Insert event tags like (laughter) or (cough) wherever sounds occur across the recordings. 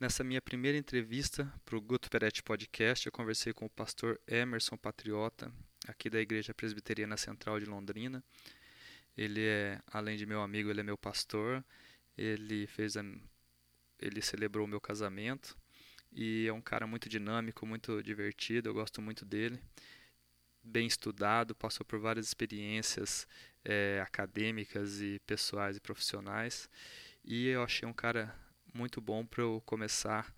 Nessa minha primeira entrevista para o Guto Peretti Podcast, eu conversei com o pastor Emerson Patriota, aqui da Igreja Presbiteriana Central de Londrina. Ele é, além de meu amigo, ele é meu pastor. Ele fez a, ele celebrou o meu casamento e é um cara muito dinâmico, muito divertido, eu gosto muito dele. Bem estudado, passou por várias experiências é, acadêmicas e pessoais e profissionais. E eu achei um cara muito bom para eu começar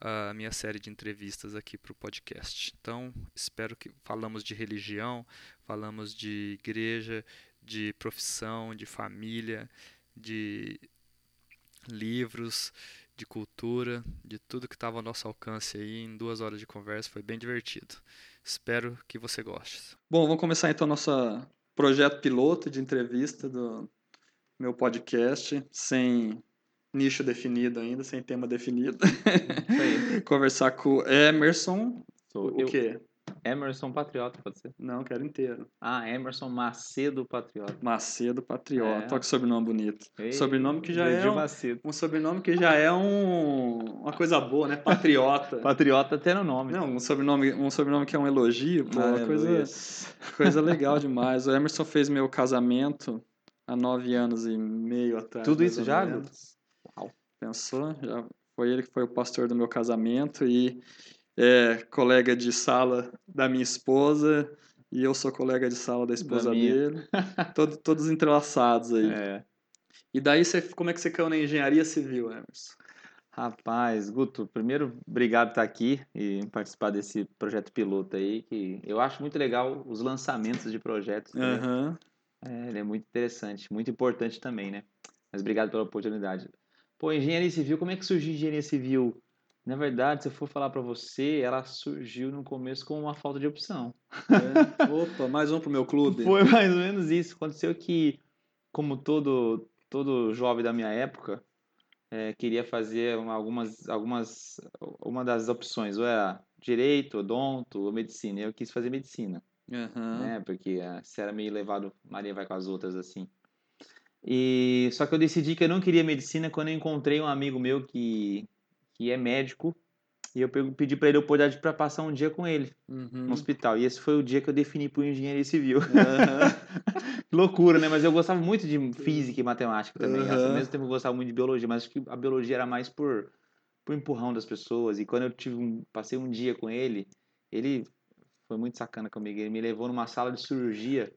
a minha série de entrevistas aqui para o podcast. Então, espero que falamos de religião, falamos de igreja, de profissão, de família, de livros, de cultura, de tudo que estava ao nosso alcance aí em duas horas de conversa. Foi bem divertido. Espero que você goste. Bom, vamos começar então nosso projeto piloto de entrevista do meu podcast, sem nicho definido ainda, sem tema definido. (laughs) Conversar com o Emerson. Sou o eu. quê? Emerson Patriota, pode ser? Não, quero inteiro. Ah, Emerson Macedo Patriota. Macedo Patriota. É. Olha que sobrenome bonito. Ei, sobrenome que já é um, Macedo. um sobrenome que já é um, uma coisa boa, né? Patriota. (laughs) Patriota até no nome. Não, um sobrenome, um sobrenome que é um elogio, pô, uma coisa, Aleluia. coisa legal demais. O Emerson fez meu casamento há nove anos e meio atrás. Tudo isso já, menos. Pensou? Já foi ele que foi o pastor do meu casamento e é colega de sala da minha esposa e eu sou colega de sala da esposa minha. dele. (laughs) Todo- todos entrelaçados aí. É. E daí, você, como é que você caiu na engenharia civil, Emerson? Rapaz, Guto, primeiro, obrigado por estar aqui e participar desse projeto piloto aí, que eu acho muito legal os lançamentos de projetos. né? Aham. É, ele é muito interessante, muito importante também, né? Mas obrigado pela oportunidade. Pô, engenharia civil, como é que surgiu engenharia civil? Na verdade, se eu for falar pra você, ela surgiu no começo com uma falta de opção. É. Opa, mais um pro meu clube. Foi mais ou menos isso. Aconteceu que, como todo, todo jovem da minha época, é, queria fazer uma- algumas, algumas, uma das opções, ou era direito, odonto, ou medicina. Eu quis fazer medicina, Aham. né? Porque ah, se era meio levado, Maria vai com as outras assim. E só que eu decidi que eu não queria medicina quando eu encontrei um amigo meu que, que é médico. E eu pe- pedi para ele a oportunidade para passar um dia com ele Uhum. no hospital. E esse foi o dia que eu defini por engenharia civil. Aham. (laughs) Loucura, né? Mas eu gostava muito de física e matemática também. Aham. Ao mesmo tempo eu gostava muito de biologia, mas acho que a biologia era mais por, por empurrão das pessoas. E quando eu tive um, passei um dia com ele, ele foi muito sacana comigo. Ele me levou numa sala de cirurgia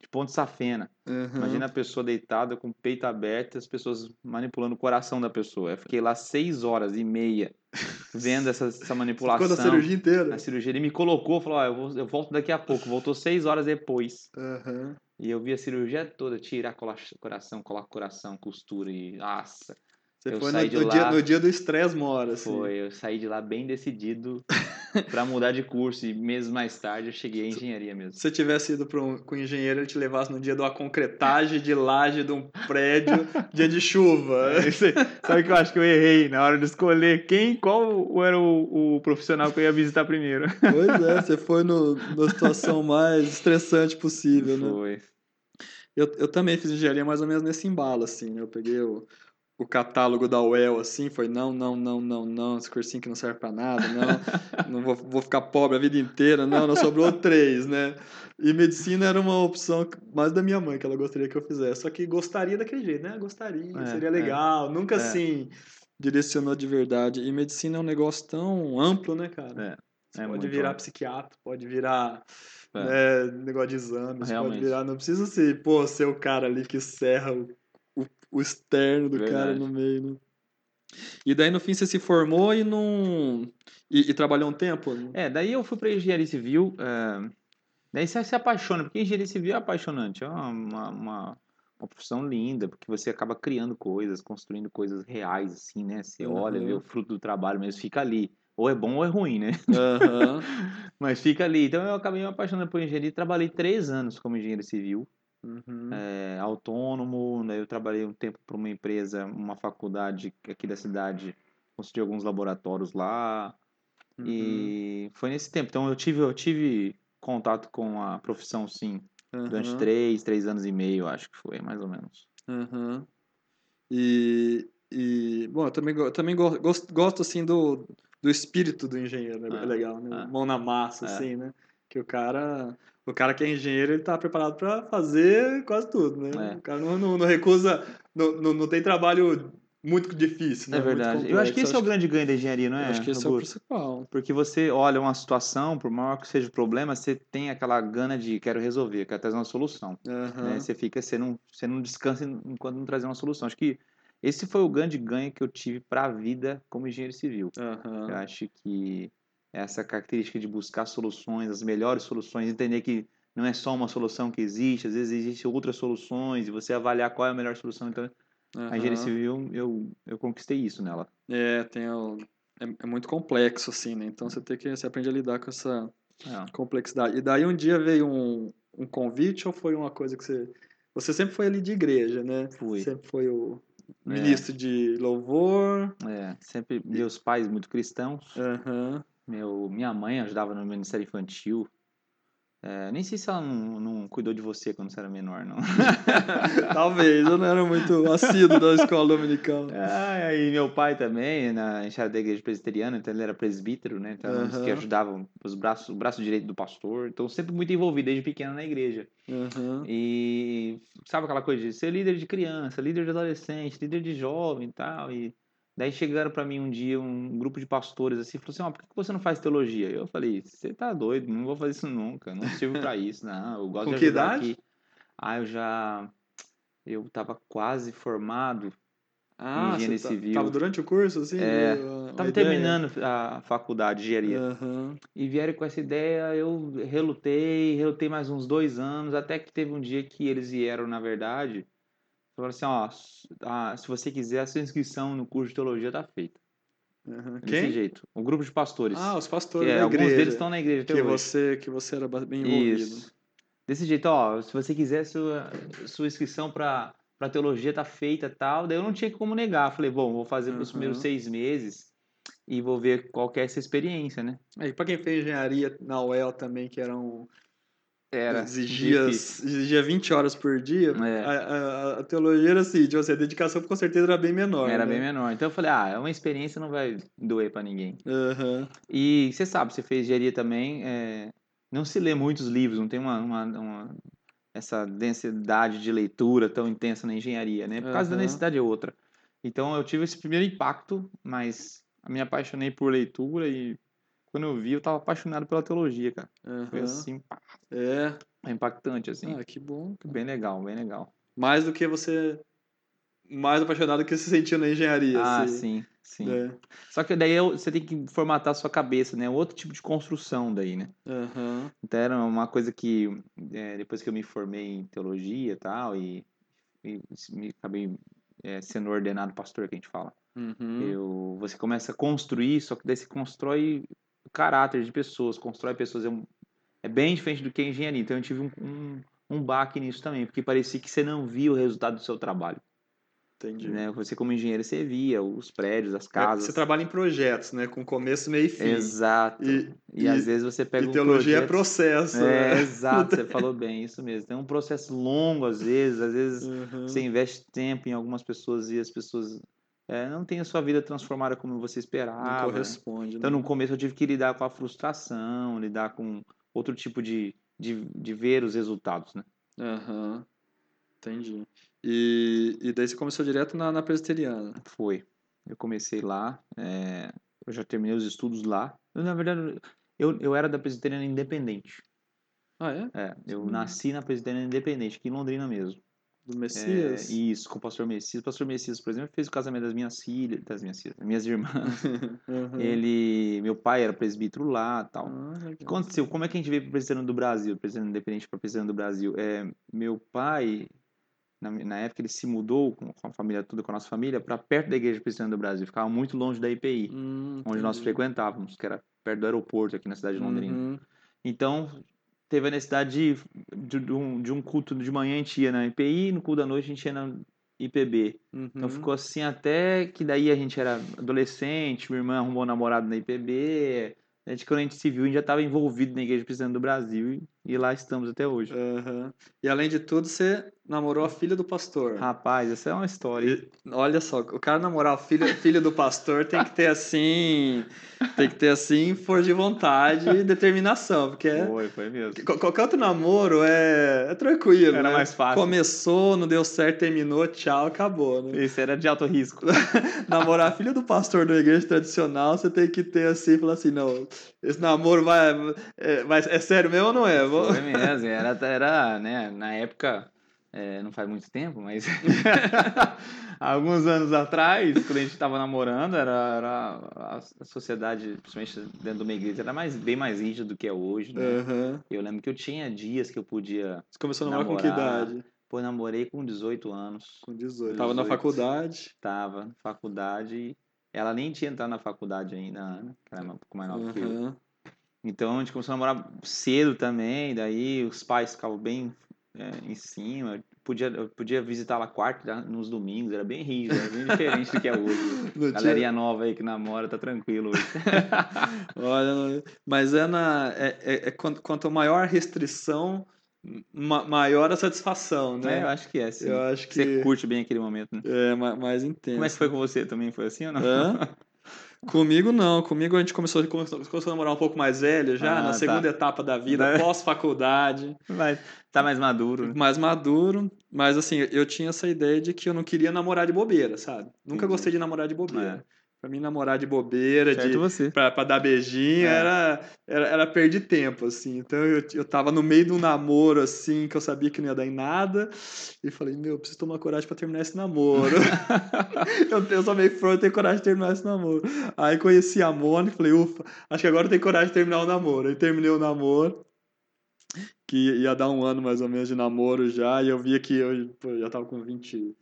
de ponte safena. Aham. Imagina a pessoa deitada com o peito aberto e as pessoas manipulando o coração da pessoa. Eu fiquei lá seis horas e meia vendo essa, essa (laughs) manipulação. Ficou da cirurgia inteira. Na cirurgia, ele me colocou, falou: ó, eu, vou- eu volto daqui a pouco. Voltou seis horas depois. Aham. E eu vi a cirurgia toda, tirar coração, colar coração, costura e. Nossa! Você Eu foi no, no lá- dia, no dia do estresse mora, assim. Foi, eu saí de lá bem decidido (laughs) pra mudar de curso. E meses mais tarde eu cheguei à engenharia mesmo. Se você tivesse ido um, com o engenheiro, ele te levasse no dia de uma concretagem de laje de um prédio, (laughs) dia de chuva. (laughs) Sabe o que eu acho que eu errei na hora de escolher quem, qual era o, o profissional que eu ia visitar primeiro? Pois é, você foi no, na situação mais estressante possível, né? Foi. Eu, eu também fiz engenharia mais ou menos nesse embalo, assim, né? Eu peguei o, o catálogo da UEL, assim, foi não, não, não, não, não, esse cursinho que não serve pra nada, não, (laughs) não vou, vou ficar pobre a vida inteira, não, não sobrou três, né? E medicina era uma opção mais da minha mãe, que ela gostaria que eu fizesse, só que gostaria daquele jeito, né? Gostaria, É, seria é. legal, nunca É. assim direcionou de verdade. E medicina é um negócio tão amplo, né, cara? É, é pode virar amplo. psiquiatra, pode virar É. né, negócio de exames, pode Realmente. virar. Não precisa ser, pô, ser o cara ali que serra o, o, externo do cara Verdade. no meio, né? E daí no fim você se formou e não. E, e trabalhou um tempo? né? É, daí eu fui pra engenharia civil. é, Daí você se apaixona, porque engenharia civil é apaixonante. É uma, uma, uma, uma profissão linda, porque você acaba criando coisas, construindo coisas reais, assim, né? Você olha, vê Uhum. o fruto do trabalho mesmo, fica ali. Ou é bom ou é ruim, né? Aham. (laughs) Mas fica ali. Então eu acabei me apaixonando por engenharia e trabalhei três anos como engenheiro civil. Uhum. é, autônomo, daí eu trabalhei um tempo para uma empresa, uma faculdade aqui da cidade, construí alguns laboratórios lá, Uhum. e foi nesse tempo. Então eu tive, eu tive contato com a profissão, sim, durante Aham. três, três anos e meio, acho que foi, mais ou menos. Aham. E, E, bom, eu também, eu também go- gosto, gosto, assim, do, do espírito do engenheiro, né? Ah, É legal, né? ah. Mão na massa, É. assim, né? Que o cara, o cara que é engenheiro, ele tá preparado para fazer quase tudo, né? É. O cara não, não, não recusa, não, não, não tem trabalho muito difícil, né? É verdade. Eu acho que esse é o grande ganho da engenharia, não é? Eu acho que esse é o principal. Porque você olha uma situação, por maior que seja o problema, você tem aquela gana de quero resolver, quero trazer uma solução. Aham. né? Você fica, você não, você não descansa enquanto não trazer uma solução. Acho que esse foi o grande ganho que eu tive para a vida como engenheiro civil. Eu Aham. acho que essa característica de buscar soluções, as melhores soluções, entender que não é só uma solução que existe, às vezes existem outras soluções e você avaliar qual é a melhor solução. Então, a engenharia civil, eu, eu conquistei isso nela. É, tem o, é, é muito complexo, assim, né? Então você tem que, você aprende a lidar com essa É. complexidade. E daí um dia veio um, um convite ou foi uma coisa que você... Você sempre foi ali de igreja, né? Fui. Sempre foi o É. ministro de louvor. É, sempre meus pais muito cristãos. Aham. Meu, minha mãe ajudava no Ministério Infantil. É, nem sei se ela não, não cuidou de você quando você era menor, não. (laughs) Talvez, eu não era muito assíduo da escola dominical. Ah, e meu pai também, na, a gente era da igreja presbiteriana, então ele era presbítero, né? Então eles que Aham. ajudavam os braços, o braço direito do pastor. Então sempre muito envolvido desde pequeno na igreja. Aham. E sabe aquela coisa de ser líder de criança, líder de adolescente, líder de jovem e tal. E daí chegaram pra mim um dia um grupo de pastores assim, falou assim: "Ó, por que você não faz teologia?" Eu falei: "Você tá doido, não vou fazer isso nunca, não sirvo pra (laughs) isso, não. Eu gosto Com de que idade? aqui." Ah, eu já eu tava quase formado, Ah, Engenharia você tá- civil. tava durante o curso, assim? É, uma tava ideia? terminando a faculdade de engenharia. Aham. E vieram com essa ideia, eu relutei, relutei mais uns dois anos, até que teve um dia que eles vieram, na verdade, falaram assim, ó, s- ah, se você quiser, a sua inscrição no curso de teologia tá feita. aham. Desse Quem? jeito. O grupo de pastores. Ah, os pastores é, da alguns igreja. deles estão na igreja que hoje. você, que você era bem envolvido. Isso. Desse jeito, ó, se você quiser, sua, sua inscrição para para teologia tá feita e tal. Daí eu não tinha como negar. Falei, bom, vou fazer Uhum. primeiros seis meses e vou ver qual que é essa experiência, né? Aí, pra quem fez engenharia na UEL também, que eram Era exigia, difícil. exigia 20 horas por dia, É. a, a- a teologia era assim, tipo assim, a dedicação com certeza era bem menor. Era né? bem menor. Então eu falei, ah, é uma experiência, não vai doer pra ninguém. Aham. E você sabe, você fez engenharia também, é, não se lê muitos livros, não tem uma, uma, uma- essa densidade de leitura tão intensa na engenharia, né? Por causa da necessidade é outra. Então eu tive esse primeiro impacto, mas me apaixonei por leitura e quando eu vi, eu tava apaixonado pela teologia, cara. Foi aham. assim, pá, É. impactante, assim. Ah, que bom. Bem legal, bem legal. Mais do que você. Mais apaixonado que você (laughs) sentiu na engenharia. Ah, assim, sim, sim. né? Só que daí você tem que formatar a sua cabeça, né? Outro tipo de construção daí, né? Aham. Então era uma coisa que é, depois que eu me formei em teologia e tal e, e me acabei é, sendo ordenado pastor que a gente fala Uhum. eu você começa a construir só que daí você constrói caráter de pessoas constrói pessoas é, um- é bem diferente do que a engenharia então eu tive um, um, um baque nisso também porque parecia que você não via o resultado do seu trabalho Entendi. né você como engenheiro você via os prédios as É, casas Você trabalha em projetos, né? Com começo, meio e fim. exato E, e, às vezes você pega e um teologia é projeto- processo. É, né? exato, você (laughs) falou bem, isso mesmo. Tem um processo longo às vezes, às vezes Uhum. você investe tempo em algumas pessoas e as pessoas é, não têm a sua vida transformada como você Não esperava. corresponde. Então, né? no começo, eu tive que lidar com a frustração, lidar com outro tipo de, de, de ver os resultados, né? Aham. Entendi. E, e daí você começou direto na, na presbiteriana. Foi. Eu comecei lá, é, eu já terminei os estudos lá. Eu, na verdade, eu, eu era da presbiteriana independente. Ah, é? É, eu Sim. nasci na presbiteriana independente, aqui em Londrina mesmo. Do É, Messias? isso, com o pastor Messias. O pastor Messias, por exemplo, fez o casamento das minhas filhas, das minhas filhas, das minhas irmãs. (laughs) Uhum. Ele, meu pai era presbítero lá, tal. Ah, O que aconteceu? Como é que a gente veio para o presbiteriano do Brasil, presbiteriano independente para o presbiteriano do Brasil? É, meu pai, na, na época, ele se mudou com, a família toda, com a nossa família, para perto da igreja presbiteriana do Brasil. Ficava muito longe da IPI, Hum, onde nós frequentávamos, que era perto do aeroporto aqui na cidade de Londrina. Uhum. Então, teve a necessidade de, de, um, de um culto de manhã a gente ia na IPI, no culto da noite a gente ia na IPB. Então Uhum. ficou assim até que daí a gente era adolescente, minha irmã arrumou um namorado na IPB. A gente, quando a gente se viu, a gente já estava envolvido na Igreja Presbiteriana do Brasil e, lá estamos até hoje. Aham. E além de tudo, você namorou a filha do pastor. Rapaz, essa é uma história. E, olha só, o cara namorar a filha, filha do pastor tem que ter assim. Tem que ter assim, força de vontade e determinação. Porque é, Foi, foi mesmo. Qu- Qualquer outro namoro é, é tranquilo. Era né? mais fácil. Começou, não deu certo, terminou, tchau, acabou. Né? Esse era de alto risco. (laughs) Namorar a filha do pastor da igreja tradicional, você tem que ter assim, falar assim, não, esse namoro vai, é, vai, é sério mesmo ou não é? Foi mesmo. Era, era né, na época, é, não faz muito tempo, mas (laughs) alguns anos atrás, quando a gente estava namorando, era, era a, sociedade, principalmente dentro de uma igreja, era mais, bem mais rígida do que é hoje, né? Aham. Eu lembro que eu tinha dias que eu podia. Você começou a namorar com que idade? Pô, namorei com 18 anos. Com 18. Tava na 18. faculdade. Tava na faculdade. Ela nem tinha entrado na faculdade ainda, né? Ela é um pouco mais nova que eu. Então a gente começou a namorar cedo também, daí os pais ficavam bem é, em cima. Eu Podia, eu podia visitá-la quarta né, nos domingos, era bem rígido, era bem diferente do que é (laughs) hoje. Não tinha- Galerinha nova aí que namora, tá tranquilo hoje. (laughs) Olha, mas é na. É, é- é quanto, quanto maior a restrição, ma- maior a satisfação, né? É, eu acho que é, sim. Eu acho que Você curte bem aquele momento, né? é ma- mais intenso. Como é que foi com você também? Foi assim ou não? Hã? (laughs) Comigo não, comigo a gente começou, começou, começou a namorar um pouco mais velho já, Ah, na tá. segunda etapa da vida, Né? pós-faculdade, Mas tá mais maduro, né? mais maduro, mas assim, eu tinha essa ideia de que eu não queria namorar de bobeira, sabe? Nunca Entendi. gostei de namorar de bobeira. Pra mim, namorar de bobeira, de, você. pra, pra dar beijinho, É. era, era, era perder tempo, assim. Então eu, eu tava no meio de um namoro, assim, que eu sabia que não ia dar em nada. E falei, meu, eu preciso tomar coragem pra terminar esse namoro. (laughs) (laughs) eu, eu sou meio frouxo, tenho coragem de terminar esse namoro. Aí conheci a Mônica, falei, ufa, acho que agora eu tenho coragem de terminar o namoro. Aí terminei o namoro. Que ia dar um ano mais ou menos de namoro já, e eu via que eu pô, eu já tava com 20,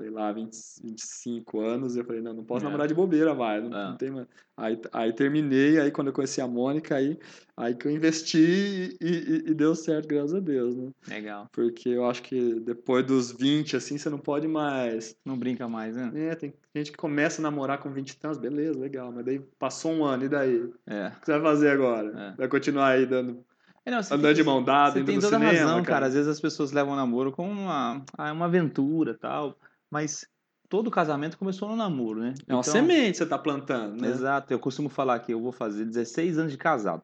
sei lá, 20, 25 anos, eu falei, não, não posso É. namorar de bobeira mais, não, É. não tem mais. Aí, aí terminei, aí quando eu conheci a Mônica, aí, aí que eu investi e, e- e deu certo, graças a Deus, né? Legal. Porque eu acho que depois dos 20, assim, você não pode mais. Não brinca mais, né? É, tem gente que começa a namorar com 20 anos, beleza, legal, mas daí passou um ano, e daí? O É. que você vai fazer agora? É. Vai continuar aí dando, É, não, andando de tem- mão dada, indo tem toda cinema? razão, cara. Às vezes as pessoas levam o namoro como uma, ah, uma aventura tal, mas todo casamento começou no namoro, né? É uma Então, semente que você tá plantando, né? Exato. Eu costumo falar que eu vou fazer 16 anos de casado.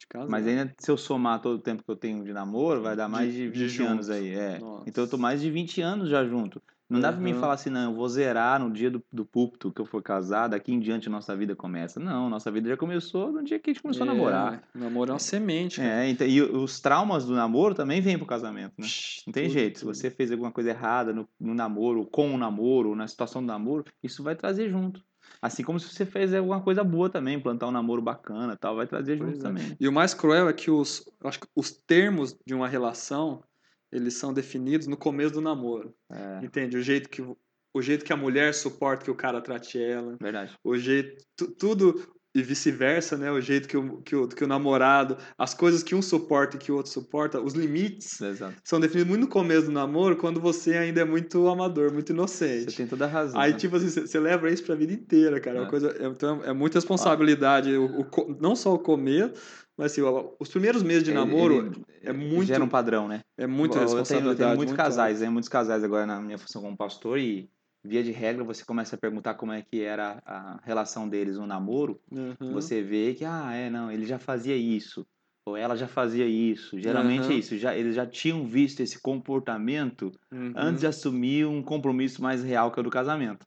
De casar. Mas ainda, se eu somar todo o tempo que eu tenho de namoro, vai dar De- mais de de 20 anos junto. aí. É. Nossa. Então eu tô mais de 20 anos já junto. Não dá pra mim falar assim, não, eu vou zerar no dia do, do púlpito que eu for casar, daqui em diante nossa vida começa. Não, nossa vida já começou no dia que a gente começou a namorar. É, namoro é uma semente, cara. É, então, e os traumas do namoro também vêm pro casamento, né? Não tem tudo, jeito. Se tudo. você fez alguma coisa errada no, no namoro, com o namoro, na situação do namoro, isso vai trazer junto. Assim como se você fez alguma coisa boa também, plantar um namoro bacana tal, vai trazer Pois junto é. também. E o mais cruel é que os, acho que os termos de uma relação, eles são definidos no começo do namoro. É, Entende? O jeito que o jeito que a mulher suporta que o cara trate ela, verdade. o jeito tu- tudo e vice-versa, né? O jeito que o, que, o, que o namorado, as coisas que um suporta e que o outro suporta, os limites Exato. são definidos muito no começo do namoro, quando você ainda é muito amador, muito Você inocente. tem toda a razão. Aí, né? tipo assim, você você leva isso pra vida inteira, cara. É, uma É. coisa, é, então, é muita responsabilidade. O, o co- não só o comer, mas assim, os primeiros meses de namoro ele- é ele muito, Gera um padrão, né? é muita Eu tenho- responsabilidade. Eu tenho muitos muito casais, né? Muitos casais agora na minha função como pastor e via de regra você começa a perguntar como é que era a relação deles no namoro. Uhum. você vê que, ah, é, não, ele já fazia isso, ou ela já fazia isso. Geralmente Aham. é isso, já, eles já tinham visto esse comportamento Uhum. antes de assumir um compromisso mais real que é o do casamento.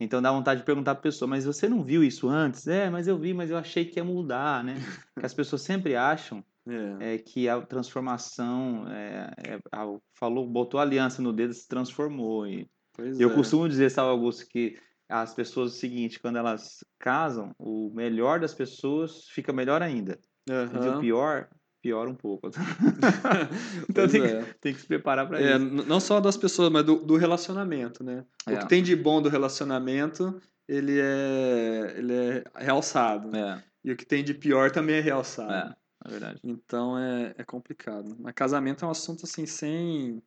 Então dá vontade de perguntar pra pessoa, mas você não viu isso antes? É, mas eu vi, mas eu achei que ia mudar, né? (laughs) que as pessoas sempre acham É. é que a transformação, é, é, a- falou, botou a aliança no dedo, se transformou. E Pois eu é. costumo dizer, sabe, Augusto, que as pessoas, o seguinte, quando elas casam, o melhor das pessoas fica melhor ainda. E Aham. o pior, piora um pouco. (laughs) então tem, é. que, tem que se preparar para É, isso. não só das pessoas, mas do, do relacionamento, né? O É. que tem de bom do relacionamento, ele é, ele é realçado. É, E o que tem de pior também é realçado. é, é verdade. Então é, é complicado. Mas casamento é um assunto assim sem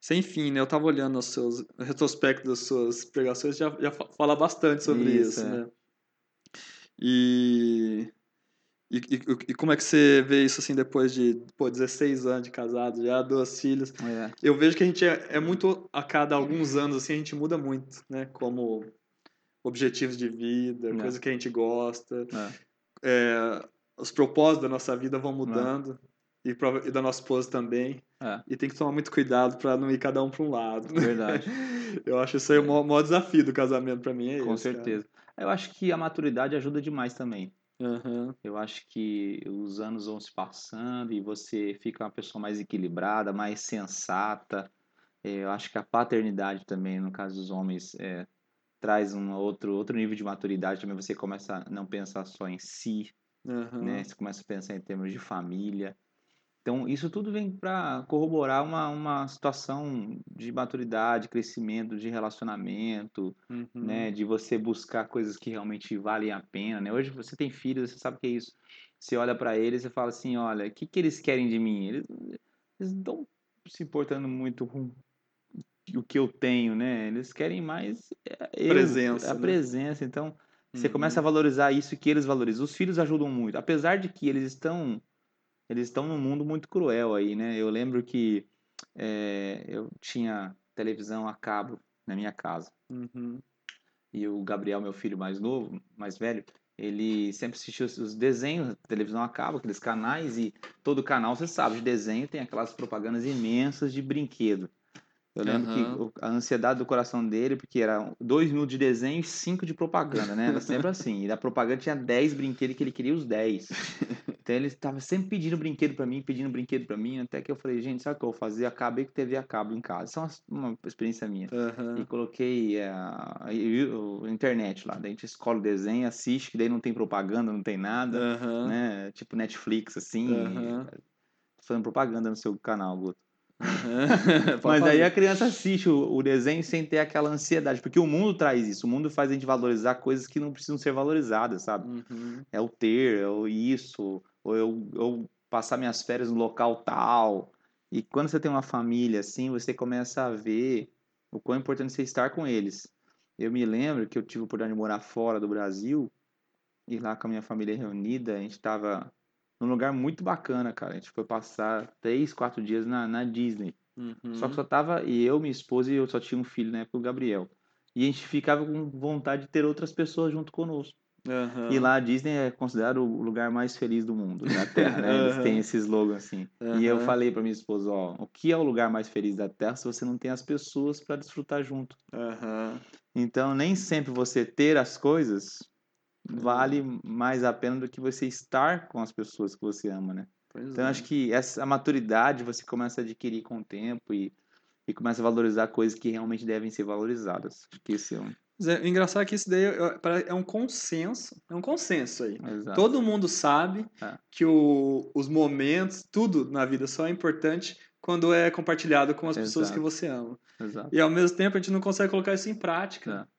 sem fim, né? Eu tava olhando os seus o retrospecto das suas pregações, já, já fa- fala bastante sobre isso, Isso, é. né? E E, e, e como é que você vê isso assim depois de pô, 16 anos de casado, já duas filhas? É. Eu vejo que a gente é, é muito, a cada alguns anos, assim, a gente muda muito, né? Como objetivos de vida, É. coisa que a gente gosta. É. É, os propósitos da nossa vida vão mudando. E, prova- e da nossa esposa também. É. E tem que tomar muito cuidado para não ir cada um para um lado. né? Verdade. (laughs) Eu acho isso aí o maior, maior desafio do casamento para mim. É Com esse, cara. certeza. Eu acho que a maturidade ajuda demais também. Aham. Eu acho que os anos vão se passando e você fica uma pessoa mais equilibrada, mais sensata. É, Eu acho que a paternidade também, no caso dos homens, é, traz um outro, outro nível de maturidade. Também você começa a não pensar só em si, Aham. né? Você começa a pensar em termos de família. Então, isso tudo vem para corroborar uma, uma situação de maturidade, crescimento, de relacionamento, Uhum. né? De você buscar coisas que realmente valem a pena, né? Hoje você tem filhos, você sabe o que é isso. Você olha para eles e fala assim, olha, o que, que eles querem de mim? Eles, eles não estão se importando muito com o que eu tenho, né? Eles querem mais é, eu, Presença, a né? presença. Então, você Uhum. começa a valorizar isso que eles valorizam. Os filhos ajudam muito, apesar de que eles estão eles estão num mundo muito cruel aí, né? Eu lembro que é, eu tinha televisão a cabo na minha casa Uhum. e o Gabriel, meu filho mais novo, mais velho, ele sempre assistia os- os desenhos, televisão a cabo, aqueles canais, e todo canal, você sabe, de desenho tem aquelas propagandas imensas de brinquedo. Eu lembro Aham. que a ansiedade do coração dele, porque era dois minutos de desenho e cinco de propaganda, né? Era sempre assim. E da propaganda tinha 10 brinquedos que ele queria os 10. (laughs) Então ele estava sempre pedindo brinquedo pra mim, pedindo brinquedo pra mim, até que eu falei, gente, sabe o que eu vou fazer? Acabei com TV a cabo em casa. Isso é uma, uma experiência minha. Aham. E coloquei é, a, a- a internet lá. Daí a gente escolhe o desenho, assiste, que daí não tem propaganda, não tem nada, Aham. né? Tipo Netflix, assim. Tô fazendo propaganda no seu canal, Guto. (laughs) Pode Mas aí a criança assiste o, o desenho sem ter aquela ansiedade, porque o mundo traz isso. O mundo faz a gente valorizar coisas que não precisam ser valorizadas, sabe? Uhum. É o ter, é o isso, ou eu, eu passar minhas férias no local tal. E quando você tem uma família assim, você começa a ver o quão importante você estar com eles. Eu me lembro que eu tive a oportunidade de morar fora do Brasil e lá com a minha família reunida, a gente estava num lugar muito bacana, cara. A gente foi passar três, quatro dias na, na Disney. Uhum. Só que só tava e eu, minha esposa e eu só tinha um filho na época, o Gabriel. E a gente ficava com vontade de ter outras pessoas junto conosco. Aham. E lá a Disney é considerado o lugar mais feliz do mundo, da Terra, né? Eles (laughs) Aham. têm esse slogan assim. E eu falei pra minha esposa, ó, o que é o lugar mais feliz da Terra se você não tem as pessoas para desfrutar junto? Então, nem sempre você ter as coisas vale mais a pena do que você estar com as pessoas que você ama, né? Pois Então, é. acho que essa maturidade você começa a adquirir com o tempo e, e começa a valorizar coisas que realmente devem ser valorizadas. Acho que esse é um... É- O engraçado é que isso daí é- um consenso, é um consenso aí. Exato. Todo mundo sabe É. que o- os momentos, tudo na vida só é importante quando é compartilhado com as pessoas que Exato. você ama. Exato. E ao mesmo tempo a gente não consegue colocar isso em prática. É.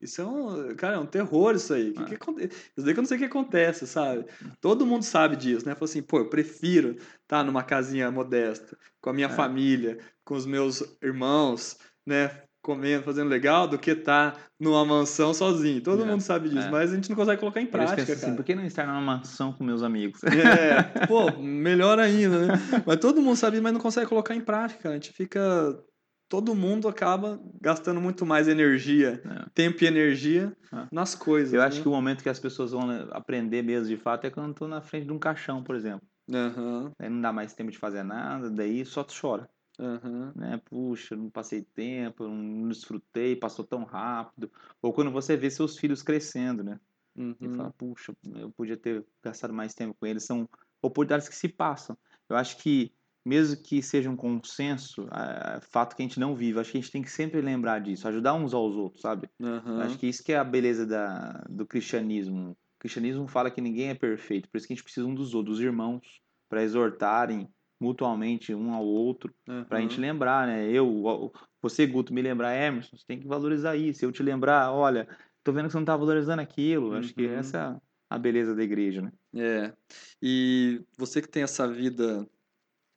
Isso é um, cara, é um terror isso aí. Que É. que isso daí que eu não sei o que acontece, sabe? Todo mundo sabe disso, né? Fala assim, pô, eu prefiro estar numa casinha modesta, com a minha É. família, com os meus irmãos, né? Comendo, fazendo legal, do que estar numa mansão sozinho. Todo É. mundo sabe disso, É. mas a gente não consegue colocar em prática, assim, por que não estar numa mansão com meus amigos? É, pô, melhor ainda, né? Mas todo mundo sabe, mas não consegue colocar em prática. A gente fica. Todo mundo acaba gastando muito mais energia, É. tempo e energia É. nas coisas. Eu acho né? que o momento que as pessoas vão né, aprender mesmo de fato é quando estão na frente de um caixão, por exemplo. Aham, Aí não dá mais tempo de fazer nada, daí só tu chora, aham. né? Puxa, não passei tempo, não desfrutei, passou tão rápido. Ou quando você vê seus filhos crescendo, né? E uhum. fala, puxa, eu podia ter gastado mais tempo com eles. São oportunidades que se passam. Eu acho que, mesmo que seja um consenso, é fato que a gente não vive, acho que a gente tem que sempre lembrar disso, ajudar uns aos outros, sabe? Eu aham. Acho que isso que é a beleza da, do cristianismo. O cristianismo fala que ninguém é perfeito, por isso que a gente precisa um dos outros, dos irmãos, para exortarem mutuamente um ao outro, pra gente aham. lembrar, né? Eu, você, Guto, me lembrar, Emerson, você tem que valorizar isso. Eu te lembrar, olha, tô vendo que você não tá valorizando aquilo. Acho que Uhum. essa é a beleza da igreja, né? É. E você que tem essa vida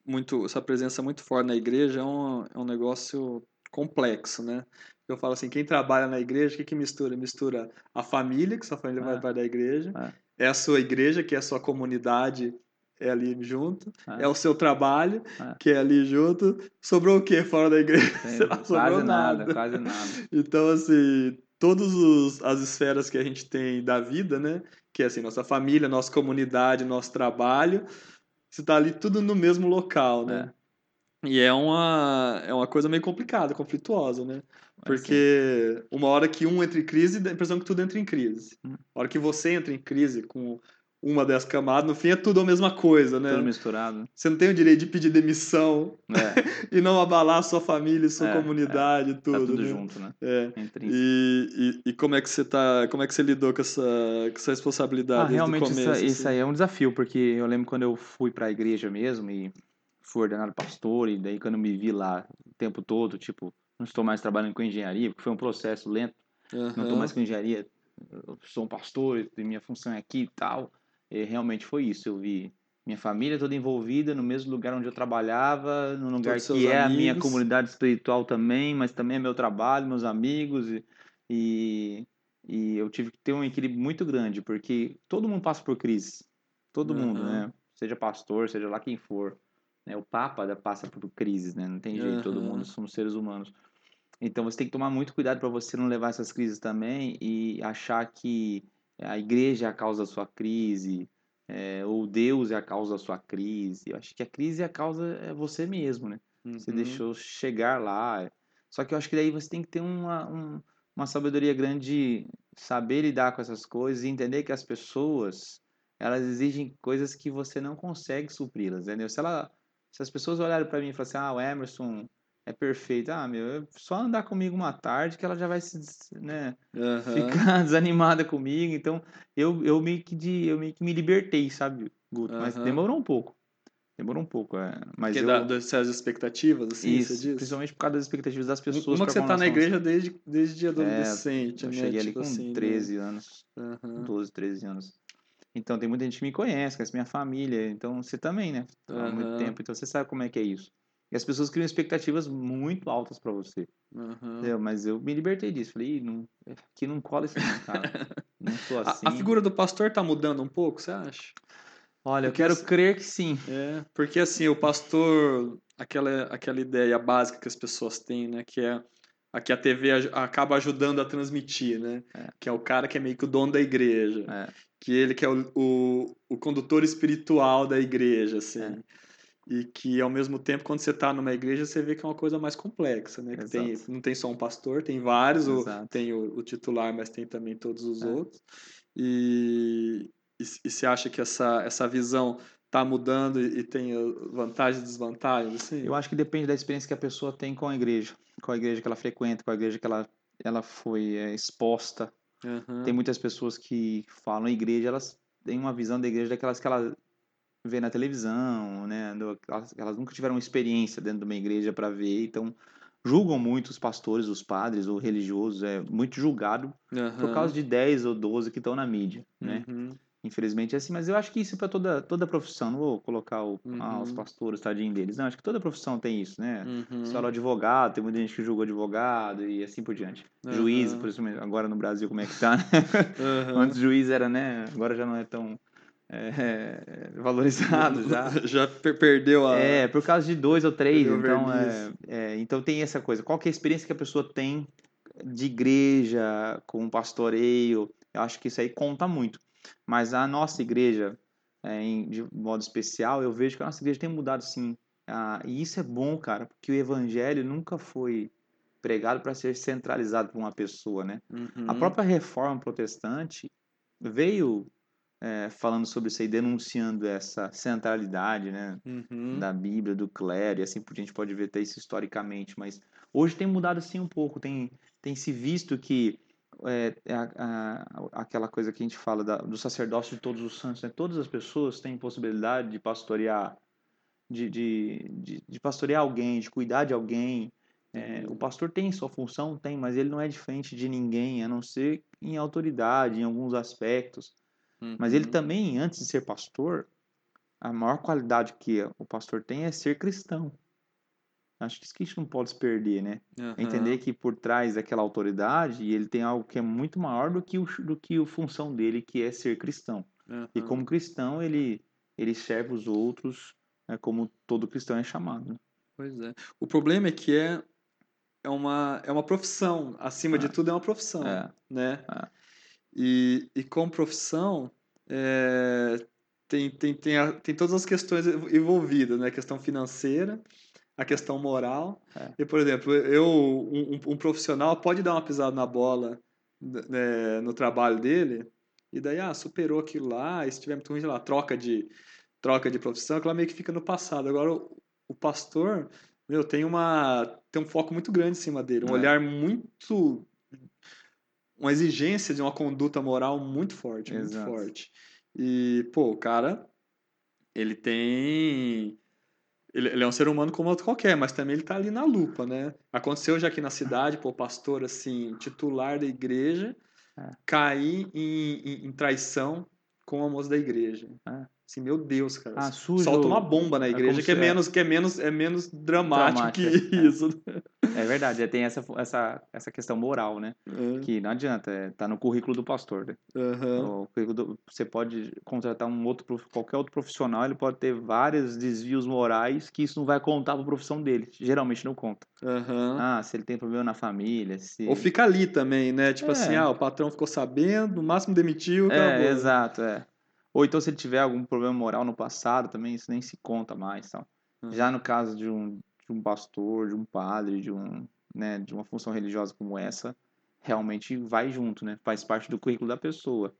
muito, essa presença muito forte na igreja, é um, é um negócio complexo, né? Eu falo assim, quem trabalha na igreja, o que, que mistura? Mistura a família, que sua família É. vai parte da igreja, É. é a sua igreja, que é a sua comunidade, é ali junto, É. é o seu trabalho, É. que é ali junto. Sobrou o quê fora da igreja? (laughs) Sei lá, sobrou nada, nada. quase nada. Então, assim, todas as esferas que a gente tem da vida, né? Que é assim, nossa família, nossa comunidade, nosso trabalho, você tá ali tudo no mesmo local, né? E é uma, é uma coisa meio complicada, conflituosa, né? Porque uma hora que um entra em crise, dá a impressão que tudo entra em crise. Hum. A hora que você entra em crise com uma dessas camadas, no fim é tudo a mesma coisa, né? Tudo misturado. Você não tem o direito de pedir demissão É, (laughs) e não abalar a sua família, sua É, comunidade, tá tudo, tudo né? junto, né? É. Isso. E, e, e como é que você tá, como é que você lidou com essa, com essa responsabilidade Ah, realmente isso, começo? isso assim? aí é um desafio, porque eu lembro quando eu fui para a igreja mesmo e fui ordenado pastor, e daí quando eu me vi lá o tempo todo, tipo, não estou mais trabalhando com engenharia, porque foi um processo lento, não estou mais com engenharia, eu sou um pastor, e minha função é aqui e tal. E realmente foi isso, eu vi minha família toda envolvida no mesmo lugar onde eu trabalhava, num lugar Todos que é a minha comunidade espiritual também, mas também é meu trabalho, meus amigos e, e, e eu tive que ter um equilíbrio muito grande, porque todo mundo passa por crise, todo mundo, Aham. né? Seja pastor, seja lá quem for, né? O Papa da- passa por crises, né? Não tem jeito, todo Aham. mundo somos seres humanos. Então você tem que tomar muito cuidado para você não levar essas crises também e achar que a igreja é a causa da sua crise, é, ou Deus é a causa da sua crise. Eu acho que a crise é a causa é você mesmo, né? Você Uhum. deixou chegar lá. Só que eu acho que daí você tem que ter uma, um- uma sabedoria grande de saber lidar com essas coisas e entender que as pessoas elas exigem coisas que você não consegue supri-las, entendeu? Se, ela, se as pessoas olharem para mim e falarem assim, ah, o Emerson é perfeito, ah, meu, é só andar comigo uma tarde que ela já vai se, né, Aham. ficar (laughs) desanimada comigo. Então, eu, eu, meio que de, eu meio que me libertei, sabe, Guto? Mas Aham. demorou um pouco. Demorou um pouco, é. Mas Porque eu... dessas expectativas, assim, Isso, você diz? principalmente por causa das expectativas das pessoas. Uma que você tá na igreja desde, desde adolescente, Eu né? cheguei ali Tipo com assim, né? 13 anos, Aham. 12, 13 anos. Então tem muita gente que me conhece, conhece minha família, então você também, né? Há muito Aham. tempo, então você sabe como é que é isso. E as pessoas criam expectativas muito altas pra você. Entendeu? Mas eu me libertei disso. Falei, "Ih, não, aqui não cola não, cara. (laughs) Não sou A- assim. A, figura do pastor tá mudando um pouco, você acha? Olha, eu porque quero assim- crer que sim. É, porque assim, o pastor, aquela, aquela ideia básica que as pessoas têm, né, que é a que a TV acaba ajudando a transmitir, né, É. que é o cara que é meio que o dono da igreja, É. que ele que é o, o, o condutor espiritual da igreja, assim. É. E que, ao mesmo tempo, quando você está numa igreja, você vê que é uma coisa mais complexa, né? Que tem, não tem só um pastor, tem vários, o- tem o, o titular, mas tem também todos os É. outros. E, e, e você acha que essa, essa visão está mudando e, e tem uh, vantagens e desvantagens? Assim? Eu acho que depende da experiência que a pessoa tem com a igreja, com a igreja que ela frequenta, com a igreja que ela, ela foi é, exposta. Aham. Tem muitas pessoas que falam igreja, elas têm uma visão da igreja daquelas que ela vê na televisão, né? Elas, elas nunca tiveram experiência dentro de uma igreja para ver, então julgam muito os pastores, os padres, o religioso, é muito julgado por Aham. causa de 10 ou 12 que estão na mídia, né? Uhum. Infelizmente é assim, mas eu acho que isso é para toda, toda profissão. Não vou colocar o, ah, os Uhum. pastores, tadinho deles. Não, acho que toda profissão tem isso, né? Uhum. Você fala advogado, tem muita gente que julga advogado e assim por diante. Juiz, Aham. por isso agora no Brasil como é que tá, né? (laughs) Antes juiz era, né? Agora já não é tão é, valorizado (laughs) já. Já per- perdeu a. É, por causa de dois ou três, Perdeu então, é, é, então tem essa coisa. Qual que é a experiência que a pessoa tem de igreja, com pastoreio? Eu acho que isso aí conta muito. Mas a nossa igreja, é, em- de modo especial, eu vejo que a nossa igreja tem mudado sim. Ah, e isso é bom, cara, porque o evangelho nunca foi pregado para ser centralizado por uma pessoa, né? Uhum. A própria reforma protestante veio é, falando sobre isso aí, denunciando essa centralidade, né? Uhum. da Bíblia, do clero, e assim por diante, pode ver até isso historicamente, mas hoje tem mudado sim um pouco, tem, tem se visto que é, a- a- aquela coisa que a gente fala da- do sacerdócio de todos os santos, né? todas as pessoas têm possibilidade de pastorear, de, de, de, de pastorear alguém, de cuidar de alguém. É, o pastor tem sua função, tem, mas ele não é diferente de ninguém, a não ser em autoridade, em alguns aspectos. Mas ele Uhum. também, antes de ser pastor, a maior qualidade que o pastor tem é ser cristão. Acho que isso que a gente não pode se perder, né? Aham. Entender que por trás daquela autoridade, ele tem algo que é muito maior do que, o, do que a função dele, que é ser cristão. E Aham. como cristão, ele, ele serve os outros né, como todo cristão é chamado. né? Pois é. O problema é que é, é, uma, é uma profissão. Acima de É. tudo, é uma profissão. É. Né? É. E, e como profissão, é, tem, tem, tem, a- tem todas as questões envolvidas, né? A questão financeira, a questão moral. É. E, por exemplo, eu, um, um- profissional pode dar uma pisada na bola né, no trabalho dele, e daí, ah, superou aquilo lá, e se tiver muito ruim, lá, troca de, troca de profissão, aquilo lá meio que fica no passado. Agora, o, o pastor, meu, tem uma tem um foco muito grande em cima dele, um É. olhar muito uma exigência de uma conduta moral muito forte, muito Exato. forte. E, pô, o cara, ele tem. Ele, ele é um ser humano como outro qualquer, mas também ele tá ali na lupa, né? Aconteceu já aqui na cidade, pô, pastor, assim, titular da igreja, É. cair em, em, em traição com a moça da igreja. É. Assim, meu Deus, cara. Ah, sujo. Solta uma bomba na é igreja como que é é. menos, que é menos, é menos dramático que Dramático, é. isso. É verdade, é, tem essa, essa, essa questão moral, né? É. Que não adianta, é, tá no currículo do pastor. Né? Do- você pode contratar um outro, qualquer outro profissional, ele pode ter vários desvios morais que isso não vai contar para a profissão dele. Geralmente não conta. Aham. Ah, se ele tem problema na família, se... Ou fica ali também, né? Tipo É. assim, ah, o patrão ficou sabendo, no máximo demitiu, acabou. É, exato, é. Ou então se ele tiver algum problema moral no passado também, isso nem se conta mais, tal. Uhum. Já no caso de um, de um pastor, de um padre, de um, né, de uma função religiosa como essa, realmente vai junto, né? Faz parte do currículo da pessoa.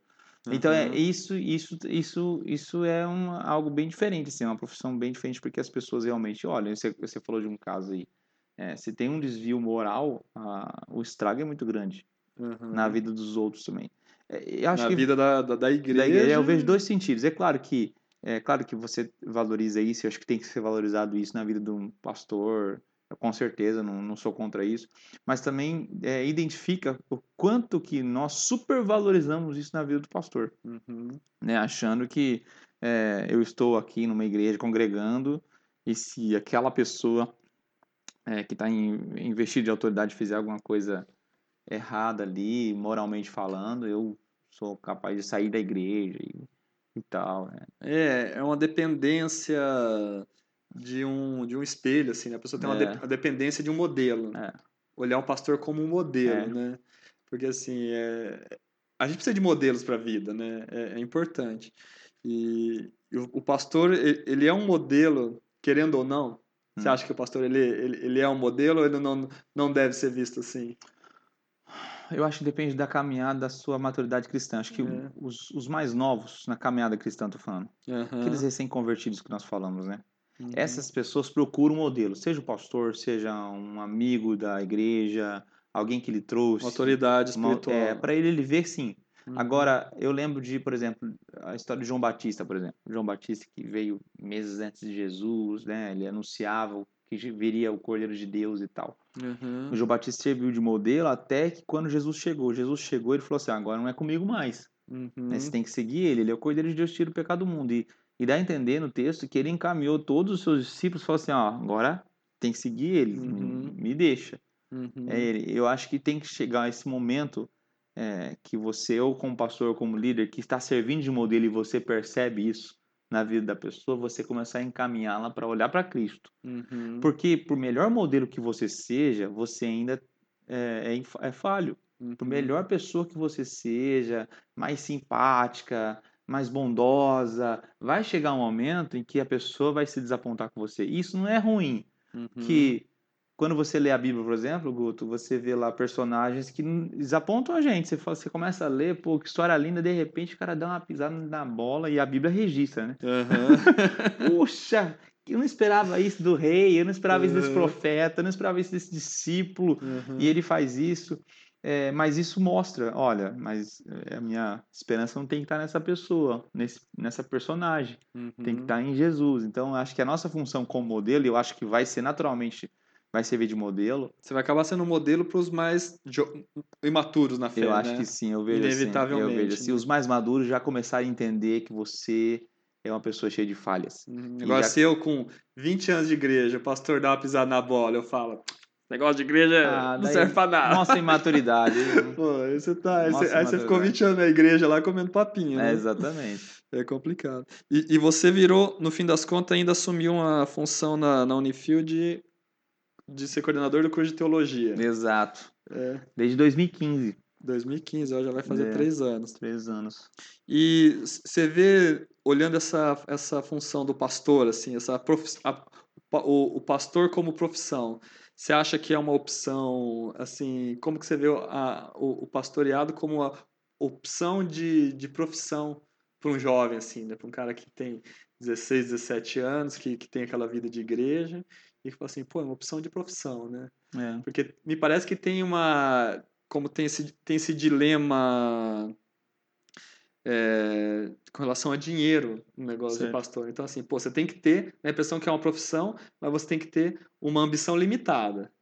Então é Uhum. isso, isso, isso, isso é uma, algo bem diferente, assim, uma profissão bem diferente porque as pessoas realmente olham. Você, você falou de um caso aí, é, se tem um desvio moral, a- o estrago é muito grande Uhum. na vida dos outros também. É, eu acho Na que vida da, da, da igreja. da igreja eu vejo dois sentidos. É claro que é claro que você valoriza isso, eu acho que tem que ser valorizado isso na vida de um pastor, com certeza, não, não sou contra isso, mas também é, identifica o quanto que nós supervalorizamos isso na vida do pastor, Uhum. né? Achando que é, eu estou aqui numa igreja congregando e se aquela pessoa é, que está investida de autoridade fizer alguma coisa errada ali, moralmente falando, eu sou capaz de sair da igreja e, e tal. né? É, é uma dependência de um, de um espelho, assim, né? A pessoa tem uma, É. de- uma dependência de um modelo. É. Olhar o pastor como um modelo, É. né? Porque, assim, é... a gente precisa de modelos para a vida, né? É, é importante. E, e o, o pastor, ele, ele é um modelo, querendo ou não. Você Hum. acha que o pastor, ele, ele, ele é um modelo ou ele não, não deve ser visto assim? Eu acho que depende da caminhada da sua maturidade cristã. Acho que É. os, os mais novos na caminhada cristã, tô falando, Aham. aqueles recém-convertidos que nós falamos, né? Uhum. Essas pessoas procuram um modelo, seja o pastor, seja um amigo da igreja, alguém que lhe trouxe. Uma autoridade uma- espiritual. É, para ele, ele ver sim. Uhum. Agora, eu lembro de, por exemplo, a história de João Batista, por exemplo. João Batista que veio meses antes de Jesus, né? Ele anunciava que viria o Cordeiro de Deus e tal. Uhum. O João Batista serviu de modelo até que quando Jesus chegou. Jesus chegou, ele falou assim: agora não é comigo mais. Uhum. né? Você tem que seguir ele. Ele é o Cordeiro de Deus tira o pecado do mundo. E, e dá a entender no texto que ele encaminhou todos os seus discípulos e falou assim: ó, agora tem que seguir ele, me- Uhum. me deixa. Uhum. É ele. Eu acho que tem que chegar esse momento é, que você, ou como pastor, ou como líder, que está servindo de modelo e você percebe isso na vida da pessoa, você começar a encaminhá-la para olhar para Cristo. Uhum. Porque, por melhor modelo que você seja, você ainda é, é é falho. Por Uhum. melhor pessoa que você seja, mais simpática, mais bondosa, vai chegar um momento em que a pessoa vai se desapontar com você. Isso não é ruim. Uhum. Que quando você lê a Bíblia, por exemplo, Guto, você vê lá personagens que desapontam a gente. Você, fala- você começa a ler, pô, que história linda, de repente o cara dá uma pisada na bola e a Bíblia registra, né? Aham. (laughs) Puxa, eu não esperava isso do rei, eu não esperava isso desse Uhum. profeta, eu não esperava isso desse discípulo Uhum. e ele faz isso. É, mas isso mostra, olha, mas é, a minha esperança não tem que estar nessa pessoa, nesse, nessa personagem, tem que Uhum. estar em Jesus. Então, acho que a nossa função como modelo, eu acho que vai ser naturalmente, vai servir de modelo. Você vai acabar sendo um modelo para os mais imaturos na fé, eu acho né? que sim, eu vejo assim, eu Inevitavelmente, vejo assim, né? os mais maduros já começarem a entender que você é uma pessoa cheia de falhas. Uhum. Agora, já- se eu com 20 anos de igreja, o pastor dá uma pisada na bola, eu falo, negócio de igreja Ah, não daí- serve pra nada. Nossa imaturidade. (laughs) Pô, aí você, tá, aí Nossa, aí você ficou maturidade. 20 anos na igreja lá comendo papinho, é, né? exatamente. É complicado. E, e você virou, no fim das contas, ainda assumiu uma função na, na Unifil de, ser coordenador do curso de teologia. Exato. É, Desde 2015, 2015, ó, já vai fazer É. três anos. três anos. E você vê, olhando essa, essa função do pastor, assim, essa profi- a- o, o pastor como profissão, você acha que é uma opção, assim, como que você vê a, o, o pastoreado como uma opção de, de profissão para um jovem, assim, né? Para um cara que tem 16, 17 anos, que, que tem aquela vida de igreja, e fala assim, pô, é uma opção de profissão, né? É. Porque me parece que tem uma. Como tem esse, tem esse dilema é, com relação a dinheiro no negócio Certo. de pastor. Então, assim, pô, você tem que ter a impressão que é uma profissão, mas você tem que ter uma ambição limitada.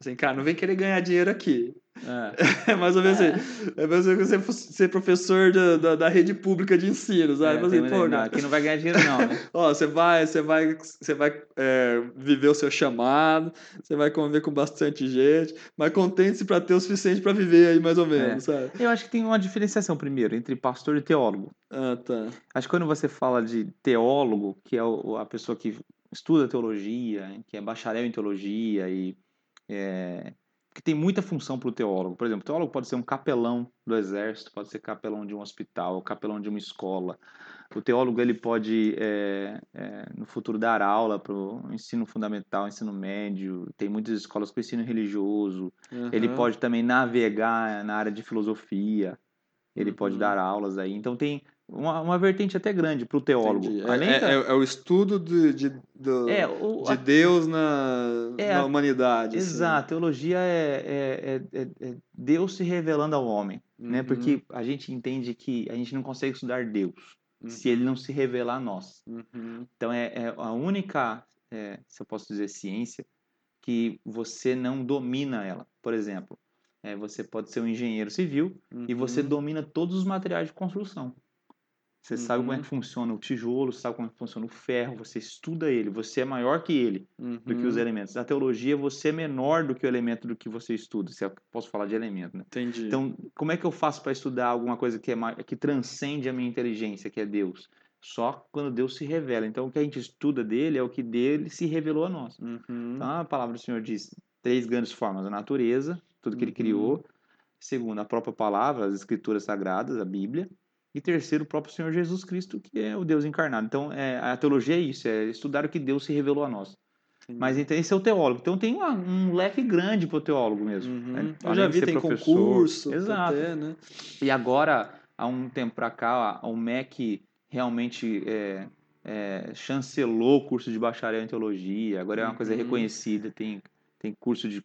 Assim, cara, não vem querer ganhar dinheiro aqui. É. É mais ou menos assim. É mais ou menos você ser professor da, da, da rede pública de ensino, sabe? É, assim, pô, não, cara, aqui não vai ganhar dinheiro não, né? (laughs) Ó, você vai, você vai, você vai é, viver o seu chamado, você vai conviver com bastante gente, mas contente-se para ter o suficiente para viver aí mais ou menos, sabe? Eu acho que tem uma diferenciação primeiro entre pastor e teólogo. Ah, tá. Acho que quando você fala de teólogo, que é a pessoa que estuda teologia, que é bacharel em teologia e é, que tem muita função para o teólogo. Por exemplo, o teólogo pode ser um capelão do exército, pode ser capelão de um hospital, capelão de uma escola. O teólogo ele pode é, é, no futuro dar aula para o ensino fundamental, ensino médio. Tem muitas escolas com ensino religioso. Ele Aham. pode também navegar na área de filosofia. Ele pode Uhum. dar aulas aí. Então tem uma, uma vertente até grande para o teólogo. É, da- é- é o estudo de, de, do- é, o- de Deus na, É, na a- humanidade. assim. exato. Teologia é, é- é- Deus se revelando ao homem, né? Uhum. Porque a gente entende que a gente não consegue estudar Deus se ele não se revelar a nós. Uhum. Então é, a única, se eu posso dizer, ciência que você não domina ela. Por exemplo, você pode ser um engenheiro civil e você Uhum. domina todos os materiais de construção. Você sabe como é Uhum. que funciona o tijolo, sabe como é que funciona o ferro, você estuda ele, você é maior que ele, do que os Uhum. elementos. Na teologia, você é menor do que o elemento do que você estuda, se eu posso falar de elemento, né? Entendi. Então, como é que eu faço para estudar alguma coisa que, é que transcende a minha inteligência, que é Deus? Só quando Deus se revela. Então, o que a gente estuda dele é o que dele se revelou a nós. Uhum. Então, a palavra do Senhor diz três grandes formas: a natureza, tudo que ele Uhum. criou. Segundo, a própria palavra, as escrituras sagradas, a Bíblia. E terceiro, o próprio Senhor Jesus Cristo, que é o Deus encarnado. Então, é, a teologia é isso, é estudar o que Deus se revelou a nós. Entendi. Mas então, esse é o teólogo. Então, tem uma- um leque grande para o teólogo mesmo. Uhum. né? Eu já vi, tem professor. concurso, Exato. até, né? E agora, há um tempo para cá, o MEC realmente é, é, chancelou o curso de bacharel em teologia. Agora é uma coisa Uhum. reconhecida, tem, tem curso de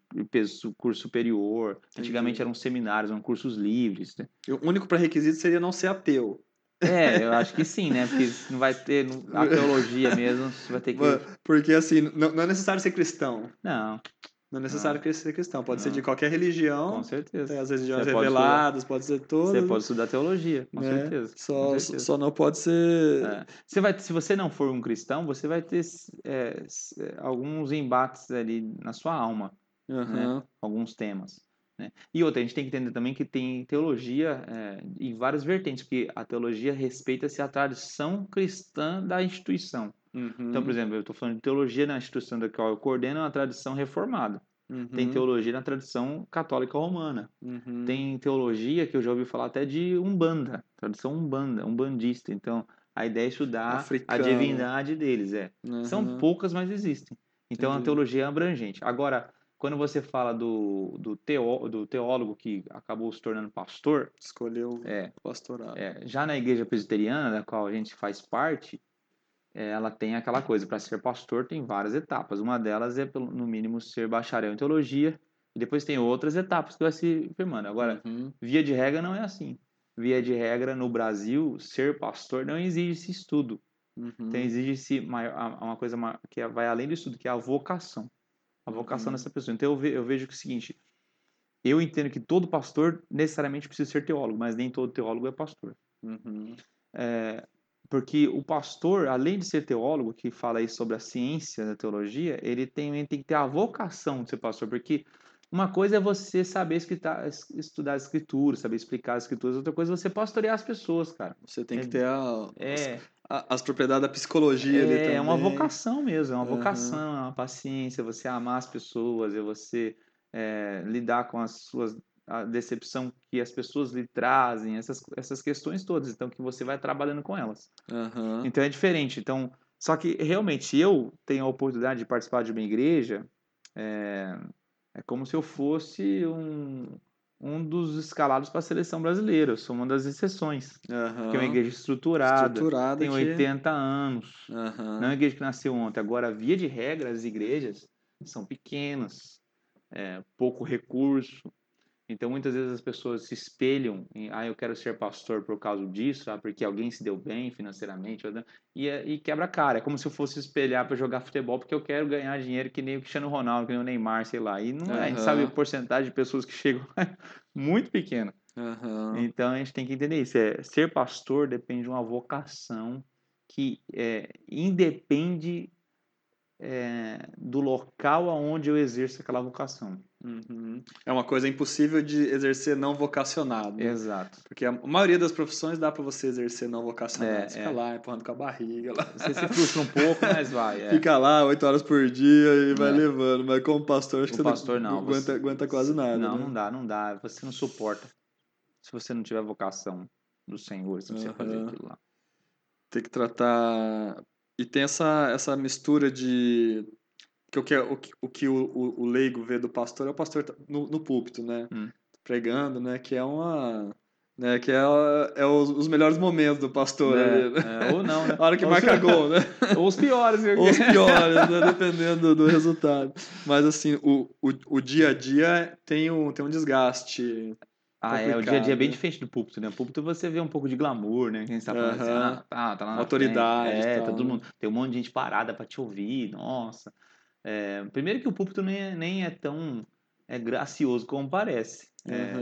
curso superior. Antigamente eram seminários, eram cursos livres. né? O único pré-requisito seria não ser ateu. É, eu acho que sim, né? Porque não vai ter não- a teologia mesmo, você vai ter que. (laughs) Porque, assim, não, não é necessário ser cristão. Não, Não é necessário ser cristão. Pode ser de qualquer religião. com certeza. Tem as religiões Você pode reveladas, pode ser todas. Você pode estudar teologia, com né? certeza. com Só, certeza. só não pode ser. É. Você vai, se você não for um cristão, você vai ter é, é, alguns embates ali na sua alma, Aham. alguns temas. Né? E outra, a gente tem que entender também que tem teologia é, em várias vertentes, porque a teologia respeita-se à tradição cristã da instituição. Uhum. Então, por exemplo, eu estou falando de teologia na instituição da qual eu coordeno, é uma tradição reformada. Tem Uhum. teologia na tradição católica romana. Uhum. Tem teologia que eu já ouvi falar até de Umbanda, tradição Umbanda, umbandista. Então, a ideia é estudar a Africano. divindade deles, é. São Uhum. poucas, mas existem. Então, a Entendi. teologia é abrangente. Agora, quando você fala do, do, teó, do teólogo que acabou se tornando pastor, Escolheu é, o pastorado. é, já na igreja presbiteriana, da qual a gente faz parte, ela tem aquela coisa, para ser pastor tem várias etapas. Uma delas é, no mínimo, ser bacharel em teologia, e depois tem outras etapas que vai se firmando. Agora, Uhum. via de regra não é assim. Via de regra, no Brasil, ser pastor não exige esse estudo. Uhum. Então, exige-se uma coisa que é- vai além do estudo, que é a vocação. A vocação Uhum. dessa pessoa. Então, eu vejo que é o seguinte: eu entendo que todo pastor necessariamente precisa ser teólogo, mas nem todo teólogo é pastor. Uhum. É, porque o pastor, além de ser teólogo, que fala aí sobre a ciência da teologia, ele tem, ele tem que ter a vocação de ser pastor, porque uma coisa é você saber escritar, estudar as escrituras, saber explicar as escrituras, outra coisa é você pastorear as pessoas, cara. Você tem que É- ter a, É, as, as propriedades da psicologia ali também. é uma vocação mesmo, é uma Aham. vocação, é uma paciência, você amar as pessoas, é você é, lidar com as suas a decepção que as pessoas lhe trazem, essas, essas questões todas, então que você vai trabalhando com elas. Aham. Então é diferente. Então, só que realmente eu tenho a oportunidade de participar de uma igreja, é, é como se eu fosse um, um dos escalados para a seleção brasileira. Eu sou uma das exceções. Aham. Que é uma igreja estruturada, Estruturada tem que- 80 anos. Aham. Não é uma igreja que nasceu ontem. Agora, via de regra, as igrejas são pequenas, é, pouco recurso. Então, muitas vezes as pessoas se espelham em, ah, eu quero ser pastor por causa disso, ah, porque alguém se deu bem financeiramente, ou não", e, é- e quebra a cara. É como se eu fosse espelhar para jogar futebol porque eu quero ganhar dinheiro que nem o Cristiano Ronaldo, que nem o Neymar, sei lá. E não é, a gente sabe a porcentagem de pessoas que chegam (laughs) muito pequena. Aham. Então a gente tem que entender isso. É, ser pastor depende de uma vocação que é, independe é, do local aonde eu exerço aquela vocação. Uhum. É uma coisa impossível de exercer não vocacionado. né? Exato. Porque a maioria das profissões dá pra você exercer não vocacionado. É, fica é. lá empurrando com a barriga. Lá. Você se frustra um pouco, mas vai. é. Fica lá oito horas por dia e vai É. levando. Mas como pastor, acho que O você pastor não. aguenta, você- aguenta quase nada. Não, né? não dá, não dá. Você não suporta. Se você não tiver vocação do Senhor, se você fazer Aham. aquilo lá. Tem que tratar. E tem essa, essa mistura de. Que o que, o, que- o, que o, o, o leigo vê do pastor é o pastor tá no, no púlpito, né? Hum. Pregando, né? Que é uma. Né, que é, é os, os melhores momentos do pastor Né? ali, né? É, ou não, né? (laughs) A hora que Ou marca gol, né? (laughs) Ou os piores. viu? Ou os piores, né? Dependendo do resultado. Mas assim, o, o, o dia a dia tem um, tem um desgaste. Ah, é, o dia a dia é bem diferente do púlpito, né? O púlpito você vê um pouco de glamour, né? Quem está falando assim, ah, tá, tá lá na Autoridade frente. É, tá todo né? mundo, tem um monte de gente parada para te ouvir, nossa. É, primeiro que o púlpito nem é, nem é tão é, gracioso como parece. É.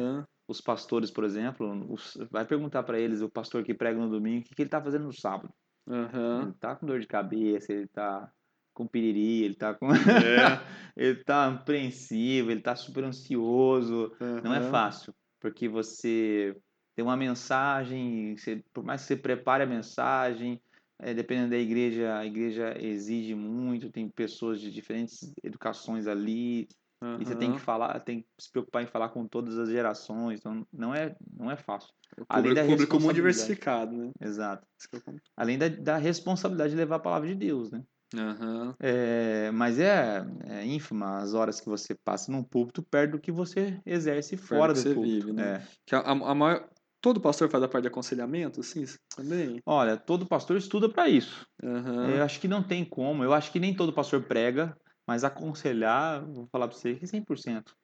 Os pastores, por exemplo, os- vai perguntar para eles, o pastor que prega no domingo, o que, que ele tá fazendo no sábado. Aham. Ele tá com dor de cabeça, ele tá com piriri, ele tá com... É. (laughs) ele tá apreensivo, ele tá super ansioso, não é fácil, porque você tem uma mensagem, você- por mais que você prepare a mensagem, eh, dependendo da igreja, a igreja exige muito, tem pessoas de diferentes educações ali, e você tem que falar, tem que se preocupar em falar com todas as gerações, então não é, não é fácil. O Além público, da público muito diversificado, né? Exato. Além da, da responsabilidade de levar a palavra de Deus, né? Aham. É, mas é, é ínfima as horas que você passa num púlpito perto do que você exerce fora do púlpito. vive, né? É. Que a, a, maior... Todo pastor faz a parte de aconselhamento, assim, também? Olha, todo pastor estuda para isso. Aham. Eu acho que não tem como. Eu acho que nem todo pastor prega, mas aconselhar, vou falar para você que 100%.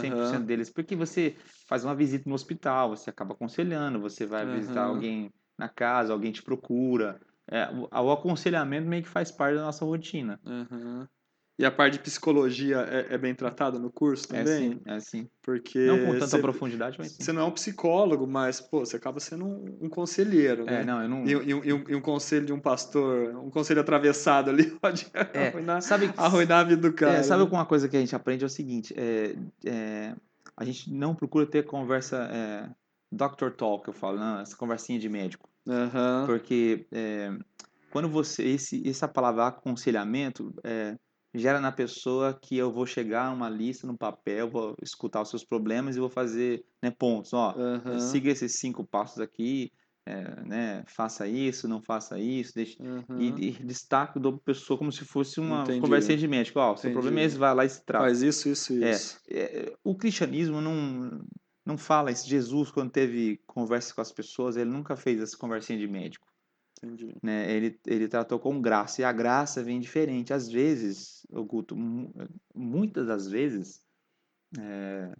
100% Aham. deles. Porque você faz uma visita no hospital, você acaba aconselhando, você vai visitar Aham. alguém na casa, alguém te procura. É, o, o aconselhamento meio que faz parte da nossa rotina. Aham. E a parte de psicologia é, é bem tratada no curso É também? assim, é assim. Porque Não com tanta você, profundidade, mas sim. você não é um psicólogo, mas, pô, você acaba sendo um, um conselheiro, né? É, não, eu não. E, e um- e um, e um conselho de um pastor, um conselho atravessado ali (laughs) pode É, arruinar, sabe, arruinar a vida do cara. é, sabe né? uma coisa que a gente aprende é o seguinte: é, é, a gente não procura ter conversa é, Dr. Talk, eu falo, não, essa conversinha de médico. Aham. Porque é, quando você. Esse, essa palavra aconselhamento é, gera na pessoa que eu vou chegar uma lista no papel, vou escutar os seus problemas e vou fazer né, pontos. Ó, Aham. siga esses cinco passos aqui, é, né, faça isso, não faça isso, deixe, Aham. e, e destaco da pessoa como se fosse uma Entendi. conversinha de médico. Ó, seu problema é esse, vai lá e se trata. Faz isso, isso, É, isso. é, o cristianismo não, não fala isso. Jesus, quando teve conversa com as pessoas, ele nunca fez essa conversinha de médico. Entendi. Né? Ele, ele tratou com graça. E a graça vem diferente. Às vezes, Augusto, mu- muitas das vezes, é,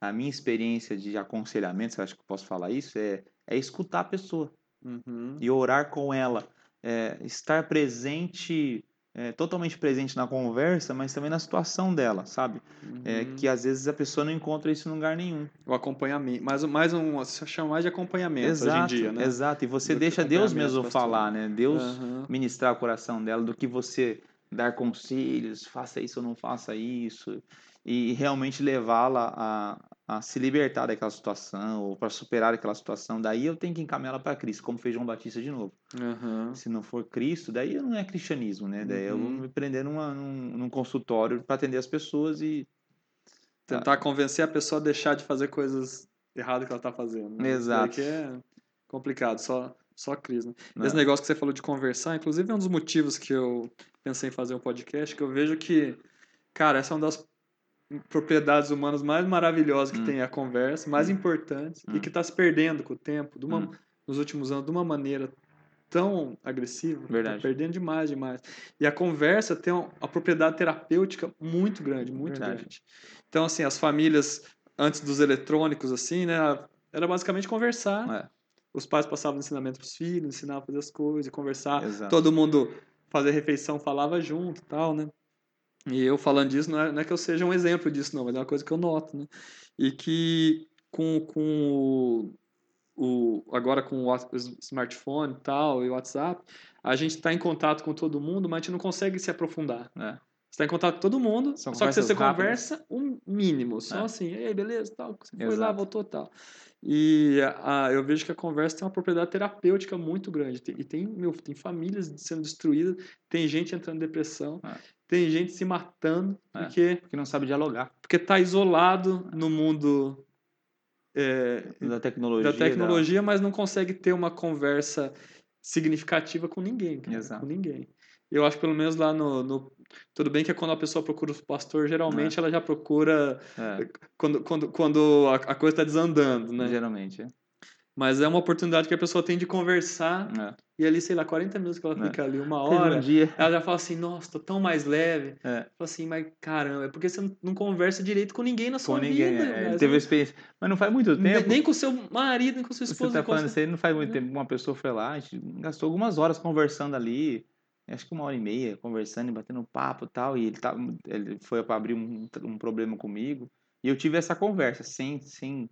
a minha experiência de aconselhamento, acho que eu posso falar isso, é, é escutar a pessoa Uhum. e orar com ela. É, estar presente é, totalmente presente na conversa, mas também na situação dela, sabe? É, Uhum. que às vezes a pessoa não encontra isso em lugar nenhum. O acompanhamento. Mais, um- mais um. Se chama mais de acompanhamento exato, hoje em dia, né? exato. E você Do deixa Deus mesmo falar, né? Deus Aham. ministrar o coração dela do que você dar conselhos, faça isso ou não faça isso, e realmente levá-la a, a se libertar daquela situação ou para superar aquela situação. Daí eu tenho que encaminhá-la para Cristo, como fez João Batista de novo. Aham. Se não for Cristo, daí não é cristianismo, né? Daí eu vou Uhum. me prender numa, num, num consultório para atender as pessoas e. Tentar convencer a pessoa a deixar de fazer coisas erradas que ela tá fazendo. né? Exato. que é complicado, só, só Cris, né? Né? Esse negócio que você falou de conversar, inclusive é um dos motivos que eu pensei em fazer um podcast, que eu vejo que, cara, essa é uma das propriedades humanas mais maravilhosas que Hum. tem a conversa, mais Hum. importantes, e Hum. que está se perdendo com o tempo, uma, Hum. nos últimos anos, de uma maneira tão agressiva. Verdade. Tá perdendo demais, demais. E a conversa tem uma, uma propriedade terapêutica muito grande, muito Verdade. grande. Então, assim, as famílias, antes dos eletrônicos, assim, né, era basicamente conversar. É, Os pais passavam ensinamento para os filhos, ensinavam a fazer as coisas, conversar. exato. Todo mundo fazer refeição falava junto e tal, né? E eu falando disso, não é, não é que eu seja um exemplo disso, não, mas é uma coisa que eu noto, né? E que com, com o, o- agora com o smartphone e tal, e o WhatsApp, a gente está em contato com todo mundo, mas a gente não consegue se aprofundar. É. Você está em contato com todo mundo, São só que você, rápidas. conversa um mínimo, só É. assim, ei, beleza, tal, você foi lá, voltou, tal. E a, eu vejo que a conversa tem uma propriedade terapêutica muito grande. Tem- e tem, meu, tem famílias sendo destruídas, tem gente entrando em depressão, É. tem gente se matando, É. porque, Porque não sabe dialogar porque tá isolado no mundo é, da tecnologia. da tecnologia, mas não consegue ter uma conversa significativa com ninguém, cara, Exato. com ninguém. Eu acho pelo menos lá no, no- tudo bem que é quando a pessoa procura o pastor, geralmente ela já procura É, quando, quando, quando a, a coisa está desandando, né? geralmente. É. Mas é uma oportunidade que a pessoa tem de conversar É. e ali, sei lá, 40 minutos que ela É. fica ali, uma hora, um dia. ela já fala assim, nossa, tô tão mais leve. É. Fala assim, mas caramba, é porque você não, conversa direito com ninguém na sua Com ninguém. vida. é, né? ele Você teve experiência. Mas não faz muito tempo. nem com seu marido, nem com sua Você esposa. tá não falando isso aí, não faz muito É. tempo. Uma pessoa foi lá, a gente gastou algumas horas conversando ali. Acho que uma hora e meia, conversando e batendo papo e tal. E ele, tá, ele foi para abrir um, um problema comigo. E eu tive essa conversa, sem, sem,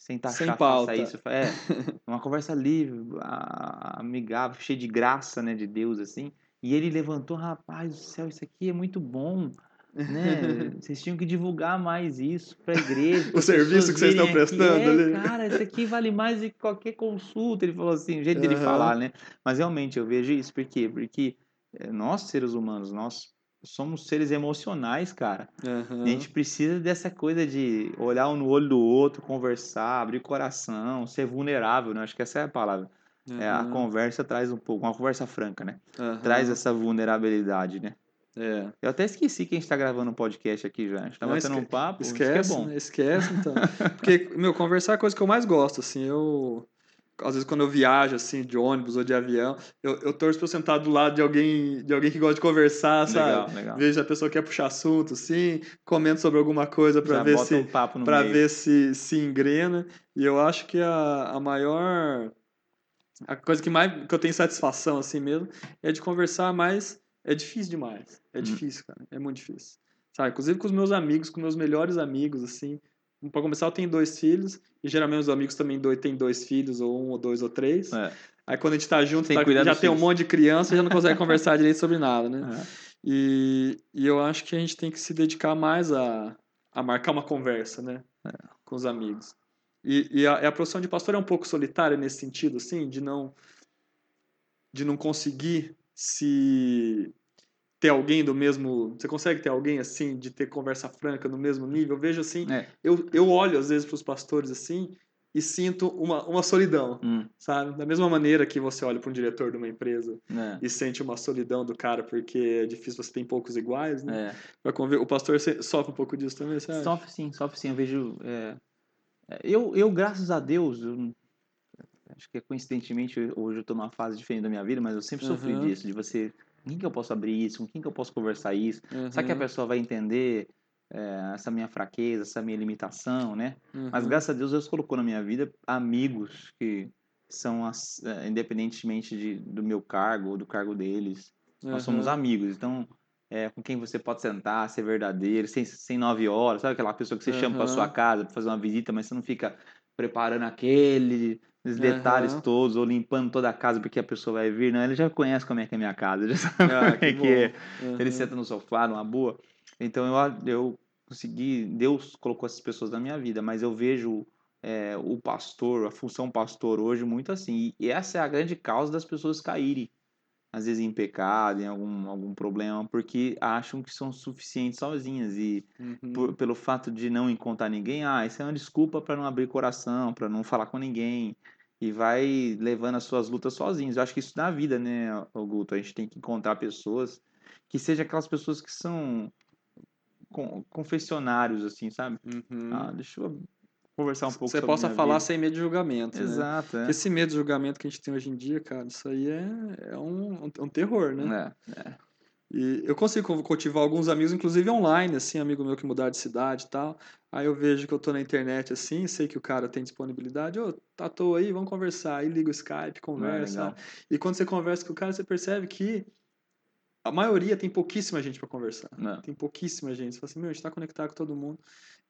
sem taxar, Sem faça pauta. isso. É, (laughs) uma conversa livre, a- amigável, cheia de graça, né, de Deus, assim. E ele levantou, rapaz do céu, isso aqui é muito bom, né? (laughs) Vocês tinham que divulgar mais isso pra igreja. (laughs) O serviço que vocês estão aqui. prestando É, ali." Cara, isso aqui vale mais do que qualquer consulta. Ele falou assim, o jeito dele Aham. falar, né? Mas realmente eu vejo isso, por quê? Porque eh, nós, seres humanos, nós somos seres emocionais, cara. Aham. A gente precisa dessa coisa de olhar um no olho do outro, conversar, abrir coração, ser vulnerável, né? Acho que essa é a palavra. É, a conversa traz um pouco, uma conversa franca, né? Aham. Traz essa vulnerabilidade, né? É. Eu até esqueci que a gente tá gravando um podcast aqui já. A gente tá Não, batendo esque- um papo, que Esquece, é bom. né? esquece, então. Porque, meu, conversar é a coisa que eu mais gosto, assim, eu... Às vezes quando eu viajo, assim, de ônibus ou de avião, eu, eu torço pra eu sentar do lado de alguém, de alguém que gosta de conversar, sabe? Legal, legal. Vejo a pessoa quer puxar assunto, assim, comento sobre alguma coisa pra Já ver se... um para ver se se engrena. E eu acho que a, a maior. A coisa que mais que eu tenho satisfação assim mesmo é de conversar, mas é difícil demais. É Hum. difícil, cara. É muito difícil. Sabe? Inclusive com os meus amigos, com meus melhores amigos, assim. Pra começar, eu tenho dois filhos, e geralmente os amigos também dois, têm dois filhos, ou um, ou dois, ou três. É. Aí quando a gente tá junto, tá- já tem um monte de criança, já não consegue (laughs) conversar direito sobre nada, né? É. E, e eu acho que a gente tem que se dedicar mais a, a marcar uma conversa, né? Com os amigos. E, e a, a profissão de pastor é um pouco solitária nesse sentido, assim, de não, de não conseguir se ter alguém do mesmo. Você consegue ter alguém assim, de ter conversa franca no mesmo nível? Eu vejo assim, É. eu, eu olho às vezes para os pastores assim e sinto uma, uma solidão, Hum, sabe? Da mesma maneira que você olha para um diretor de uma empresa é. e sente uma solidão do cara porque é difícil, você tem poucos iguais, né? É. O pastor sofre um pouco disso também, sabe? Sofre sim, sofre sim. Eu vejo. é, é, Eu, eu, graças a Deus, eu acho que coincidentemente hoje eu tô numa fase diferente da minha vida, mas eu sempre sofri Aham. disso, de você. Com quem que eu posso abrir isso? Com quem que eu posso conversar isso? Será que a Uhum, pessoa vai entender é, essa minha fraqueza, essa minha limitação, né? Mas uhum. graças a Deus Deus colocou na minha vida amigos que são, as- é, independentemente de, do meu cargo ou do cargo deles, Nós somos Aham. amigos. Então, é, com quem você pode sentar, ser verdadeiro, sem, sem nove horas. Sabe aquela pessoa que você chama para sua Aham. casa para fazer uma visita, mas você não fica preparando aqueles detalhes Aham. todos ou limpando toda a casa porque a pessoa vai vir. Não, ele já conhece como é que é a minha casa, (laughs) já sabe Ah, como que é que é. bom. Ele senta no sofá, numa boa. Então eu, eu consegui, Deus colocou essas pessoas na minha vida, mas eu vejo é, o pastor, a função pastor hoje muito assim. E essa é a grande causa das pessoas caírem, às vezes em pecado, em algum, algum problema, porque acham que são suficientes sozinhas. E Uhum. por- pelo fato de não encontrar ninguém, ah, isso é uma desculpa para não abrir coração, para não falar com ninguém. E vai levando as suas lutas sozinhos. Eu acho que isso na vida, né, Augusto? A gente tem que encontrar pessoas que sejam aquelas pessoas que são con- confessionários, assim, sabe? Uhum. Ah, deixa eu conversar um pouco Você possa falar vida. sem medo de julgamento, né? Exato, é. Porque esse medo de julgamento que a gente tem hoje em dia, cara, isso aí é, é um, um terror, né? É, E eu consigo cultivar alguns amigos, inclusive online, assim, amigo meu que mudar de cidade e tal. Aí eu vejo que eu tô na internet assim, sei que o cara tem disponibilidade, ô, tá à toa aí, vamos conversar. Aí liga o Skype, conversa. legal. e quando você conversa com o cara, você percebe que a maioria tem pouquíssima gente para conversar. Não. Tem pouquíssima gente. Você fala assim, meu, a gente tá conectado com todo mundo.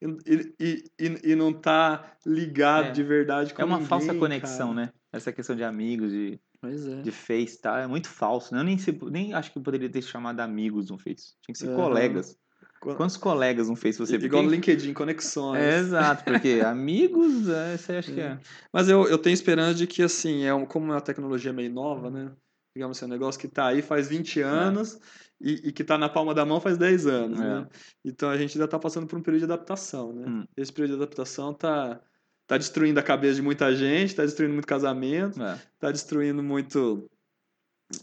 E, e, e, e não tá ligado É. de verdade com É uma ninguém, falsa conexão, cara. né? Essa questão de amigos, de, é. de Face, tá? É muito falso, né? Eu nem, se- nem acho que poderia ter chamado amigos no Face. Tinha que ser Aham. colegas. Qu- Quantos colegas no Face você Igual no LinkedIn, conexões. É, exato, porque (laughs) amigos, é, você acha que é. Mas eu, eu tenho esperança de que, assim, é um, como é uma tecnologia meio nova, né? Digamos assim, um negócio que tá aí faz 20 anos e, e que tá na palma da mão faz 10 anos, É. né? Então a gente ainda tá passando por um período de adaptação, né? Hum. Esse período de adaptação tá, tá destruindo a cabeça de muita gente, tá destruindo muito casamento, É. tá destruindo muito,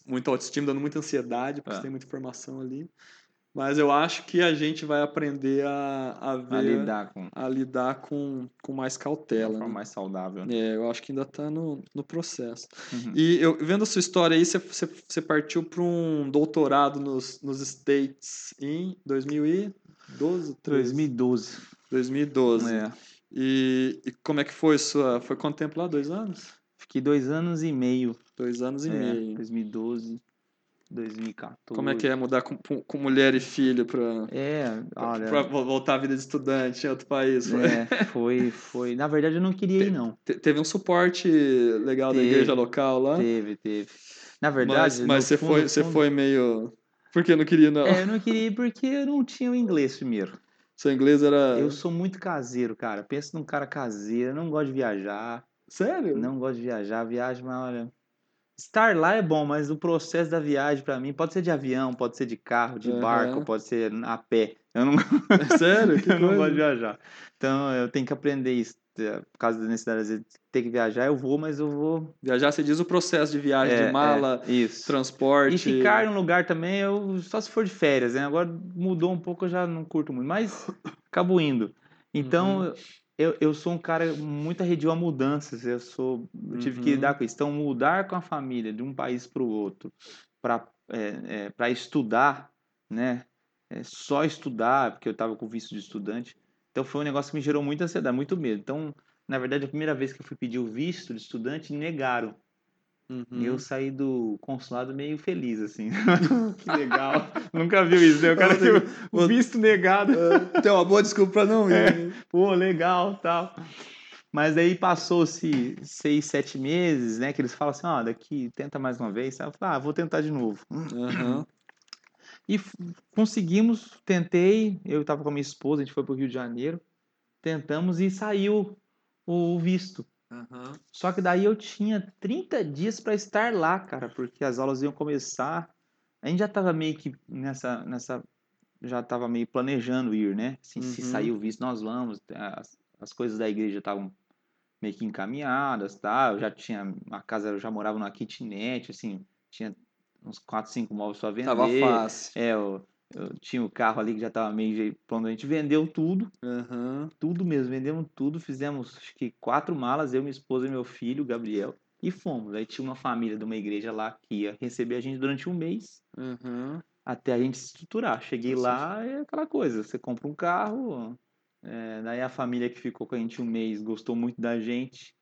muito autoestima, dando muita ansiedade, porque É. você tem muita informação ali. Mas eu acho que a gente vai aprender a, a A ver, lidar com a lidar com, com mais cautela, forma né? mais saudável. né? É, eu acho que ainda está no, no processo. Uhum. E eu vendo a sua história aí, você, você, você partiu para um doutorado nos, nos States em 2012? 13? 2012. 2012. É. E, e como é que foi sua. Foi quanto tempo lá? Dois anos? Fiquei dois anos e meio. Dois anos e é, meio. 2012, 2014. Como é que é mudar com, com mulher e filho para É, olha. voltar à vida de estudante em outro país? Foi- é, foi, foi. Na verdade, eu não queria ir, não. Te- Teve um suporte legal da Teve, igreja local lá? Teve, teve. Na mas verdade, mas no você, fundo, foi, no você fundo- foi meio. Por que não queria, não? É, eu não queria ir porque eu não tinha o inglês primeiro. Seu inglês era. Eu sou muito caseiro, cara. Pensa num cara caseiro, eu não gosto de viajar. Sério? Não gosto de viajar, viagem, mas olha. Estar lá é bom, mas o processo da viagem pra mim pode ser de avião, pode ser de carro, de Aham. barco, pode ser a pé. Eu não, Sério? (laughs) Que eu não gosto de viajar. Então eu tenho que aprender isso. É, Por causa da necessidade de ter que viajar, eu vou, mas eu vou. Viajar, você diz o processo de viagem, É, de mala, é, transporte. E ficar em um lugar também, eu só se for de férias, né? Agora mudou um pouco, eu já não curto muito, mas acabo indo. Então, Uhum. Eu, eu sou um cara muito arredio a mudanças, eu sou, eu tive que Uhum. lidar com isso. Então, mudar com a família de um país para o outro, para é, é, para estudar, né? É, só estudar, porque eu estava com visto de estudante. Então, foi um negócio que me gerou muita ansiedade, muito medo. Então, na verdade, a primeira vez que eu fui pedir o visto de estudante, negaram. Uhum. E eu saí do consulado meio feliz, assim. (laughs) que legal. Nunca viu isso, né? O cara o visto negado. É, Tem uma boa desculpa pra não ir. É. Pô, legal, tal. Mas aí passou-se seis, sete meses, né? Que eles falam assim, ó, daqui, tenta mais uma vez. Eu falei, ah, vou tentar de novo. Aham. E conseguimos, tentei, eu estava com a minha esposa, a gente foi pro Rio de Janeiro, tentamos e saiu o visto. Aham. Só que daí eu tinha 30 dias para estar lá, cara, porque as aulas iam começar. A gente já tava meio que nessa, nessa já tava meio planejando ir, né? Assim, se Uhum. sair o visto, nós vamos. As, as coisas da igreja estavam meio que encaminhadas, tá? Eu já tinha a casa, eu já morava numa kitnet, assim, tinha uns 4, 5 móveis para vender. Tava fácil. É, eu, eu tinha o carro ali que já tava meio pronto, a gente vendeu tudo Aham. tudo mesmo, vendemos tudo, fizemos acho que quatro malas, eu, minha esposa e meu filho, Gabriel, e fomos. Aí tinha uma família de uma igreja lá que ia receber a gente durante um mês, Aham. até a gente se estruturar. Cheguei Nossa. lá, é aquela coisa, você compra um carro, é, daí a família que ficou com a gente um mês gostou muito da gente,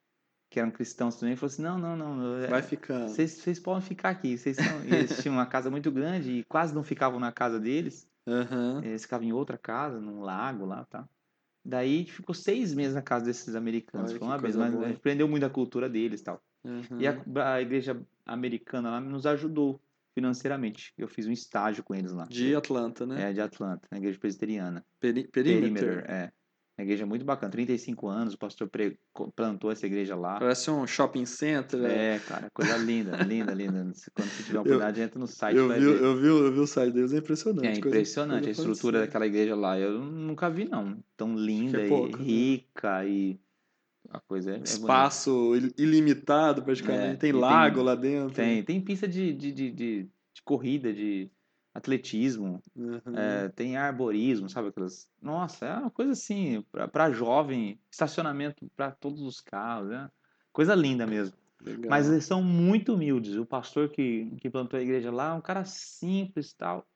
que eram cristãos também, falou assim: não, não, não. é- Vai ficando. Vocês, podem ficar aqui. Vocês Eles tinham uma casa muito grande e quase não ficavam na casa deles. Aham. Eles ficavam em outra casa, num lago lá, tá? Daí ficou seis meses na casa desses americanos. Olha Foi uma vez, mas boa. a gente aprendeu muito a cultura deles tal. aham. E a, a igreja americana lá nos ajudou financeiramente. Eu fiz um estágio com eles lá. De Atlanta, né? É, de Atlanta, na igreja presbiteriana. Peri- Perimeter. Perimeter, é. Uma igreja muito bacana, 35 anos, o pastor plantou essa igreja lá. Parece um shopping center. né? É, cara, coisa linda, linda, linda. Quando você tiver (laughs) oportunidade, entra no site eu, vi, ver. eu, vi, eu vi o site deles, é impressionante. É impressionante coisa a estrutura daquela igreja lá. Eu nunca vi, não. Tão linda é e pouco, né? rica e a coisa é, é. Espaço il- ilimitado, praticamente. É, tem e tem- lago lá dentro. Tem, tem pista de, de, de, de, de corrida, de atletismo, Uhum. é, tem arborismo, sabe aquelas... Nossa, é uma coisa assim, pra- pra jovem, estacionamento pra todos os carros, né? Coisa linda mesmo. Legal. Mas eles são muito humildes. O pastor que, que plantou a igreja lá um cara simples e tal.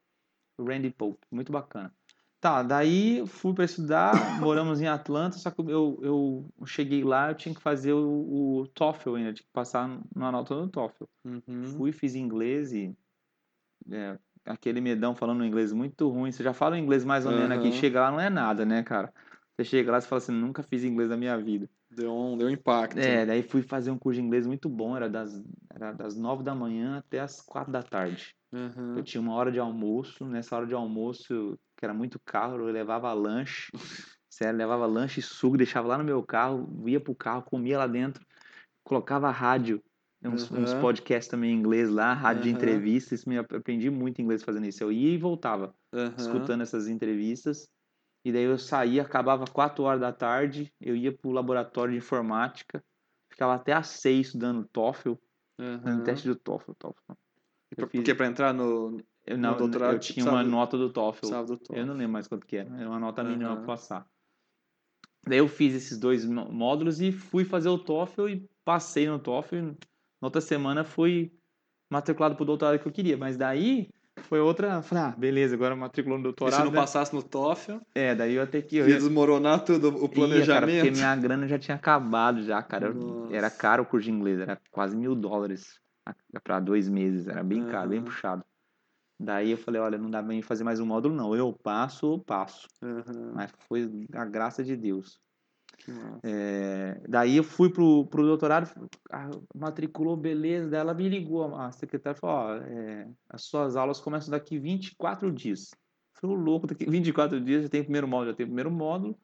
O Randy Pope, muito bacana. Tá, daí fui para estudar, (coughs) moramos em Atlanta, só que eu, eu cheguei lá, eu tinha que fazer o, o TOEFL ainda, tinha que passar numa nota no TOEFL. Uhum. Fui, fiz inglês e é, aquele medão falando inglês muito ruim. Você já fala inglês mais ou menos aqui, chega lá não é nada, né, cara? Você chega lá e fala assim, nunca fiz inglês na minha vida. Deu um, deu um impacto. É, daí fui fazer um curso de inglês muito bom, era das, era das 9 da manhã até as 4 da tarde. Uhum. Eu tinha uma hora de almoço, nessa hora de almoço, que era muito carro, eu levava lanche, (laughs) sério, levava lanche e suco, deixava lá no meu carro, ia pro carro, comia lá dentro, colocava rádio, uns, uns Aham. podcasts também em inglês lá, rádio de Aham. entrevistas, me ap- aprendi muito inglês fazendo isso. Eu ia e voltava, Uhum. escutando essas entrevistas, e daí eu saía, acabava 4 horas da tarde, eu ia pro laboratório de informática, ficava até às 6 estudando TOEFL, Uhum. teste do TOEFL. TOEFL. Fiz- Porque pra entrar no, Eu, não, doutorado, eu tinha uma precisava- nota do TOEFL. do TOEFL. Eu não lembro mais quanto que era. Era uma nota mínima Aham. pra passar. Daí eu fiz esses dois mó- módulos e fui fazer o TOEFL e passei no TOEFL. Na outra semana fui matriculado pro doutorado que eu queria. Mas daí foi outra... Falei, ah, beleza, agora matriculou no e doutorado. se não né? passasse no TOEFL, É, daí eu ia ter que... Eu ia desmoronar tudo o Ia, cara, planejamento. porque minha grana já tinha acabado já, cara. Nossa. Era caro o curso de inglês, era quase mil dólares para dois meses, era bem caro, bem Aham. puxado. Daí eu falei, olha, não dá mim fazer mais um módulo não, eu passo, eu passo. Uhum. Mas foi a graça de Deus. É, daí eu fui pro, pro doutorado, ah, matriculou, beleza, daí ela me ligou, a secretária falou, ó, é, as suas aulas começam daqui 24 dias. Eu falei, ô louco, daqui 24 dias já tem o primeiro módulo, já tem o primeiro módulo,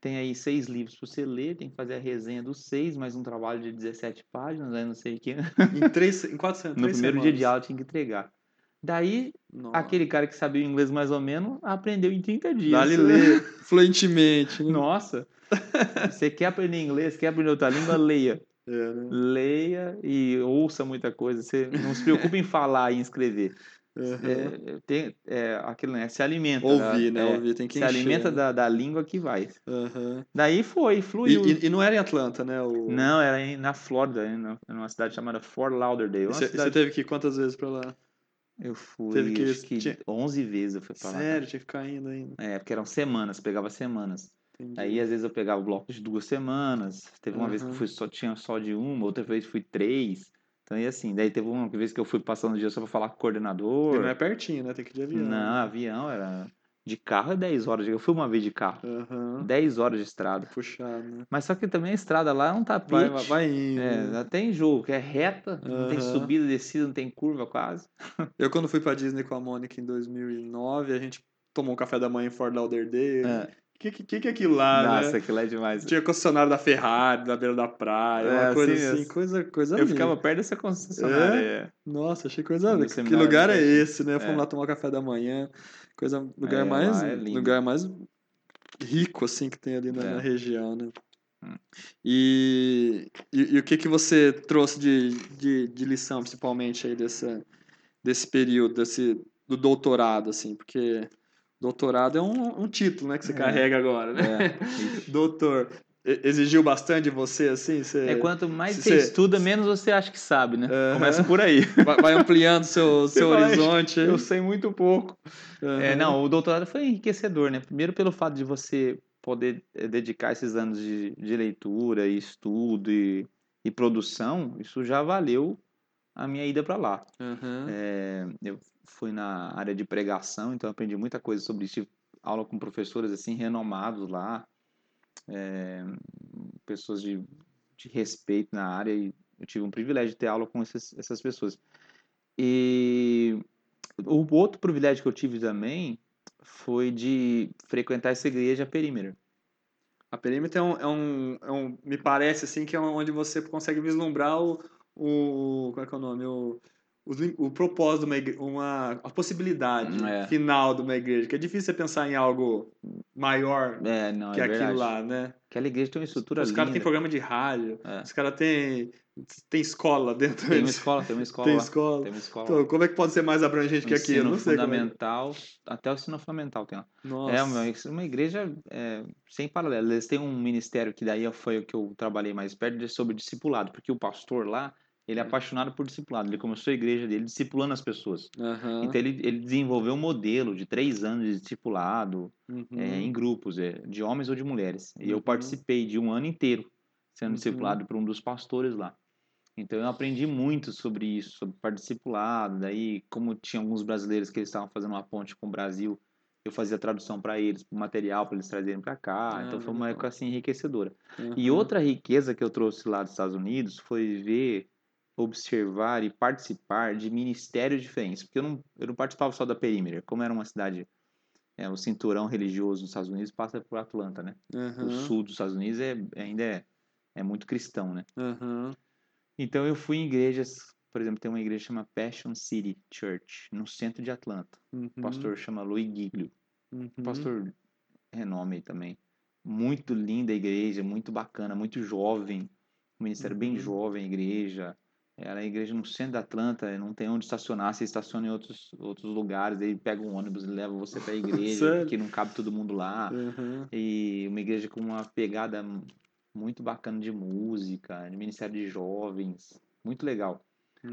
tem aí seis livros para você ler, tem que fazer a resenha dos seis, mais um trabalho de 17 páginas, aí não sei o que. Em, três, em quatro No primeiro dia de semanas. aula tinha que entregar. Daí, Nossa. aquele cara que sabia inglês mais ou menos, aprendeu em 30 dias. Dá-lhe (laughs) ler fluentemente. né? Nossa! (laughs) Você quer aprender inglês, quer aprender outra língua, leia. É, né? Leia e ouça muita coisa. Você não se preocupe em falar e em escrever. Uhum. É, tem, é, aquilo, né? Se alimenta. Ouvir, da- né? é, Ouvir, tem que Se encher, alimenta né? da, da língua que vai. Uhum. Daí foi, E, fluiu. e- e não era em Atlanta, né? O... Não, era em- na Flórida, em na- numa cidade chamada Fort Lauderdale. E você cidade- teve que ir quantas vezes pra lá? Eu fui, teve que- acho que tinha- 11 vezes eu fui pra lá. Sério, tinha que ficar indo ainda. É, porque eram semanas, pegava semanas. Entendi. Aí às vezes eu pegava bloco de duas semanas. Teve uma vez que eu fui só, tinha só de uma, outra vez fui três. Então e assim, daí teve uma vez que eu fui passando o dia só pra falar com o coordenador. não é pertinho, né? Tem que ir de avião. Não, avião era. De carro é 10 horas. Eu fui uma vez de carro. Aham. 10 horas de estrada. Puxado, né? Mas só que também a estrada lá é um tapete. Vai, vai, vai indo. É, né? não tem jogo, que é reta, não tem subida, descida, não tem curva quase. (laughs) Eu, quando fui pra Disney com a Mônica em 2009, a gente tomou um café da manhã em Fort Lauderdale. É. O que, que, que é aquilo lá, Nossa, né? aquilo é demais. Tinha concessionário da Ferrari, da beira da praia, É, uma coisa assim assim, coisa, coisa Eu ficava perto dessa concessionária. é. Nossa, achei coisa linda. Que lugar é esse, né? Fomos É. lá tomar café da manhã. Coisa, lugar É, mais, é lugar mais rico assim que tem ali na, É. na região, né? Hum. E, e, e o que que você trouxe de, de, de lição, principalmente aí dessa, desse período, desse do doutorado, assim, porque doutorado é um, um título, né, que você É. carrega agora, né? É. (laughs) Doutor, exigiu bastante de você, assim? Você É, quanto mais você você- estuda, menos você acha que sabe, né? Começa por aí. (laughs) vai, vai ampliando seu, seu horizonte. Eu sei muito pouco. É, não, o doutorado foi enriquecedor, né? Primeiro pelo fato de você poder eh, dedicar esses anos de, de leitura e estudo e, e produção, isso já valeu a minha ida para lá. É, eu fui na área de pregação, então aprendi muita coisa sobre isso. Tive aula com professores assim renomados lá, é, pessoas de, de respeito na área e eu tive um privilégio de ter aula com essas, essas pessoas. E o outro privilégio que eu tive também foi de frequentar essa igreja perímetro. A perímetro é um, é um, é um- Me parece assim que é onde você consegue vislumbrar o. o como é que é o nome? O, lim- o propósito de uma igreja, uma, a possibilidade É. final de uma igreja. Que é difícil você pensar em algo maior É, não, que é aquilo verdade. lá, né? Aquela igreja tem uma estrutura Os caras têm programa de rádio, É. os caras têm. Tem escola dentro. Tem uma escola, tem uma (laughs) escola Tem escola. Tem uma escola Então, como é que pode ser mais abrangente que? Eu Ensino não sei é. fundamental, até o ensino fundamental tem lá. Nossa. É uma, igreja é, sem paralelo. Eles têm um ministério que daí foi o que eu trabalhei mais perto sobre discipulado, porque o pastor lá, ele é apaixonado por discipulado. Ele começou a igreja dele discipulando as pessoas. Aham. Então ele, ele desenvolveu um modelo de três anos de discipulado Uhum. é, em grupos, é, de homens ou de mulheres. E eu Uhum. participei de um ano inteiro sendo Uhum. discipulado por um dos pastores lá. Então eu aprendi muito sobre isso, sobre discipulado. Daí, como tinha alguns brasileiros que eles estavam fazendo uma ponte com o Brasil, eu fazia tradução para eles, material para eles trazerem para cá. Ah, então foi uma época assim enriquecedora. E Aham. outra riqueza que eu trouxe lá dos Estados Unidos foi ver, observar e participar de ministérios diferentes. Porque eu não, eu não participava só da Perimeter. Como era uma cidade, é, o cinturão religioso dos Estados Unidos passa por Atlanta, né? Aham. O sul dos Estados Unidos é, ainda é, é muito cristão, né? Aham. Então eu fui em igrejas, por exemplo, tem uma igreja que chama Passion City Church, no centro de Atlanta. Uhum. O pastor chama Louis Giglio. Uhum. Um pastor renome também. Muito linda a igreja, muito bacana, muito jovem. Um ministério bem Uhum. jovem, a igreja. Era a igreja no centro de Atlanta, não tem onde estacionar, você estaciona em outros, outros lugares, aí pega um ônibus e leva você para a (laughs) igreja, porque não cabe todo mundo lá. Aham. E uma igreja com uma pegada muito bacana de música, de ministério de jovens, muito legal.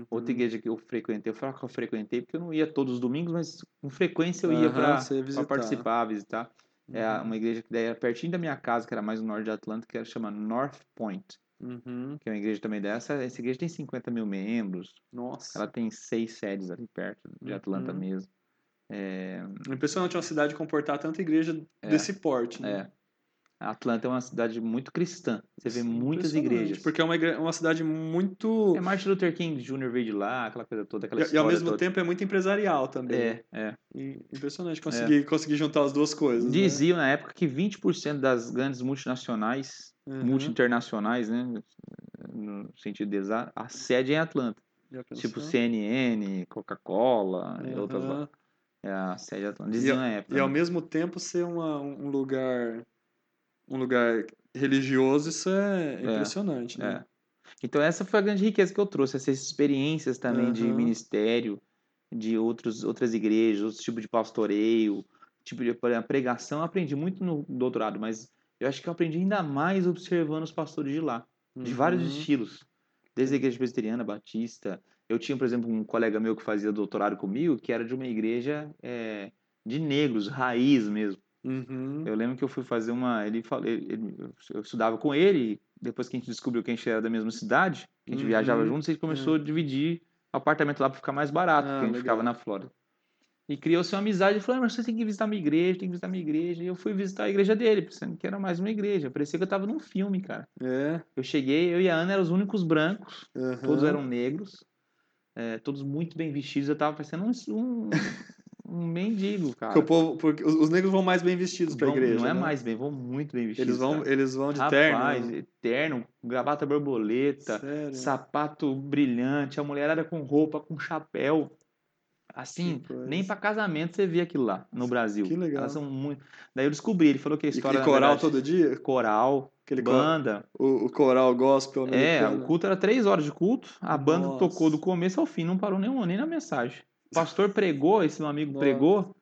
Outra Uhum. igreja que eu frequentei, eu falo que eu frequentei porque eu não ia todos os domingos, mas com frequência eu ia Aham, para visitar. participar, visitar. É Uhum. uma igreja que daí era pertinho da minha casa, que era mais no norte de Atlanta, que era chama North Point, Uhum. que é uma igreja também dessa. Essa igreja tem 50 mil membros, Nossa. ela tem seis sedes ali perto de Atlanta Uhum. mesmo. É, Impressionante uma cidade comportar tanta igreja É. desse porte, né? é. Atlanta é uma cidade muito cristã. Você vê Sim, muitas igrejas. Porque é uma, igre- uma cidade muito. É Martin Luther King Jr. veio de lá, aquela coisa toda, aquela E, e ao mesmo toda. tempo é muito empresarial também. É, é. E impressionante conseguir, conseguir juntar as duas coisas. né? Diziam na época que 20% das grandes multinacionais, Uhum. multi-internacionais, né, no sentido deles, a, a sede é em Atlanta. Tipo CNN, Coca-Cola e outras lá. É a sede de Atlanta. Diziam na época. E ao né? mesmo tempo ser uma, um lugar um lugar religioso, isso é, impressionante, né? É. Então essa foi a grande riqueza que eu trouxe, essas experiências também de Aham. ministério, de outros, outras igrejas, outros tipos de pastoreio, tipo de por exemplo, pregação, eu aprendi muito no doutorado, mas eu acho que eu aprendi ainda mais observando os pastores de lá, de vários Uhum. estilos, desde a igreja presbiteriana, batista. Eu tinha, por exemplo, um colega meu que fazia doutorado comigo, que era de uma igreja é, de negros, raiz mesmo. Uhum. Eu lembro que eu fui fazer uma. Ele falou, ele, ele- eu estudava com ele, depois que a gente descobriu que a gente era da mesma cidade, que a gente Uhum. viajava juntos, a gente começou a dividir apartamento lá para ficar mais barato, Ah, porque a gente legal. ficava na Flórida. E criou-se uma amizade. Ele falou: ah, mas você tem que visitar minha igreja, tem que visitar minha igreja. E eu fui visitar a igreja dele, pensando que era mais uma igreja. Parecia que eu tava num filme, cara. É. Eu cheguei, eu e a Ana eram os únicos brancos, aham. todos eram negros, é, todos muito bem vestidos. Eu tava parecendo um, um, um mendigo, cara. Porque povo, porque os, os negros vão mais bem vestidos para a Vão- igreja. Não é né? mais bem, vão muito bem vestidos. Eles vão, cara. eles vão de Rapaz, terno. né? terno, gravata borboleta, Sério? sapato brilhante, a mulherada com roupa, com chapéu. Assim, nem pra casamento você vê aquilo lá no Brasil. Que legal. Elas são muito. Daí eu descobri, ele falou que a história. e coral verdade, todo dia? Coral, Aquele cor- banda. o, o coral gospel É, o culto era três horas de culto, a banda Nossa. tocou do começo ao fim, não parou nenhum, nem na mensagem. O pastor pregou, esse meu amigo Nossa. pregou,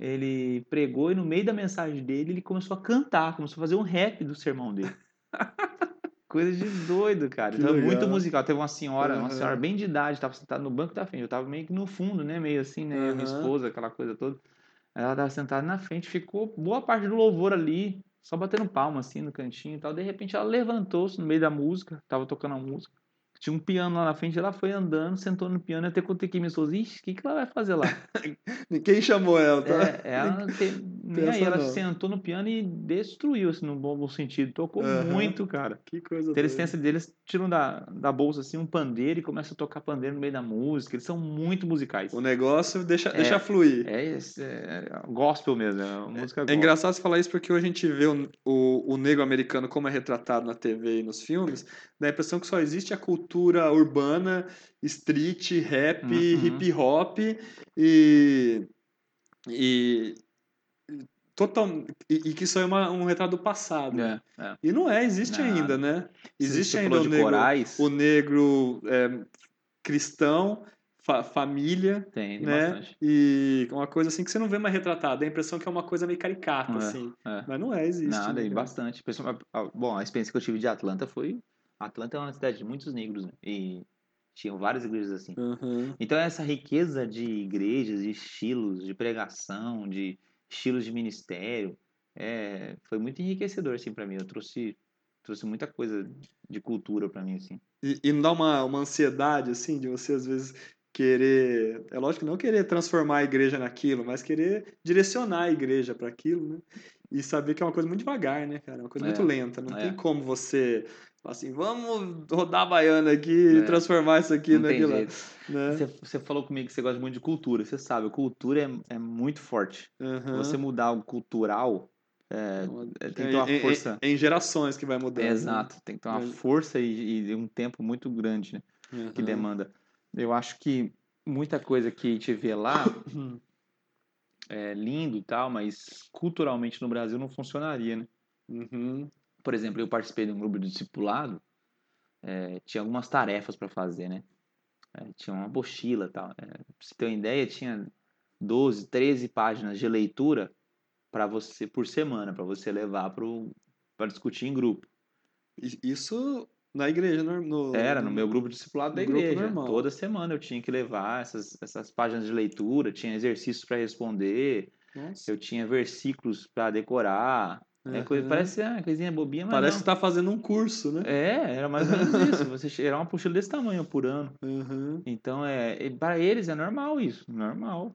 ele pregou e no meio da mensagem dele ele começou a cantar, começou a fazer um rap do sermão dele. (laughs) Coisa de doido, cara. Que Então, é muito musical. Teve uma senhora, uma Aham. senhora bem de idade, tava sentada no banco da frente. Eu tava meio que no fundo, né? Meio assim, né? Minha Aham. esposa, aquela coisa toda. Ela tava sentada na frente, ficou boa parte do louvor ali, só batendo palma assim no cantinho e tal. De repente ela levantou-se no meio da música, tava tocando a música. Tinha um piano lá na frente, ela foi andando, sentou no piano, até quando que me falou, ixi, o que, que ela vai fazer lá? (laughs) Quem chamou ela? Tá? É, ela tem, nem aí, ela sentou no piano e destruiu, assim, no bom, bom sentido. Tocou Aham. muito, cara. Que coisa Então, eles têm deles, tiram da, da bolsa assim um pandeiro e começam a tocar pandeiro no meio da música. Eles são muito musicais. O negócio deixa, É. deixa fluir. É, esse- é, gospel mesmo, é uma música É engraçado você falar isso porque hoje a gente vê o, o, o negro americano como é retratado na TV e nos filmes, dá a impressão que só existe a cultura urbana, street, rap, Uhum. hip hop e. e total, e, e que isso é uma, um retrato do passado. É, é. E não é, existe Nada. ainda, né? Existe ainda o negro, corais, o negro é, cristão, fa- família, tem, tem né? bastante. E uma coisa assim que você não vê mais retratada. A impressão que é uma coisa meio caricata, É, assim. é. Mas não é, existe. Nada, né, e bastante. Bom, a experiência que eu tive de Atlanta foi. Atlanta é uma cidade de muitos negros, né? E tinham várias igrejas assim. Uhum. Então, essa riqueza de igrejas, de estilos, de pregação, de estilos de ministério, é, foi muito enriquecedor, assim, para mim. Eu trouxe, trouxe muita coisa de cultura para mim, assim. E, e não dá uma, uma ansiedade, assim, de você às vezes querer. É lógico que não querer transformar a igreja naquilo, mas querer direcionar a igreja para aquilo, né? E saber que é uma coisa muito devagar, né, cara? É uma coisa É, muito lenta. Não é. tem como você assim, vamos rodar a baiana aqui e É. transformar isso aqui Não naquilo. Né? Você, você falou comigo que você gosta muito de cultura. Você sabe, cultura é, é muito forte. Uhum. Você mudar algo cultural, é, é, tem que ter uma em, em- força. em gerações que vai mudando. É, exato, tem que ter uma Mas- força e, e um tempo muito grande, né? que Uhum. demanda. Eu acho que muita coisa que a gente vê lá (coughs) é lindo e tal, mas culturalmente no Brasil não funcionaria, né? Uhum. Por exemplo, eu participei de um grupo de discipulado, é, tinha algumas tarefas para fazer, né? É, tinha uma mochila e tal. É, pra você ter uma ideia, tinha 12, 13 páginas de leitura para você por semana, para você levar para discutir em grupo. Isso na igreja, no, no- Era, no meu grupo de discipulado da igreja. Toda semana eu tinha que levar essas, essas páginas de leitura, tinha exercícios para responder, Nossa. eu tinha versículos para decorar. É coisa, Uhum. parece uma coisinha bobinha, mas Parece não. que tá fazendo um curso, né? É, era mais ou menos (laughs) isso. Você era uma puxada desse tamanho por ano. Uhum. Então, é, para eles é normal isso, normal.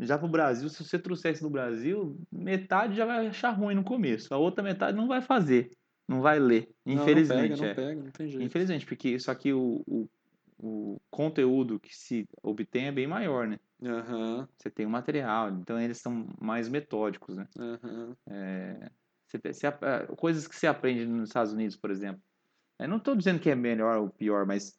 Já pro Brasil, se você trouxer isso no Brasil, metade já vai achar ruim no começo. A outra metade não vai fazer, não vai ler. Não, não Infelizmente, pega, é. não pega, não tem jeito. Infelizmente, porque só que o, o, o conteúdo que se obtém é bem maior, né? Aham, Você tem o material, então eles são mais metódicos, né? Você, pe- você eh, coisas que se aprende nos Estados Unidos, por exemplo. Eu não estou dizendo que é melhor ou pior, mas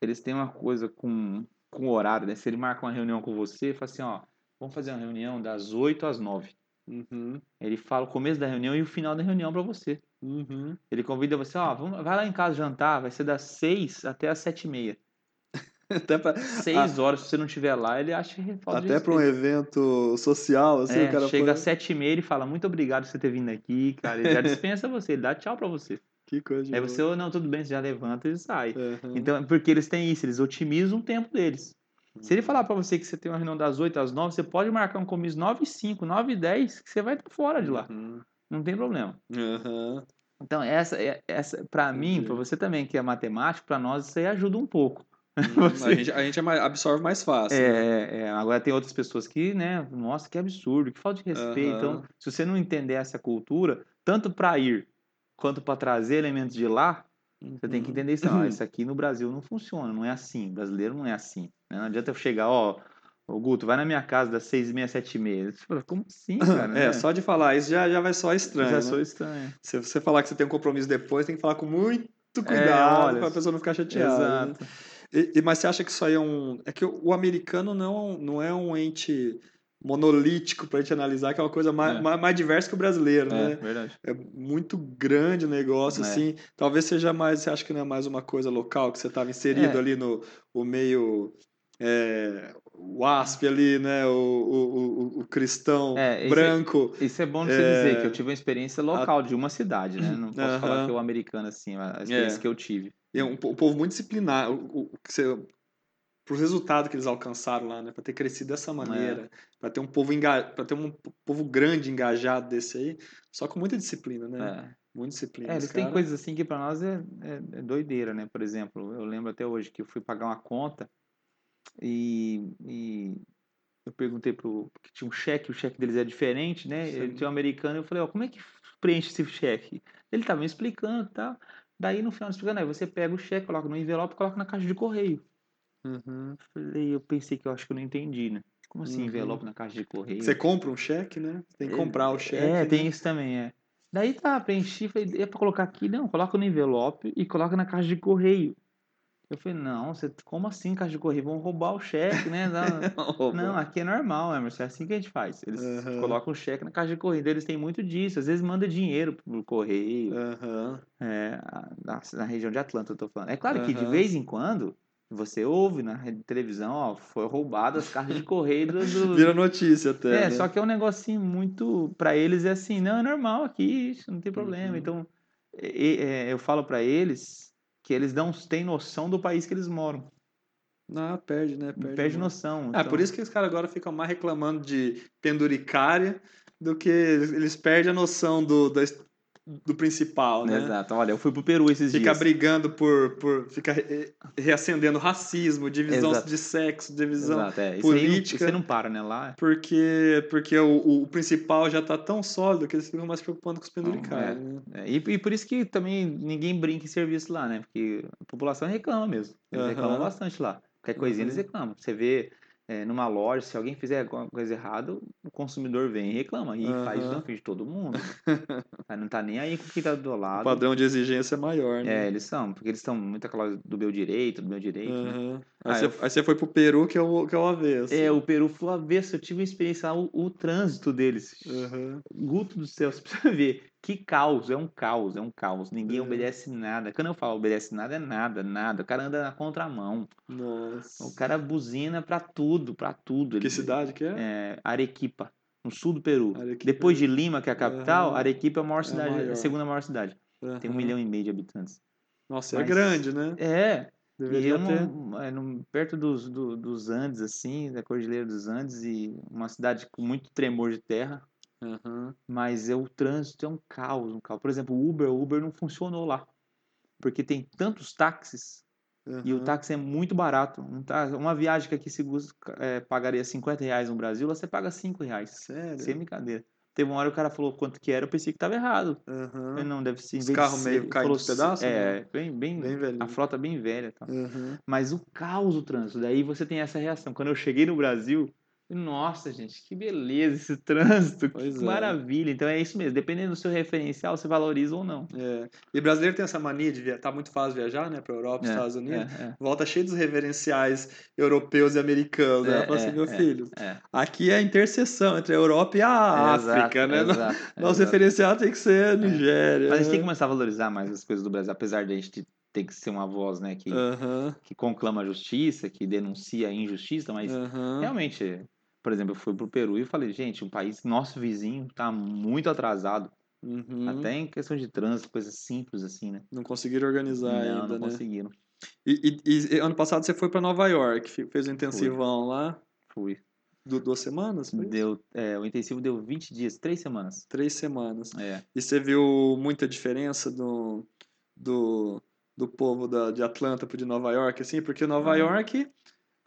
eles têm uma coisa com, com horário, né? Se ele marca uma reunião com você, fala assim, ó, vamos fazer uma reunião das 8 às 9. Uhum, Ele fala o começo da reunião e o final da reunião para você. uhum. Ele convida você, ó, vamos, vai lá em casa jantar, vai ser das 6 até as 7 e meia. (laughs) Até pra, 6 horas, se você não estiver lá, ele acha que falta até pra um evento social, assim, É, o cara chega às 7 e meia e fala, muito obrigado por você ter vindo aqui, cara. Ele já (laughs) dispensa você, ele dá tchau pra você. Que coisa Aí você, oh, não, tudo bem, você já levanta e sai. Aham. Então, porque eles têm isso, eles otimizam o tempo deles. Se ele falar pra você que você tem uma reunião das 8 às 9, você pode marcar um comício 9 e 5, 9 e 10, que você vai estar fora de lá. Uhum. Não tem problema. Aham. Então, essa, é- essa para mim, para você também que é matemático, para nós isso aí ajuda um pouco. Uhum. (laughs) Você- A gente, a gente é mais- absorve mais fácil. né? É, é, agora tem outras pessoas que, né, nossa, que absurdo, que falta de respeito. Então, Aham. se você não entender essa cultura, tanto para ir quanto para trazer elementos de lá, você tem que Uhum. entender isso. Ó, (clears throat) isso aqui no Brasil não funciona, não é assim. O brasileiro não é assim. né? Não adianta eu chegar, ó, ô Guto, vai na minha casa das seis e meia, sete e meia. Você fala, como assim, cara? (laughs) É, né? só de falar isso já, já vai soar estranho. Já né? sou estranho. Se você falar que você tem um compromisso depois, tem que falar com muito É, cuidado olha, para a pessoa não ficar chateada. né? Exato. E- e- mas você acha que isso aí é um. É que o, americano não, não é um ente monolítico para gente analisar, que é uma coisa mais, É. mais, mais diversa que o brasileiro, É, né? verdade. É muito grande o negócio, É. assim. Talvez seja mais. Você acha que não é mais uma coisa local, que você estava inserido É. ali no o meio. é, o ASP ali, né? O, o, o, o cristão É, branco. Isso é bom de você É. dizer, que eu tive uma experiência local de uma cidade, né? Não posso falar Aham. que é o americano assim, a experiência É. que eu tive. E é um, um povo muito disciplinar. O, o- que você- pro resultado que eles alcançaram lá, né? Para ter crescido dessa maneira, para ter um povo enga... para ter um povo grande engajado desse aí, só com muita disciplina, né? É. Muita disciplina. É, eles têm coisas assim que pra nós é, é, é doideira, né? Por exemplo, eu lembro até hoje que eu fui pagar uma conta e, e eu perguntei pro. Porque tinha um cheque, o cheque deles é diferente, né? Sim. Ele tinha um americano, eu falei, ó, como é que preenche esse cheque? Ele tava me explicando e tal. Daí no final explicando, aí você pega o cheque, coloca no envelope e coloca na caixa de correio. Uhum. Falei, eu pensei que eu acho que eu não entendi, né? Como assim Uhum. envelope na caixa de correio? Você compra um cheque, né? Você tem que comprar o cheque. É, né? tem isso também, é. Daí tá, preenchi, falei, é pra colocar aqui? Não, coloca no envelope e coloca na caixa de correio. Eu falei, não, você, como assim caixa de correio? Vão roubar o cheque, né? (laughs) Não, não, aqui é normal, Emerson, é assim que a gente faz. Eles Aham. colocam o cheque na caixa de correio, então eles têm muito disso. Às vezes manda dinheiro pro correio, Aham. é, na, na região de Atlanta eu tô falando. É claro que de vez em quando você ouve na televisão, ó, foi roubado as caixas de correio do, do- Vira notícia até. é, né? só que é um negocinho muito. Pra eles é assim, não, é normal aqui, isso não tem problema. Uhum. Então, é, eu falo pra eles que eles não têm noção do país que eles moram. Não, perde, né? Perde, Perde, noção. É, então- por isso que os caras agora ficam mais reclamando de penduricária do que eles perdem a noção do, da do principal, né? Exato. Olha, eu fui pro Peru esses Fica dias. brigando por, por fica re- reacendendo racismo, divisão Exato. de sexo, divisão Exato, é. Não- política. Aí não para, né? Lá. porque porque o, o principal já tá tão sólido que eles ficam mais preocupando com os penduricários, né? É, e, e por isso que também ninguém brinca em serviço lá, né? Porque a população reclama mesmo. Eles Aham. reclamam bastante lá. Qualquer coisinha eles Uhum. reclamam. Você vê é, numa loja, se alguém fizer alguma coisa errada, o consumidor vem e reclama. E faz isso na frente de todo mundo. (laughs) Não tá nem aí com quem tá do O lado. padrão de exigência é maior, né? É, eles são, porque eles estão muito aquela do meu direito, do meu direito. né? Ah, Aí, você, eu- aí você foi pro Peru, que é o, que é o avesso. É, o Peru foi avesso, eu tive uma experiência lá, o, o trânsito deles. Aham. Guto do céu, (laughs) você precisa ver. Que caos, é um caos, é um caos. Ninguém É. obedece nada. Quando eu falo obedece nada, é nada, nada. O cara anda na contramão. Nossa. O cara buzina pra tudo, pra tudo. Que Ele- cidade que é? É, Arequipa, no sul do Peru. Arequipa. Depois de Lima, que é a capital, Aham. Arequipa é a maior É a cidade, maior. a segunda maior cidade. Tem um milhão e meio de habitantes. Nossa, é Mas- grande, né? É, Deveria é ter. é num- perto dos, do- dos Andes, assim, da Cordilheira dos Andes, e uma cidade com muito tremor de terra, Aham. mas é, o trânsito é um caos, um caos. Por exemplo, o Uber, o Uber não funcionou lá, porque tem tantos táxis, e o táxi é muito barato. Um tá- uma viagem que aqui se é, pagaria 50 reais no Brasil, lá você paga 5 reais, Sério? sem brincadeira. Teve uma hora que o cara falou quanto que era, eu pensei que tava errado. Eu falei, não, deve ser... Os carros meio caindo aos pedaços, É, bem, bem, Bem velhinho. a frota bem velha. Tá? Aham. Mas o caos do trânsito, daí você tem essa reação. Quando eu cheguei no Brasil, nossa, gente, que beleza esse (laughs) trânsito, Pois que é. maravilha. Então é isso mesmo, dependendo do seu referencial, você valoriza ou não. É. E brasileiro tem essa mania de viajar, tá muito fácil viajar, né, pra Europa, É, Estados Unidos. É, Volta cheio dos referenciais europeus e americanos. né? É, Ela fala assim, é, meu é. filho, é. aqui é a interseção entre a Europa e a Exato, África, né? exato, (laughs) Nosso exato. referencial tem que ser Nigéria. Mas a gente tem que né? começar a valorizar mais as coisas do Brasil, apesar de a gente ter que ser uma voz, né, que, Aham, que conclama a justiça, que denuncia a injustiça, mas aham. realmente, por exemplo, eu fui pro Peru e falei, gente, um país, nosso vizinho, tá muito atrasado. Uhum. Até em questão de trânsito, coisas simples assim, né? Não conseguiram organizar não, ainda, não né? conseguiram. E, e- e ano passado você foi pra Nova York, fe- fez o intensivão lá, Fui. du- duas semanas? foi? Deu, é, o intensivo deu 20 dias, 3 semanas. Três semanas. É. E você viu muita diferença do, do, do povo da, de Atlanta pro de Nova York, assim? Porque Nova Ah. York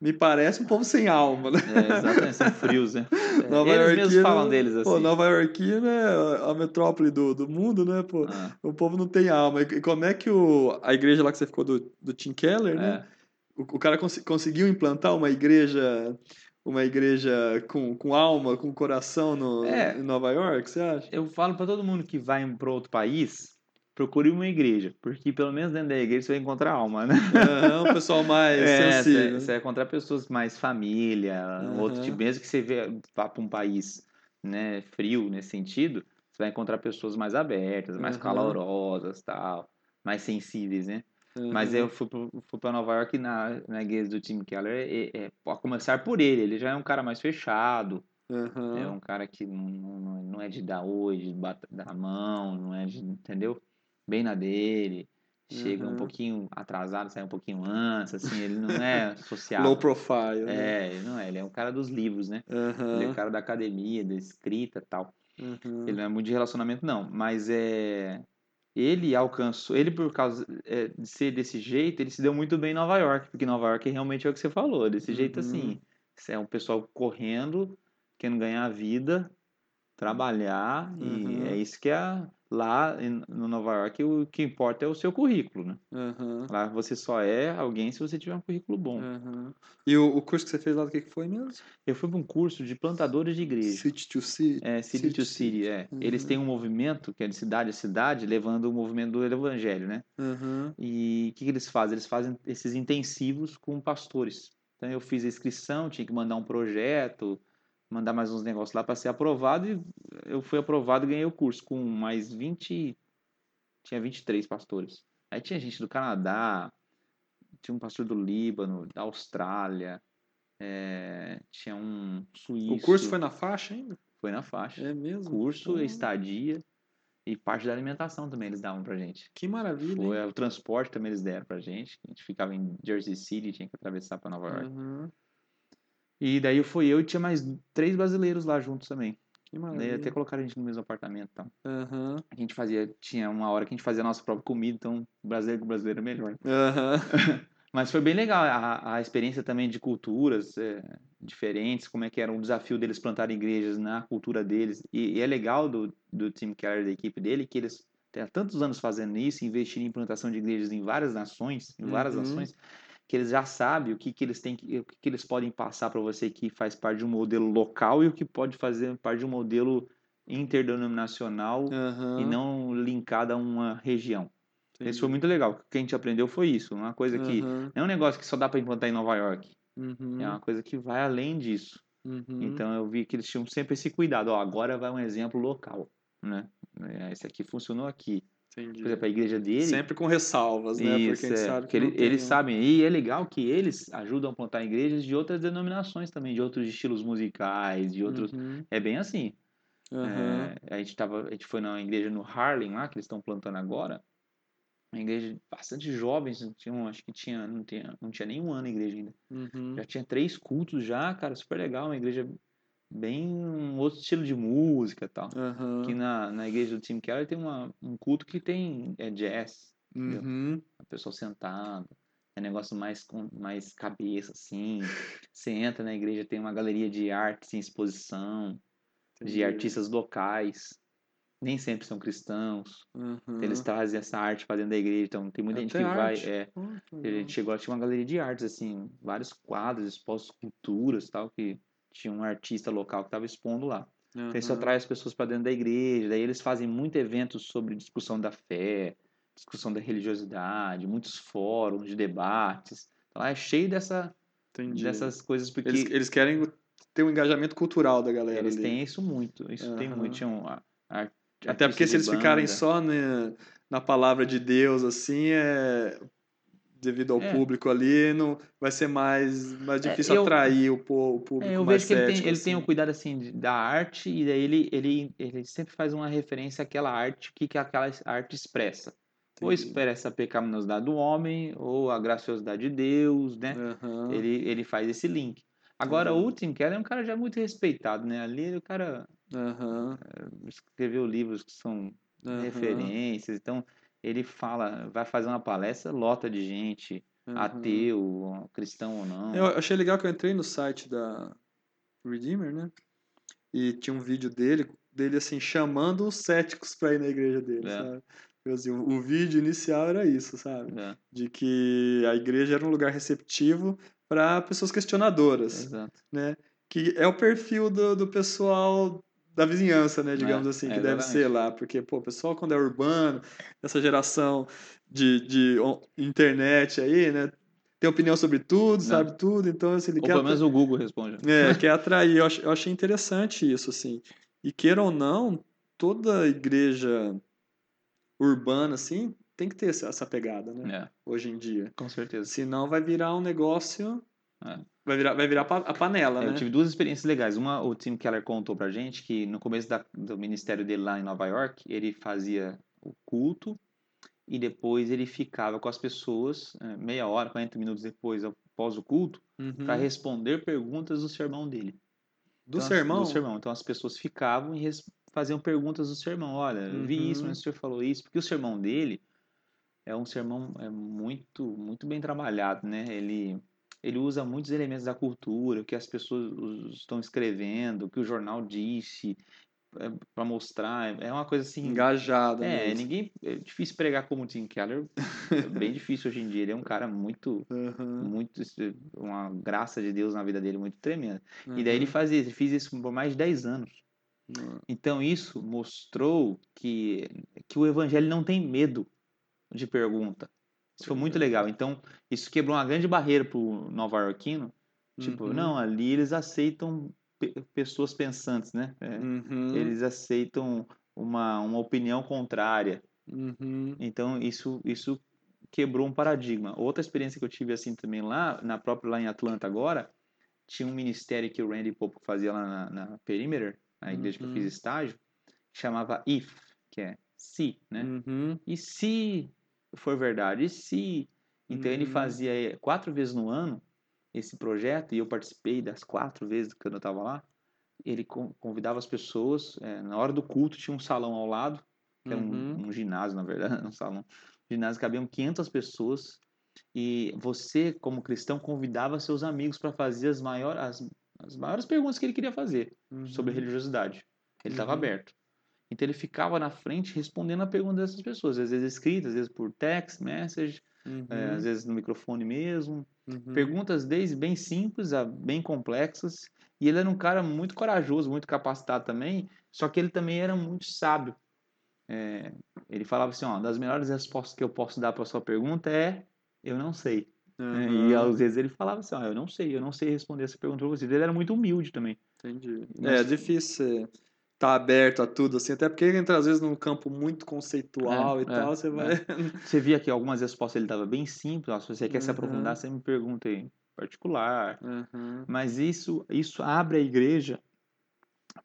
me parece um povo sem alma, né? É, exatamente, são frios, né? (laughs) Nova Eles mesmos falam deles assim. Pô, Nova Yorkina é a metrópole do, do mundo, né? Pô, Ah, o povo não tem alma. E como é que o, a igreja lá que você ficou do, do Tim Keller, né? é. O, o cara cons- conseguiu implantar uma igreja uma igreja com, com alma, com coração no, É. em Nova York, você acha? Eu falo pra todo mundo que vai para outro país, procure uma igreja, porque pelo menos dentro da igreja você vai encontrar alma, né? O pessoal mais (laughs) É, sensível. você, você vai encontrar pessoas mais família, outro Aham. tipo, mesmo que você vê, vá para um país né, frio nesse sentido, você vai encontrar pessoas mais abertas, mais Aham. calorosas, tal, mais sensíveis, né? Mas Aham. eu fui, fui para Nova York na, na igreja do Tim Keller, é, é, a começar por ele, ele já é um cara mais fechado, é um cara que não, não, não é de dar oi, de bater, dar a mão, não é de, entendeu? Bem na dele, chega um Uhum. pouquinho atrasado, sai um pouquinho antes, assim, ele não é (laughs) sociável. Low profile. né? É, ele não é, ele é um cara dos livros, né? Ele é o Aham, cara da academia, da escrita e tal. uhum. Ele não é muito de relacionamento, não. Mas é. Ele alcançou. Ele, por causa é, de ser desse jeito, ele se deu muito bem em Nova York. Porque Nova York realmente é o que você falou. Desse jeito Uhum. assim. É um pessoal correndo, querendo ganhar a vida, trabalhar. Uhum. E é isso que é. Lá em- no Nova York, o que importa é o seu currículo, né? Aham, Lá você só é alguém se você tiver um currículo bom. aham. E o, o curso que você fez lá do que que foi mesmo? Eu fui para um curso de plantadores de igreja. City to City? É, City to City, é. Eles Uhum. têm um movimento, que é de cidade a cidade, levando o movimento do evangelho, né? E o que, que eles fazem? Eles fazem esses intensivos com pastores. Então eu fiz a inscrição, tinha que mandar um projeto, mandar mais uns negócios lá para ser aprovado, e eu fui aprovado e ganhei o curso com mais 20. Tinha 23 pastores. Aí tinha gente do Canadá, tinha um pastor do Líbano, da Austrália, é, tinha um suíço. O curso foi na faixa ainda? Foi na faixa. É mesmo? Curso, Ah, estadia e parte da alimentação também eles davam pra gente. Que maravilha, Foi, hein? o transporte também eles deram pra gente. A gente ficava em Jersey City, tinha que atravessar pra Nova York. Aham, E daí fui eu e tinha mais três brasileiros lá juntos também. Que Daí maravilha. até colocaram a gente no mesmo apartamento e tal. Aham, A gente fazia, tinha uma hora que a gente fazia a nossa própria comida, então brasileiro com brasileiro é melhor. aham. (laughs) Mas foi bem legal a, a experiência também de culturas é, diferentes, como é que era um desafio deles plantarem igrejas na cultura deles. E, e é legal do, do Tim Keller, da equipe dele, que eles têm há tantos anos fazendo isso, investindo em implantação de igrejas em várias nações, em várias Uhum. nações, que eles já sabem o que, que eles têm que, o que, que eles podem passar para você que faz parte de um modelo local e o que pode fazer parte de um modelo interdenominacional Aham, e não linkado a uma região. Isso entendi. foi muito legal. O que a gente aprendeu foi isso. Uma coisa que Aham, não é um negócio que só dá para implantar em Nova York. uhum, É uma coisa que vai além disso. uhum. Então eu vi que eles tinham sempre esse cuidado. Ó, agora vai um exemplo local, né? É, Esse aqui funcionou aqui. Entendi. Por exemplo, a igreja dele. Sempre com ressalvas, né? Porque Isso, gente é, sabe que ele- tem eles sabem. E é legal que eles ajudam a plantar igrejas de outras denominações também, de outros estilos musicais, de outros. Uhum, É bem assim. aham, É, a gente tava, a gente foi na igreja no Harlem lá que eles estão plantando agora. Uma igreja bastante jovens, tinham, acho que tinha não tinha não tinha nem um ano a igreja ainda. uhum. Já tinha três cultos já, cara, super legal, uma igreja bem um outro estilo de música tal. Aqui na, na igreja do Tim Keller tem uma, um culto que tem é jazz, Uhum. a pessoa sentada, é negócio mais com mais cabeça assim. Você entra na igreja tem uma galeria de artes em exposição, de Entendi. artistas locais. Nem sempre são cristãos. Uhum. Eles trazem essa arte para dentro da igreja, então tem muita gente Até que vai, arte. é, Oh, que a gente chegou lá, tinha uma galeria de artes, assim, vários quadros, expostos culturas tal, que tinha um artista local que estava expondo lá. Então isso atrai as pessoas para dentro da igreja, daí eles fazem muito eventos sobre discussão da fé, discussão da religiosidade, muitos fóruns de debates. Então, lá é cheio dessa, Entendi. dessas coisas, porque Eles, eles querem ter um engajamento cultural da galera. eles ali. têm isso muito, isso tem Aham. muito. Tinham a- a- Até porque se eles ficarem banda. só né, na palavra de Deus, assim, é devido ao É. público ali, não vai ser mais, mais É, difícil eu- atrair o, o público É, eu mais vejo que ele tem, cético, ele tem um assim. cuidado assim de- da arte e daí ele, ele, ele sempre faz uma referência àquela arte, que, que aquela arte expressa. Ou Entendi. expressa a pecaminosidade do homem, ou a graciosidade de Deus, né? Aham. Ele, ele faz esse link. Agora, Uhum. o Tim Keller é um cara já muito respeitado, né? Ali o cara Aham. escreveu livros que são referências, então ele fala, vai fazer uma palestra, lota de gente, Aham. ateu, cristão ou não. Eu achei legal que eu entrei no site da Redeemer, né? E tinha um vídeo dele, dele assim, chamando os céticos pra ir na igreja dele, É. sabe? Eu, assim, o, o vídeo inicial era isso, sabe? É, De que a igreja era um lugar receptivo para pessoas questionadoras, exato. né? Que é o perfil do, do pessoal da vizinhança, né? Digamos É, assim, é, que deve ser lá. Porque, pô, o pessoal quando é urbano, essa geração de, de internet aí, né? Tem opinião sobre tudo, Não. sabe tudo, então assim, ele Ou quer, pelo menos o Google responde. é, (laughs) quer atrair. Eu ach- eu achei interessante isso, assim. E queira ou não, toda igreja urbana, assim, tem que ter essa, essa pegada, né? É, Hoje em dia. com certeza. Senão vai virar um negócio. É. Vai virar, vai virar a panela, É, né? Eu tive duas experiências legais. Uma, o Tim Keller contou pra gente que no começo da- do ministério dele lá em Nova York, ele fazia o culto e depois ele ficava com as pessoas é, meia hora, 40 minutos depois, após o culto, Uhum. para responder perguntas do sermão dele. Do Então, sermão? Do sermão. Então as pessoas ficavam e faziam perguntas do sermão. Olha, eu vi isso, Uhum. mas o senhor falou isso. Porque o sermão dele é um sermão é muito, muito bem trabalhado, né? Ele, ele usa muitos elementos da cultura, o que as pessoas estão escrevendo, o que o jornal disse, para mostrar. É uma coisa assim. Engajado. É, mesmo. ninguém. É difícil pregar como o Tim Keller. É bem (laughs) difícil hoje em dia. Ele é um cara muito. Uhum. Muito, uma graça de Deus na vida dele muito tremenda. E daí ele Uhum. fazia isso, ele fez isso por mais de 10 anos. Uhum. Então isso mostrou que, que o evangelho não tem medo de pergunta. Isso foi muito legal. Então isso quebrou uma grande barreira para o nova-iorquino. Tipo, Uhum. não, ali eles aceitam pe- pessoas pensantes, né? É, Uhum. Eles aceitam uma, uma opinião contrária. Uhum. Então isso isso quebrou um paradigma. Outra experiência que eu tive assim também lá, na própria lá em Atlanta agora, tinha um ministério que o Randy Pope fazia lá na, na Perimeter, na igreja que eu Uhum. fiz estágio, que chamava If, que é se, né? Uhum. E se for verdade? E se? Então ele Uhum. fazia eh, quatro vezes no ano esse projeto e eu participei das quatro vezes que eu estava lá. Ele con- convidava as pessoas, eh, na hora do culto tinha um salão ao lado, que era Uhum. um, um ginásio, na verdade, (laughs) um salão. O ginásio cabiam 500 pessoas e você, como cristão, convidava seus amigos para fazer as maiores, as, as maiores perguntas que ele queria fazer sobre Uhum. religiosidade. Ele estava Uhum. aberto. Então ele ficava na frente respondendo a pergunta dessas pessoas, às vezes escritas, às vezes por text message, Uhum. eh, às vezes no microfone mesmo. Uhum. Perguntas desde bem simples a bem complexas. E ele era um cara muito corajoso, muito capacitado também, só que ele também era muito sábio. É, ele falava assim, ó, das melhores respostas que eu posso dar para sua pergunta é eu não sei. né? (laughs) E Uhum. às vezes ele falava assim, ó, eu não sei, eu não sei responder essa pergunta para você. Ele era muito humilde também. Entendi. Mas- É difícil estar aberto a tudo, assim, até porque entra às vezes num campo muito conceitual É, e tal, é, você vai. (laughs) Você via que algumas respostas ele dava bem simples, ó, se você quer se Uhum. aprofundar, você me pergunta em particular. Uhum. Mas isso, isso abre a igreja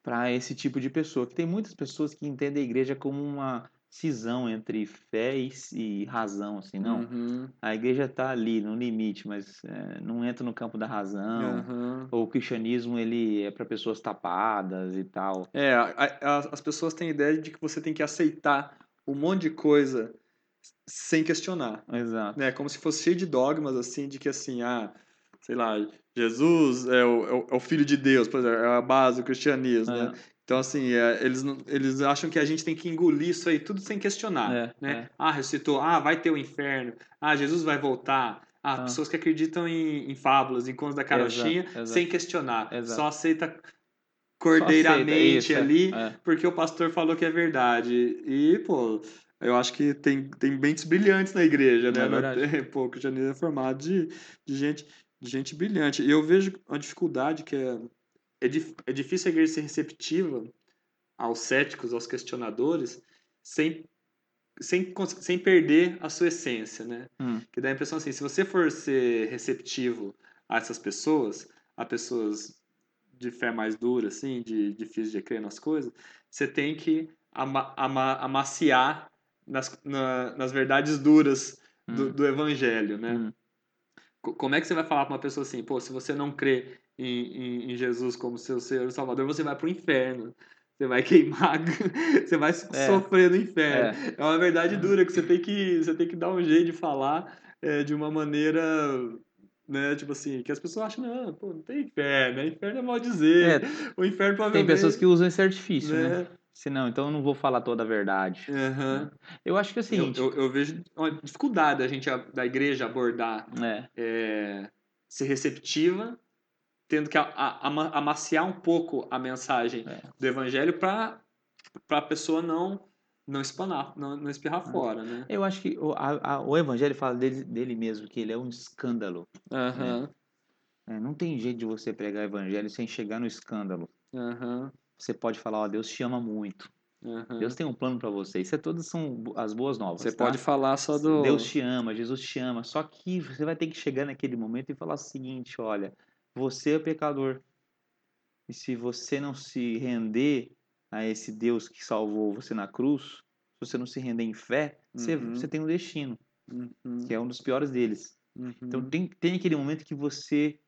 para esse tipo de pessoa. Que tem muitas pessoas que entendem a igreja como uma cisão entre fé e, e razão, assim, não. Uhum. A igreja está ali no limite, mas é, não entra no campo da razão. Uhum. Ou o cristianismo ele é para pessoas tapadas e tal. É, a- a- as pessoas têm a ideia de que você tem que aceitar um monte de coisa sem questionar. Exato. né? Como se fosse cheio de dogmas, assim, de que, assim, ah, sei lá, Jesus é o, é o, é filho de Deus, por exemplo, é a base do cristianismo, né? Então, assim, é, eles, eles acham que a gente tem que engolir isso aí tudo sem questionar, É, né? é. Ah, ressuscitou, ah, vai ter o inferno, ah, Jesus vai voltar. Ah, Ah. pessoas que acreditam em, em fábulas, em contos da carochinha, exato. sem questionar. Exato. Só aceita Só aceita, cordeiramente isso, é, ali, é. porque o pastor falou que é verdade. E, pô, eu acho que tem, tem mentes brilhantes na igreja, né? É. (laughs) Pô, o cristianismo é formado de, de, gente, de gente brilhante. E eu vejo uma dificuldade que é, é, dif- é difícil a igreja ser receptiva aos céticos, aos questionadores, sem, sem, sem perder a sua essência, né? Hum. Que dá a impressão assim, se você for ser receptivo a essas pessoas, a pessoas de fé mais dura, assim, de difícil de crer nas coisas, você tem que ama, ama, amaciar nas, na- nas verdades duras do, Hum. do evangelho, né? Hum. Co- Como é que você vai falar para uma pessoa assim, pô, se você não crê em, em, Jesus como seu Senhor e Salvador, você vai pro inferno. Você vai queimar, (laughs) você vai É. sofrer no inferno. É uma verdade dura que você tem que, você tem que dar um jeito de falar é, de uma maneira, né, tipo assim, que as pessoas acham, não, pô, não tem inferno, né? inferno é mal dizer. O inferno Tem provavelmente... pessoas que usam esse artifício, né? né? Se não, então eu não vou falar toda a verdade. Aham. Eu acho que é o Eu, seguinte. eu, eu vejo uma dificuldade da gente, da igreja abordar É, é, ser receptiva, tendo que a- a- ama- amaciar um pouco a mensagem É. do evangelho para a pessoa não não espanar, não, não espirrar É. fora, né? eu acho que o, a- a- o evangelho fala dele, dele mesmo, que ele é um escândalo. Aham, É, não tem jeito de você pregar o evangelho sem chegar no escândalo. aham, Você pode falar, ó, Deus te ama muito. aham. Deus tem um plano para você. Isso é todas são as boas novas. Você tá? pode falar só do... Deus te ama, Jesus te ama. Só que você vai ter que chegar naquele momento e falar o seguinte: olha, você é pecador. E se você não se render a esse Deus que salvou você na cruz, se você não se render em fé, você, Uhum. você tem um destino, Uhum. que é um dos piores deles. Então Uhum. tem, tem aquele momento que você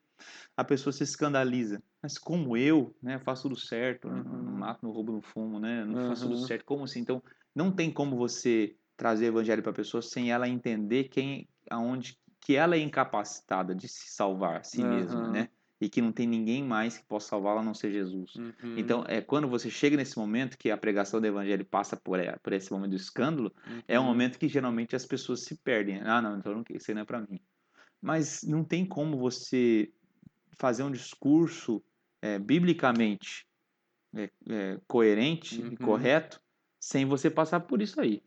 a pessoa se escandaliza. Mas como eu, né, faço tudo certo, não- não Uhum. mato, não roubo, não fumo, né, não faço tudo Uhum. certo. Como assim? Então não tem como você trazer o evangelho para a pessoa sem ela entender quem aonde que ela é incapacitada de se salvar a si mesma, Aham. né? E que não tem ninguém mais que possa salvá-la a não ser Jesus. Uhum. Então, é quando você chega nesse momento que a pregação do evangelho passa por, eh, por esse momento do escândalo, é um Uhum. momento que geralmente as pessoas se perdem. Ah, não, então isso não é para mim. Mas não tem como você fazer um discurso eh, biblicamente eh, eh, coerente e Uhum. correto sem você passar por isso aí.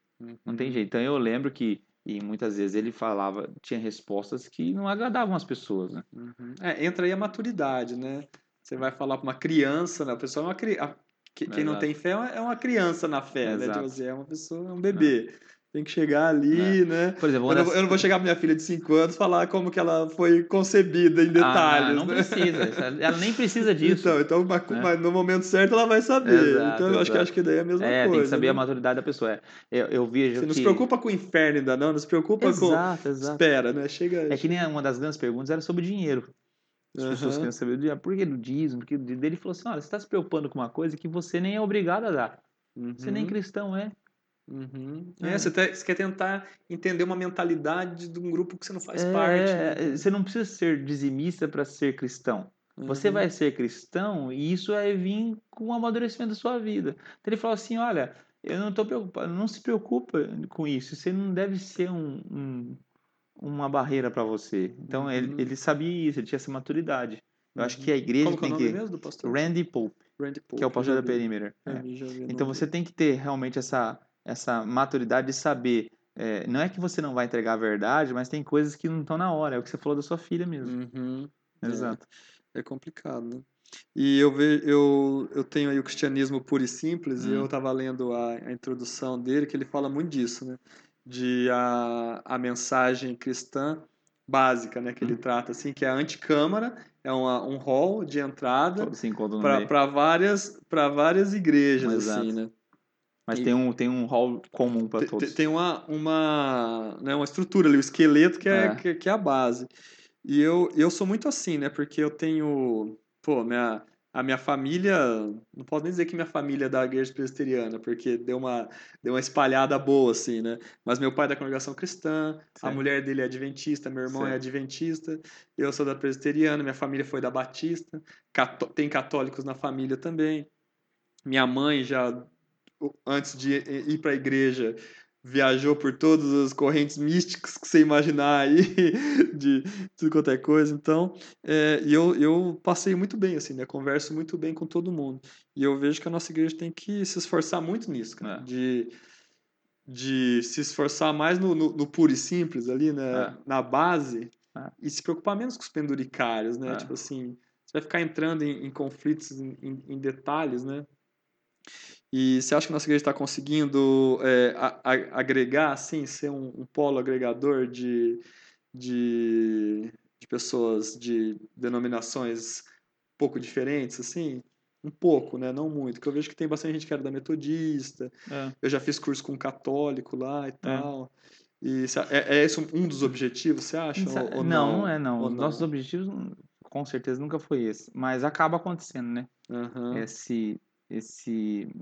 Não tem Uhum. jeito. Então eu lembro que e muitas vezes ele falava, tinha respostas que não agradavam as pessoas, né? Uhum. É, entra aí a maturidade, né? Você vai falar para uma criança, né? a pessoa é uma criança. Quem não Exato. tem fé é uma- é uma criança na fé, né? Exato. Tipo assim, é uma pessoa, é um bebê. Tem que chegar ali, né? Por exemplo, Eu uma não, eu não vou chegar pra minha filha de 5 anos e falar como que ela foi concebida em Ah, detalhes. não, não né? precisa. Ela nem precisa (laughs) disso. Então, então mas, né? no momento certo ela vai saber. Exato, então eu acho que, exato. acho que daí é a mesma é, coisa. tem que saber né? a maturidade da pessoa. É, Eu, eu vejo Você que... não se preocupa com o inferno ainda não, não se preocupa Exato, com... exato. Espera, né? Chega... É que nem uma das grandes perguntas era sobre dinheiro. As pessoas Aham. queriam saber do dinheiro. Por que do dízimo? Por que do dízimo? Ele falou assim, olha, você está se preocupando com uma coisa que você nem é obrigado a dar. Você nem Uhum. cristão é. Uhum. É. É, você, te- você quer tentar entender uma mentalidade de um grupo que você não faz É, parte. é, né? Você não precisa ser dizimista para ser cristão. Você Uhum. vai ser cristão e isso vai vir com o amadurecimento da sua vida. Então ele falou assim, olha, eu não estou preocupado, não se preocupa com isso. Você não deve ser um, um- uma barreira para você. Então Uhum. ele, ele sabia isso, ele tinha essa maturidade. Eu acho Uhum. que a igreja Como que é o tem nome que... mesmo do pastor? Randy Pope, Randy Pope. que é o pastor da. Perimeter. É, É. Então você tem que ter realmente essa, essa maturidade de saber. é, não é que você não vai entregar a verdade, mas tem coisas que não estão na hora. É o que você falou da sua filha mesmo. Uhum. É. Exato. É complicado, né? E eu, ve, eu, eu tenho aí o cristianismo puro e simples, e Hum. eu estava lendo a, a introdução dele, que ele fala muito disso, né? De a, a mensagem cristã básica, né? Que ele Hum. trata, assim, que é a anticâmara, é uma, um hall de entrada para várias, pra várias igrejas, Exato. assim, né? Mas e- tem um, tem um hall comum para todos. te- Tem uma, uma, né, uma estrutura ali, o esqueleto que é, É. Que, que é a base. E eu, eu sou muito assim, né? Porque eu tenho. Pô, minha, a minha família. Não posso nem dizer que minha família é da igreja presbiteriana, porque deu uma, deu uma espalhada boa, assim, né? Mas meu pai é da congregação cristã, a mulher dele é adventista, meu irmão é adventista, eu sou da presbiteriana, minha família foi da batista, cató- tem católicos na família também. Minha mãe já antes de ir para a igreja, viajou por todas as correntes místicas que você imaginar aí, (laughs) de tudo quanto é coisa. Então, é, eu, eu passei muito bem, assim, né? Converso muito bem com todo mundo. E eu vejo que a nossa igreja tem que se esforçar muito nisso, cara. É. De, de se esforçar mais no, no, no puro e simples ali, né? É. Na base. É. E se preocupar menos com os penduricários, né? É. Tipo assim, você vai ficar entrando em, em conflitos, em, em- em detalhes, né? E você acha que a nossa igreja está conseguindo é, a- a- agregar, assim, ser um, um polo agregador de, de, de pessoas de denominações um pouco diferentes, assim? Um pouco, né? Não muito. Porque eu vejo que tem bastante gente que era da metodista. É. Eu já fiz curso com um católico lá e tal. E você- é, é esse um dos objetivos, você acha? Sa- Ou- ou não, não é não. Os nossos objetivos, hum, com certeza, nunca foi esse. Mas acaba acontecendo, né? Aham. Esse, esse,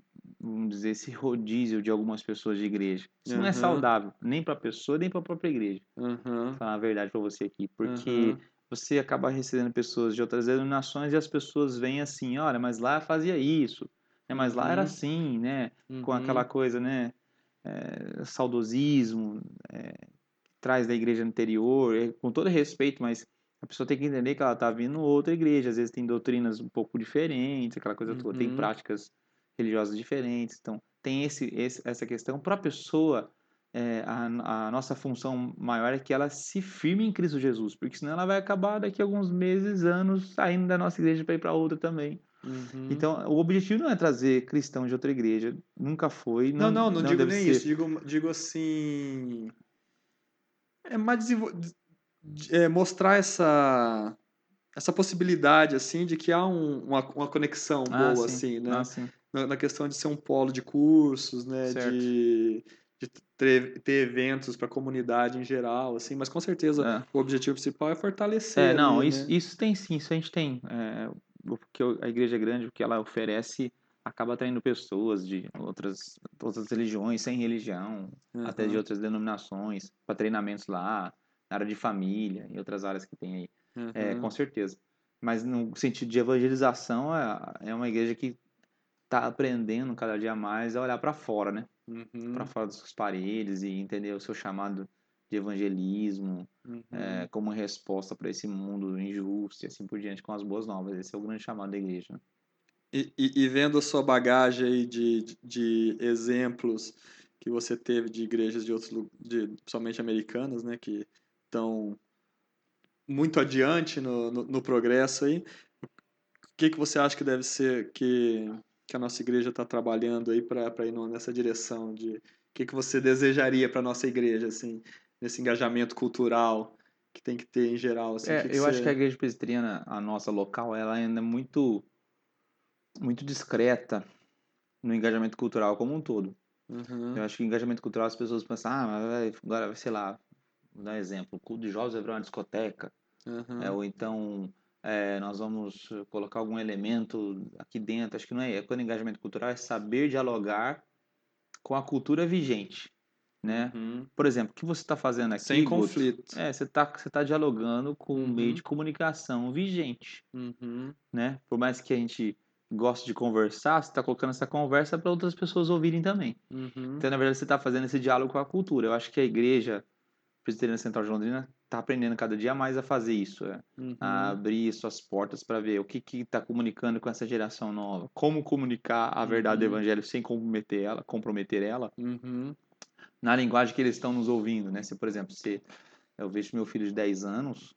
vamos dizer, esse rodízio de algumas pessoas de igreja. Isso não é Aham. saudável, nem para a pessoa, nem para a própria igreja. Aham. Vou falar a verdade para você aqui. Porque Aham. você acaba recebendo pessoas de outras denominações e as pessoas vêm assim, olha, mas lá fazia isso, né? mas lá era Uhum. assim, né? Com Uhum. aquela coisa, né? é, saudosismo, é, traz da igreja anterior, é, com todo respeito, mas a pessoa tem que entender que ela está vindo outra igreja, às vezes tem doutrinas um pouco diferentes, aquela coisa toda, tem Uhum. práticas religiosas diferentes, então tem esse, esse- essa questão para a pessoa. é, a, a nossa função maior é que ela se firme em Cristo Jesus, porque senão ela vai acabar daqui a alguns meses, anos, saindo da nossa igreja para ir para outra também. Uhum. Então, o objetivo não é trazer cristãos de outra igreja, nunca foi. Não, não, não, digo deve nem ser. isso. Digo, digo assim. É mais desenvol... de- é, mostrar essa essa possibilidade assim de que há um- uma, uma conexão Ah, boa sim. assim, né? Ah, sim. Na, na questão de ser um polo de cursos, né? Certo. De, de ter, ter eventos para a comunidade em geral, assim, mas com certeza É. o objetivo principal é fortalecer. É, não, ali, isso, né? isso tem sim, isso a gente tem. É, o que eu- a igreja é grande, o que ela oferece acaba atraindo pessoas de outras, outras religiões, sem religião, até de outras denominações, para treinamentos lá, na área de família e outras áreas que tem aí. É, aham. com certeza. Mas no sentido de evangelização, é, é uma igreja que está aprendendo cada dia mais a olhar para fora, né? Uhum, Para fora das paredes e entender o seu chamado de evangelismo, uhum. é, como resposta para esse mundo injusto e assim por diante, com as boas novas. Esse é o grande chamado da igreja. né? E, e- e vendo a sua bagagem aí de, de, exemplos que você teve de igrejas de outros de, principalmente americanas, né, que estão muito adiante no, no, no progresso aí, o que que você acha que deve ser que, que a nossa igreja está trabalhando aí para ir nessa direção de o que que você desejaria para nossa igreja assim nesse engajamento cultural que tem que ter em geral assim, É, que que eu acho você- que a igreja presbiteriana, a nossa local, ela ainda é muito, muito discreta no engajamento cultural como um todo. Uhum, Eu acho que engajamento cultural as pessoas pensam, ah, mas agora, sei lá, vou dar um exemplo, o culto de jovens vai virar uma discoteca, uhum, é, ou então é, nós vamos colocar algum elemento aqui dentro. Acho que não é, é quando engajamento cultural é saber dialogar com a cultura vigente, né? uhum. Por exemplo, o que você está fazendo aqui, sem Guto? conflito É, você está você tá dialogando com um meio Uhum. de comunicação vigente, Uhum, né? Por mais que a gente goste de conversar, você está colocando essa conversa para outras pessoas ouvirem também. uhum, Então, na verdade, você está fazendo esse diálogo com a cultura. Eu acho que a igreja presbiteriana central de Londrina está aprendendo cada dia mais a fazer isso, é, uhum, a abrir suas portas para ver o que está comunicando com essa geração nova, como comunicar a verdade do Uhum. evangelho sem comprometer ela, comprometer ela uhum, na linguagem que eles estão nos ouvindo, né? Se, por exemplo, se eu vejo meu filho de 10 anos,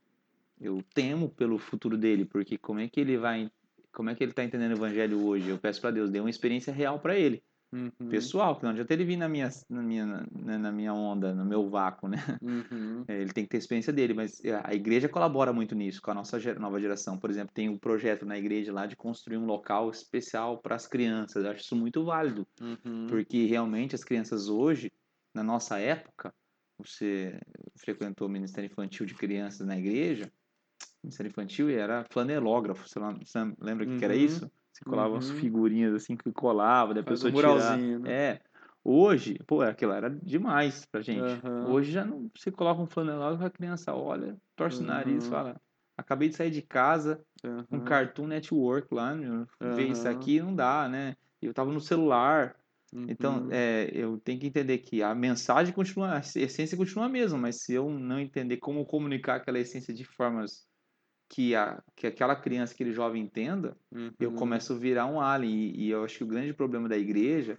eu temo pelo futuro dele, porque como é que ele vai, como é que ele está entendendo o evangelho hoje? Eu peço para Deus, dê uma experiência real para ele, uhum, pessoal, que não adianta ele vir na minha, na minha, na, na minha onda, no meu vácuo, né? uhum, É, Ele tem que ter experiência dele, mas a igreja colabora muito nisso, com a nossa nova geração. Por exemplo, tem um projeto na igreja lá de construir um local especial para as crianças. Eu acho isso muito válido. uhum, Porque realmente as crianças hoje, na nossa época, você frequentou o Ministério Infantil de Crianças na igreja, Ministério Infantil era flanelógrafo, você lembra o que, que era Uhum, isso? Você colava umas uhum. figurinhas assim que colava, daí a Faz um pessoa tirava. muralzinho, né? É. Hoje, pô, aquilo era demais pra gente. Aham. Hoje já não, você coloca um flanelógrafo, a criança olha, torce o nariz, Uhum. fala, acabei de sair de casa, um Aham, Cartoon Network lá, meu, ver isso aqui não dá, né? Eu tava no celular, então, uhum, é, eu tenho que entender que a mensagem continua, a essência continua a mesma, mas se eu não entender como comunicar aquela essência de formas que, a, que aquela criança, aquele jovem entenda, eu uhum, começo a virar um alien. E, e eu acho que o grande problema da igreja,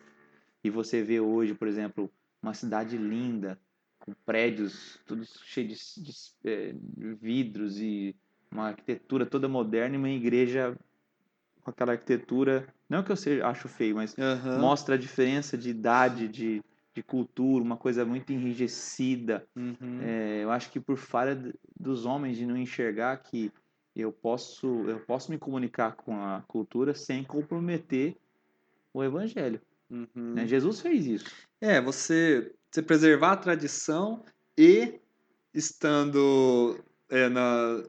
e você vê hoje, por exemplo, uma cidade linda, com prédios todos cheios de, de, é, de vidros e uma arquitetura toda moderna, e uma igreja com aquela arquitetura, não que eu seja, acho feio, mas aham, mostra a diferença de idade, de, de cultura, uma coisa muito enrijecida. uhum, É, eu acho que por falha dos homens de não enxergar que eu posso, eu posso me comunicar com a cultura sem comprometer o evangelho. uhum. né? Jesus fez isso. É, você, você preservar a tradição e estando é, na,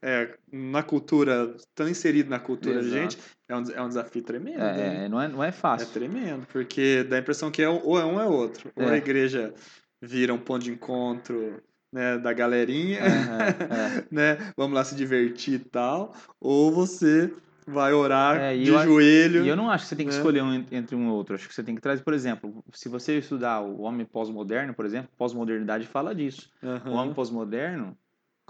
é, na cultura, estando inserido na cultura Exato. gente, é um, é um desafio tremendo. né? É, é, não, é, não é É fácil. tremendo, porque dá a impressão que é, um- ou é um ou é outro. Ou É. a igreja vira um ponto de encontro né, da galerinha, é. (laughs) né? Vamos lá se divertir e tal. Ou você vai orar É, de eu joelho. E eu não acho que você tem que né? escolher um en- entre um e outro. Acho que você tem que trazer, por exemplo, se você estudar o homem pós-moderno, por exemplo, pós-modernidade fala disso. Aham. O homem pós-moderno,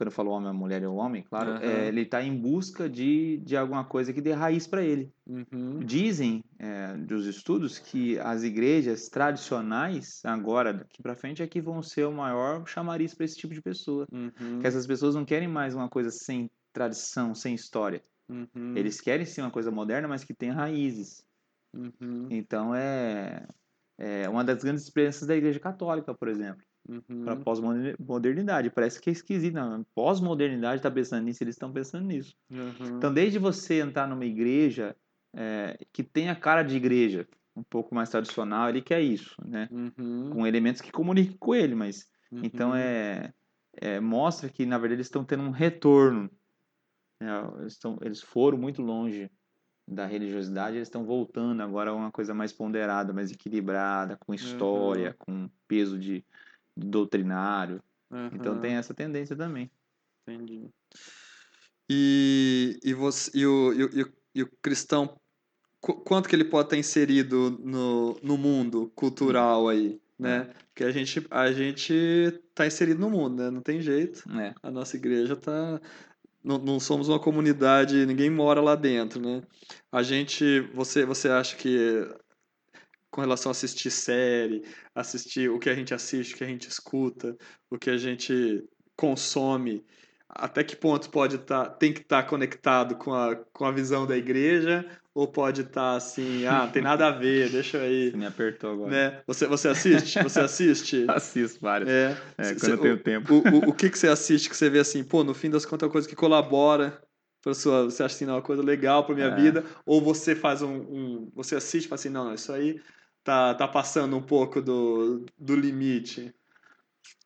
quando eu falo homem, a mulher e o homem, claro, Aham. é, ele está em busca de, de alguma coisa que dê raiz para ele. Uhum. Dizem é, dos estudos que as igrejas tradicionais, agora, daqui para frente, é que vão ser o maior chamariz para esse tipo de pessoa. Uhum. Que essas pessoas não querem mais uma coisa sem tradição, sem história. Uhum. Eles querem sim uma coisa moderna, mas que tenha raízes. Uhum. Então é, é uma das grandes experiências da Igreja Católica, por exemplo, Uhum. para pós-modernidade. Parece que é esquisito. Pós-modernidade está pensando nisso, eles estão pensando nisso. Uhum. Então, desde você entrar numa igreja é, que tem a cara de igreja, um pouco mais tradicional, ele quer isso, né? Uhum. Com elementos que comuniquem com ele, mas então Uhum. é, é, mostra que na verdade eles estão tendo um retorno. né? Eles, estão, eles foram muito longe da religiosidade, eles estão voltando agora a uma coisa mais ponderada, mais equilibrada, com história, com peso de, doutrinário. Então Aham. tem essa tendência também. Entendi. E, e, você, e, o, e, o, e o- e o cristão, qu- quanto que ele pode estar inserido no, no mundo cultural aí, né? Porque a gente, a gente tá inserido no mundo, né? Não tem jeito. É. A nossa igreja tá... Não, não somos uma comunidade, ninguém mora lá dentro, né? A gente... Você, você acha que com relação a assistir série, assistir o que a gente assiste, o que a gente escuta, o que a gente consome, até que ponto pode estar, tem que estar conectado com a, com a visão da igreja, ou pode estar assim, ah, não tem (laughs) nada a ver, deixa aí, Você me apertou agora. né? Você, você assiste? Você (laughs) assiste? Assisto várias. É, É, quando cê- eu tenho o, tempo. O, o, o que, que você assiste que você vê assim, pô, no fim das contas é uma coisa que colabora para sua, você acha assim, não, é uma coisa legal para minha É. vida, ou você faz um, um- você assiste e fala assim, não, isso aí tá, tá passando um pouco do, do limite.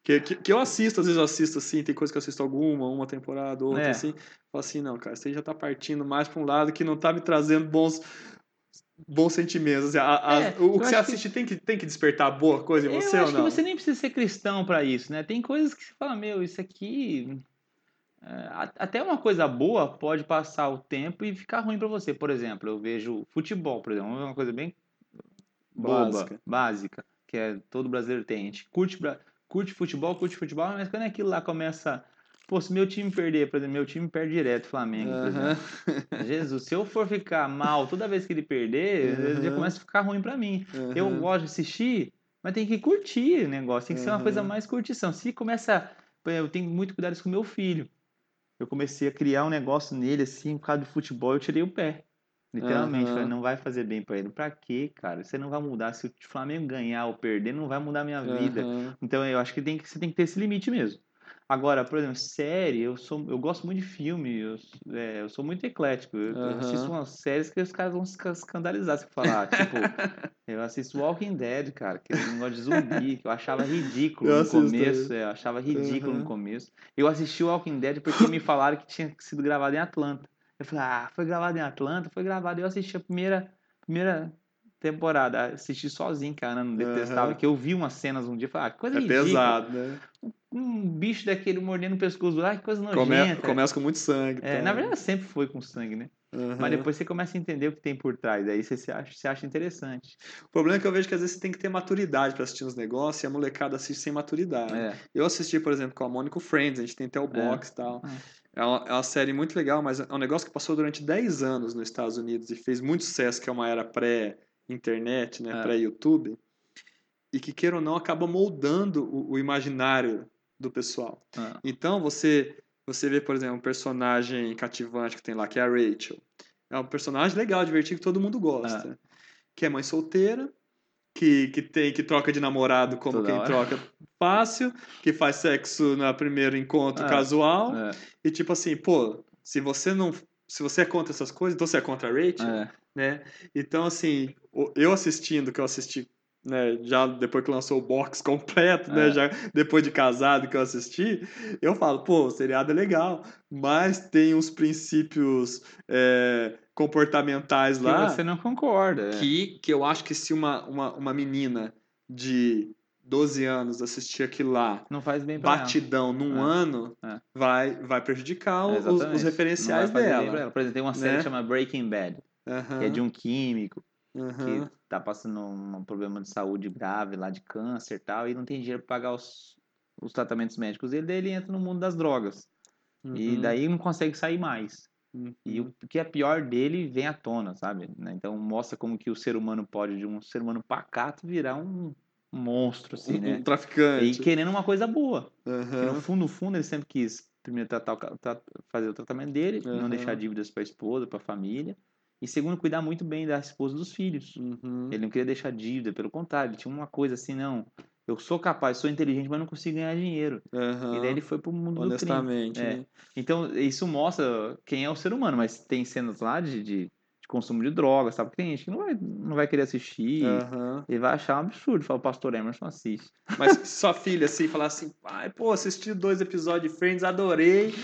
Que, que, que eu assisto, às vezes eu assisto assim, tem coisa que eu assisto alguma, uma temporada, outra É. assim, falo assim, não, cara, aí já tá partindo mais para um lado que não tá me trazendo bons bons sentimentos. Assim, a- a- É, o que você acho que- assiste tem, que, tem que despertar boa coisa em Eu você acho ou não? que você nem precisa ser cristão pra isso, né? Tem coisas que você fala, meu, isso aqui. é, até uma coisa boa pode passar o tempo e ficar ruim pra você. Por exemplo, eu vejo futebol, por exemplo, uma coisa bem boba, Básica. básica, que é todo brasileiro tem. A gente curte, curte futebol, curte futebol, mas quando aquilo lá começa. Pô, se meu time perder, por exemplo, meu time perde direto, Flamengo, por Aham. exemplo. Jesus, se eu for ficar mal toda vez que ele perder, já Uhum. começa a ficar ruim pra mim. Eu Aham. gosto de assistir, mas tem que curtir o negócio. Tem que ser uma coisa Uhum. mais curtição. Se começa. por Eu tenho muito cuidado com meu filho. Eu comecei a criar um negócio nele, assim, por causa do futebol, eu tirei o pé. Literalmente. Falei, não vai fazer bem pra ele. Pra quê, cara? Você não vai mudar. Se o Flamengo ganhar ou perder, não vai mudar a minha vida. Aham. Então eu acho que, tem que você tem que ter esse limite mesmo. Agora, por exemplo, série, eu sou, eu gosto muito de filme, eu, é, eu sou muito eclético. Eu, eu Aham. assisto umas séries que os caras vão se escandalizar se eu falar. tipo, (laughs) eu assisto Walking Dead, cara, que é um negócio de zumbi, que eu achava ridículo Eu no começo. é, eu achava ridículo Aham. no começo. Eu assisti o Walking Dead porque me falaram que tinha sido gravado em Atlanta. Eu falei, ah, foi gravado em Atlanta? Foi gravado. Eu assisti a primeira, primeira temporada, assisti sozinho, cara, não detestava, Aham. que eu vi umas cenas um dia e falei, ah, que coisa É ridícula pesado, né? um bicho daquele mordendo o pescoço, ai, que coisa Come- nojenta. começa com muito sangue. É, tá? na verdade, sempre foi com sangue, né? Aham. Mas depois você começa a entender o que tem por trás, aí você se acha, você acha interessante. O problema é que eu vejo que às vezes você tem que ter maturidade pra assistir os negócios e a molecada assiste sem maturidade. É. Eu assisti, por exemplo, com a Mônica Friends, a gente tem até o box e tal. É uma, é uma série muito legal, mas é um negócio que passou durante 10 anos nos Estados Unidos e fez muito sucesso, que é uma era pré-internet, né? É. Pré-YouTube. E que, queira ou não, acaba moldando o, o imaginário do pessoal. Ah, Então, você você vê, por exemplo, um personagem cativante que tem lá, que é a Rachel. É um personagem legal, divertido, que todo mundo gosta. Que é mãe solteira, que, que tem que troca de namorado como Toda quem hora. troca fácil, que faz sexo no primeiro encontro É. casual. é, E tipo assim, pô, se você não. Se você é contra essas coisas, então você é contra a Rachel, é. né? Então, assim, eu assistindo, que eu assisti, né, já depois que lançou o box (laughs) completo, né, É. já depois de casado que eu assisti, eu falo, pô, o seriado é legal, mas tem uns princípios é, comportamentais Que lá você não concorda. é. que, que eu acho que se uma, uma, uma menina de 12 anos assistir aquilo lá, Não faz bem pra ela. batidão num É. ano, É. vai, vai prejudicar É, os, os referenciais dela. ela. Por exemplo, tem uma série né? que chama Breaking Bad, que é de um químico que tá passando um problema de saúde grave lá de câncer e tal, e não tem dinheiro pra pagar os, os tratamentos médicos dele, daí ele entra no mundo das drogas. E Uhum, daí não consegue sair mais. Uhum. E o que é pior dele vem à tona, sabe? Né? Então mostra como que o ser humano pode, de um ser humano pacato, virar um monstro, assim, um, né? um E traficante. querendo uma coisa boa. Aham, no fundo, no fundo, ele sempre quis primeiro tratar o tra- fazer o tratamento dele, Aham. não deixar dívidas para a esposa, para a família. E segundo, cuidar muito bem da esposa e dos filhos. uhum. Ele não queria deixar dívida, pelo contrário, ele tinha uma coisa assim, não, eu sou capaz, sou inteligente, mas não consigo ganhar dinheiro. Aham, E daí ele foi pro mundo do crime. Honestamente. É. né? Então, isso mostra quem é o ser humano, mas tem cenas lá de, de, de consumo de drogas, sabe? Porque tem gente que não vai, não vai querer assistir. Aham. Ele vai achar um absurdo. Fala, o pastor Emerson assiste. Mas sua filha, assim, falar assim, pai, pô, assisti dois episódios de Friends, adorei,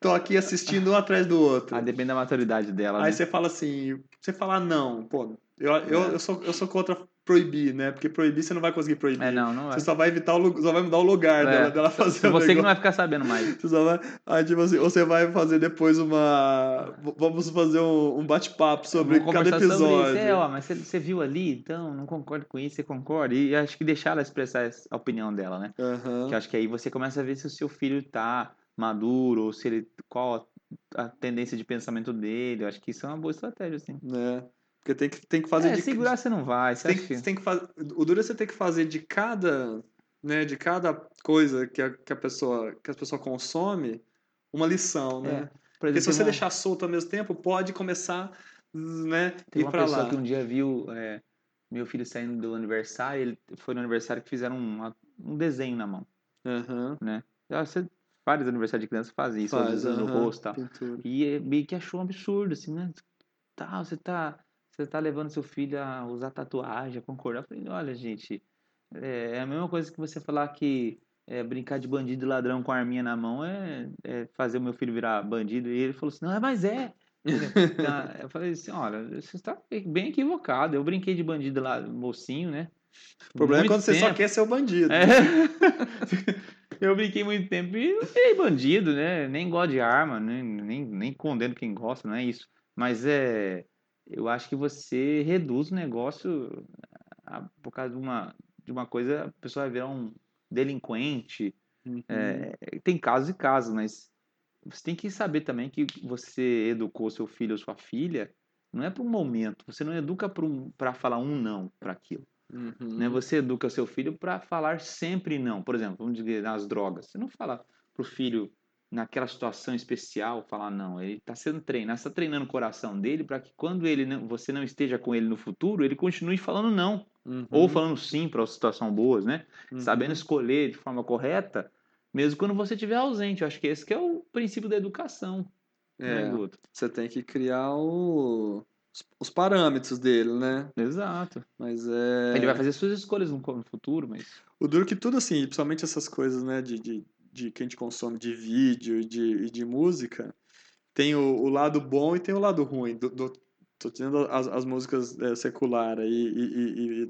tô aqui assistindo um atrás do outro. Ah, depende da maturidade dela. Aí né? você fala assim, você fala não, pô, eu, eu, É. eu, sou, eu sou contra proibir, né? Porque proibir você não vai conseguir proibir. É, não, não vai. Você só vai evitar o só vai mudar o lugar É. dela, dela fazer o Você que não vai ficar sabendo mais. Você só vai. Aí, tipo assim, ou você vai fazer depois uma. Vamos fazer um, um bate-papo sobre Vamos cada episódio. Sobre isso. É, ó, mas você, você viu ali, então não concordo com isso, você concorda? E acho que deixar ela expressar essa- a opinião dela, né? Aham. Que acho que aí você começa a ver se o seu filho tá maduro, ou se ele. qual a tendência de pensamento dele. Eu acho que isso é uma boa estratégia, assim. né? Porque tem que, tem que fazer É, de segurar você não vai. Você tem, que, tem que fazer. O duro é você ter que fazer de cada, né, de cada coisa que a, que a pessoa que a pessoa consome uma lição, né? É, por Porque se você uma- deixar solto ao mesmo tempo, pode começar, né, Teve ir uma pra pessoa lá. que um dia viu é, meu filho saindo do aniversário, ele foi no aniversário que fizeram um, um desenho na mão. Aham. Já você- vários aniversários de criança fazem isso, Faz, vezes no rosto e tal. pintura. E é meio que achou um absurdo, assim, né? Tá, você tá, você tá levando seu filho a usar tatuagem, a concordar. Eu falei, olha, gente, é, é a mesma coisa que você falar que é, brincar de bandido e ladrão com a arminha na mão é, é fazer o meu filho virar bandido. E ele falou assim, não, é, mas é. (laughs) Tá, Eu falei assim, olha, você está bem equivocado. Eu brinquei de bandido lá, mocinho, né? O problema é Muito quando você só tempo. quer ser o bandido. É. (laughs) Eu brinquei muito tempo e não virei bandido, né? Nem gosto de arma, nem, nem, nem condeno quem gosta, não é isso. Mas é. Eu acho que você reduz o negócio a- por causa de uma, de uma coisa, a pessoa vai virar um delinquente. Uhum. É, tem casos e casos, mas você tem que saber também que você educou seu filho ou sua filha, não é para um momento. Você não educa para falar um não para aquilo Uhum. né? Você educa seu filho para falar sempre não. Por exemplo, vamos dizer nas drogas. Você não fala pro filho naquela situação especial falar não. Ele está sendo treinado, está treinando o coração dele para que quando ele não, você não esteja com ele no futuro, ele continue falando não Uhum. ou falando sim para situação boas, né? Uhum. Sabendo escolher de forma correta, mesmo quando você estiver ausente. Eu acho que esse que é o princípio da educação. É, Né, Guto? você tem que criar o- os, os parâmetros dele, né? Exato. Mas é. Ele vai fazer suas escolhas no no futuro, mas O duro que tudo assim, principalmente essas coisas, né, de, de, de que a gente consome de vídeo e de, de música, tem o, o lado bom e tem o lado ruim. Do, do- tô dizendo as, as músicas é, secular aí e, e,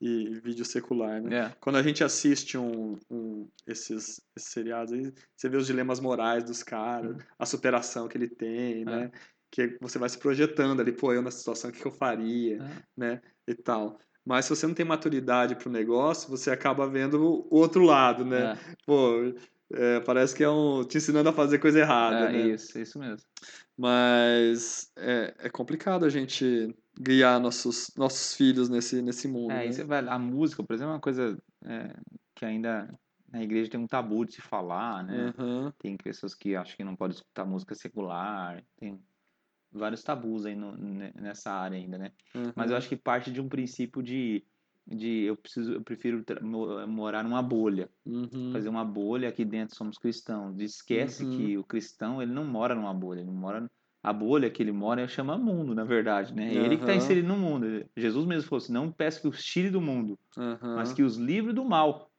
e, e vídeo secular, né? é. Quando a gente assiste um, um- esses, esses seriados aí, você vê os dilemas morais dos caras, a superação que ele tem, né? Que você vai se projetando ali, pô, eu nessa situação, o que, que eu faria, É. né? E tal. Mas se você não tem maturidade pro negócio, você acaba vendo o outro lado, né? É, Pô, é, parece que é um te ensinando a fazer coisa errada, é, né? isso, isso mesmo. Mas é, é complicado a gente guiar nossos, nossos filhos nesse, nesse mundo, É, né? você vai, a música, por exemplo, é uma coisa é, que ainda na igreja tem um tabu de se falar, né? Aham, Tem pessoas que acham que não pode escutar música secular, tem vários tabus aí no- ne- nessa área ainda, né? Mas eu aham. acho que parte de um princípio de, de eu preciso, eu prefiro morar numa bolha, Uhum. fazer uma bolha aqui dentro somos cristãos. Esquece Uhum. que o cristão ele não mora numa bolha, ele mora a bolha que ele mora chama mundo, na verdade, né? Ele que está inserido no mundo. Jesus mesmo falou assim: não peço que os tire do mundo, mas que os livre do mal.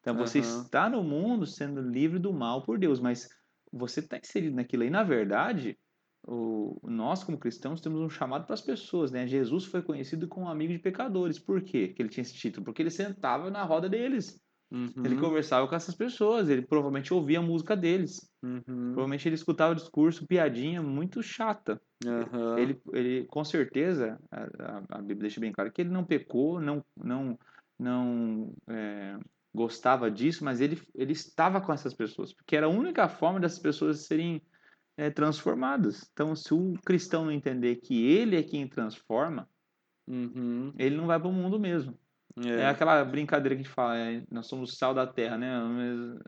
Então você está no mundo sendo livre do mal por Deus, mas você está inserido naquilo aí. Na verdade, o, nós como cristãos temos um chamado para as pessoas, né? Jesus foi conhecido como amigo de pecadores. Por quê que ele tinha esse título? Porque ele sentava na roda deles, ele Uhum. conversava com essas pessoas, ele provavelmente ouvia a música deles, Uhum. provavelmente ele escutava discurso, piadinha muito chata. Aham. Ele, ele com certeza, a, a- a Bíblia deixa bem claro que ele não pecou, não, não, não é, gostava disso, mas ele, ele estava com essas pessoas, porque era a única forma dessas pessoas serem é, transformadas. Então, se o cristão não entender que ele é quem transforma, Uhum. ele não vai para o mundo mesmo. É. É. aquela brincadeira que a gente fala, é, nós somos sal da terra, né? Mas,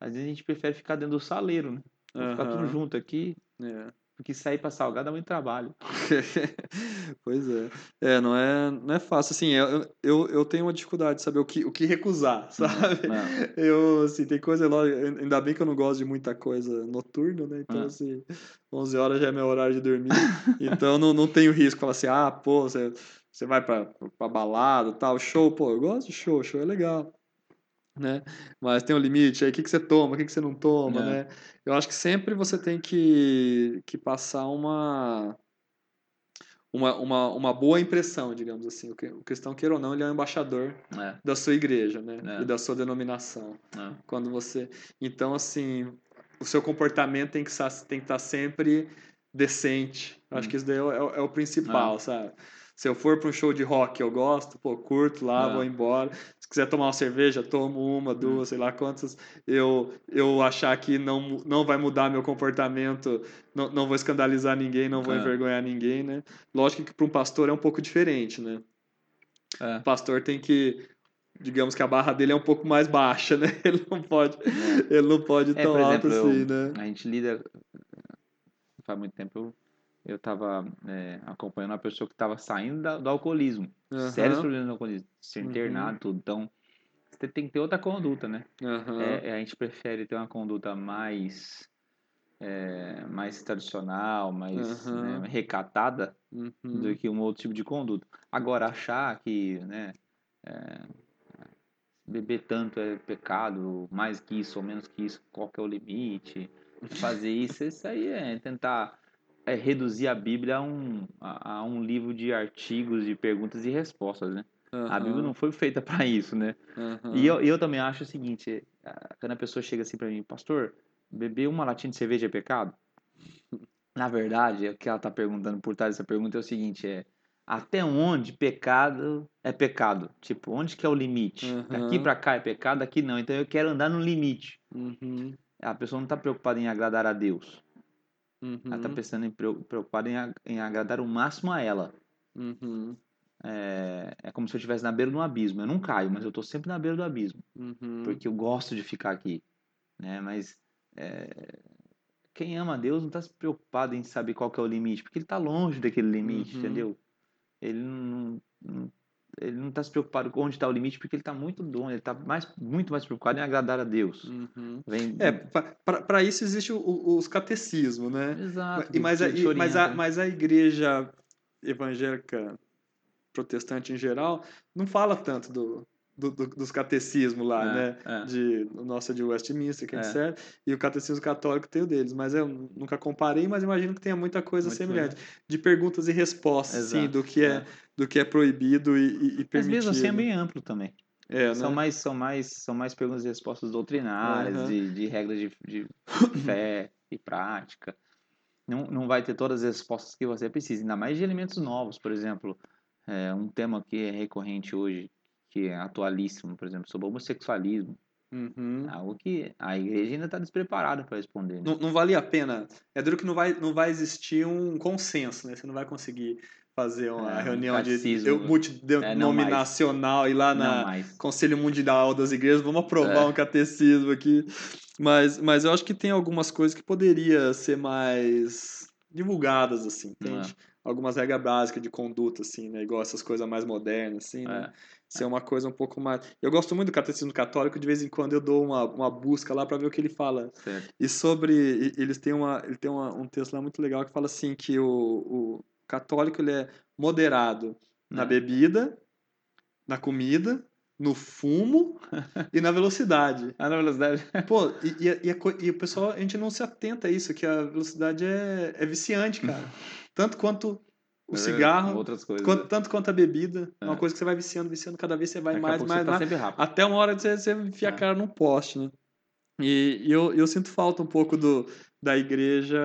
às vezes a gente prefere ficar dentro do saleiro, né? Ficar tudo junto aqui. É. Porque sair pra salgar dá muito trabalho. (laughs) pois é. É, não é, não é fácil. Assim, eu, eu, eu tenho uma dificuldade de saber o que, o que recusar, (laughs) sabe? Não. Eu, assim, tem coisa lá. Ainda bem que eu não gosto de muita coisa noturna, né? Então, Ah. assim, 11 horas já é meu horário de dormir. então, não, não tenho risco. Falar assim, ah, pô, você, você vai pra, pra balada tal, show, pô, eu gosto de show, show é legal. Né? Mas tem um limite aí, o que, que você toma, o que, que você não toma, É. né? Eu acho que sempre você tem que, que passar uma, uma, uma, uma boa impressão, digamos assim. O que- o cristão, queira ou não, ele é um embaixador É, da sua igreja, né? É. E da sua denominação. é. Quando você... Então, assim, o seu comportamento tem que, tem que estar sempre decente. Eu Acho Hum. que isso daí é, o- é é principal, sabe? Se eu for para um show de rock eu gosto, pô, curto lá, É. vou embora. Se quiser tomar uma cerveja, tomo uma, duas, sei lá quantas. Eu, eu achar que não, não vai mudar meu comportamento, não, não vou escandalizar ninguém, não vou É. envergonhar ninguém, né? Lógico que para um pastor é um pouco diferente, né? É. O pastor tem que, digamos que a barra dele é um pouco mais baixa, (laughs) né? Ele não pode, ele não pode ir É, tão por alto exemplo, assim, eu- né? A gente lida. Faz muito tempo eu, eu tava é, acompanhando uma pessoa que tava saindo da- do alcoolismo. Aham. Sérios problemas do alcoolismo. Ser Uhum. internado, tudo. Então, você tem que ter outra conduta, né? Aham. É, a gente prefere ter uma conduta mais. é, mais tradicional, mais né, recatada Uhum. do que um outro tipo de conduta. Agora, achar que né, é, beber tanto é pecado, mais que isso ou menos que isso, qual que é o limite, fazer isso, isso aí é tentar é, reduzir a Bíblia a um, a, a um livro de artigos, de perguntas e respostas, né? A Bíblia não foi feita para (laughs) isso, né? Aham. E eu, eu também acho o seguinte, quando a pessoa chega assim para mim, pastor, beber uma latinha de cerveja é pecado? (laughs) Na verdade, o que ela tá perguntando por trás dessa pergunta é o seguinte, é até onde pecado é pecado? Tipo, onde que é o limite? Uhum. Daqui para cá é pecado, daqui não. Então eu quero andar no limite. Uhum. A pessoa não tá preocupada em agradar a Deus. Uhum. Ela tá pensando em preo- preocupada em, em agradar o máximo a ela. Uhum. É, é como se eu estivesse na beira de um abismo. Eu não caio, mas eu tô sempre na beira do abismo. Uhum. porque eu gosto de ficar aqui, né? Mas é, quem ama Deus não está se preocupado em saber qual que é o limite, porque ele está longe daquele limite, Uhum. entendeu? Ele não, não- ele não está se preocupado com onde está o limite, porque ele está muito longe, ele está mais, muito mais preocupado em agradar a Deus. Uhum. Vem, É, para isso existe o- o- os catecismos, né? exato. E, mas, a, e- mas, a, mas a igreja evangélica protestante em geral não fala tanto do, do- do- dos catecismos lá, É, né? é. De, o nosso é de Westminster, que É. serve, e o catecismo católico tem o deles. Mas eu nunca comparei, mas imagino que tenha muita coisa Muito semelhante. De perguntas e respostas, Exato, do que é, é. Do que é proibido e, e, e Mas permitido. mesmo assim é bem amplo também. É, São né? mais, são mais, são mais perguntas e respostas doutrinárias, Aham. de, de regras de, de fé e prática. Não, não vai ter todas as respostas que você precisa, ainda mais de elementos novos, por exemplo, é, um tema que é recorrente hoje, que é atualíssimo, por exemplo, sobre homossexualismo, Uhum. algo que a igreja ainda está despreparada para responder. né? Não, não valia a pena. É duro que não vai, não vai existir um consenso, né? Você não vai conseguir fazer uma É, reunião de catecismo. eu- É, multidenominacional e lá na. Conselho Mundial das Igrejas, vamos aprovar É. um catecismo aqui. Mas, mas eu acho que tem algumas coisas que poderia ser mais divulgadas, assim, entende? Algumas regras básicas de conduta, assim, né? Igual essas coisas mais modernas, assim, né? É. Ser uma coisa um pouco mais... Eu gosto muito do catecismo católico, de vez em quando eu dou uma, uma busca lá para ver o que ele fala Certo. e sobre. Eles têm, uma, ele tem uma, um texto lá muito legal que fala assim: que o, o católico ele é moderado na É. bebida, na comida, no fumo e na velocidade. (laughs) Ah, na velocidade. (laughs) Pô, e, e, e a e o pessoal, a gente não se atenta a isso, que a velocidade é, é viciante, cara. (laughs) Tanto quanto o cigarro, Outras coisas. quanto- tanto quanto a bebida. É uma É. coisa que você vai viciando, viciando, cada vez você vai mais, mais, tá mais. Até uma hora que você, você enfia a É. cara num poste, né? E, e eu, eu sinto falta um pouco do, da igreja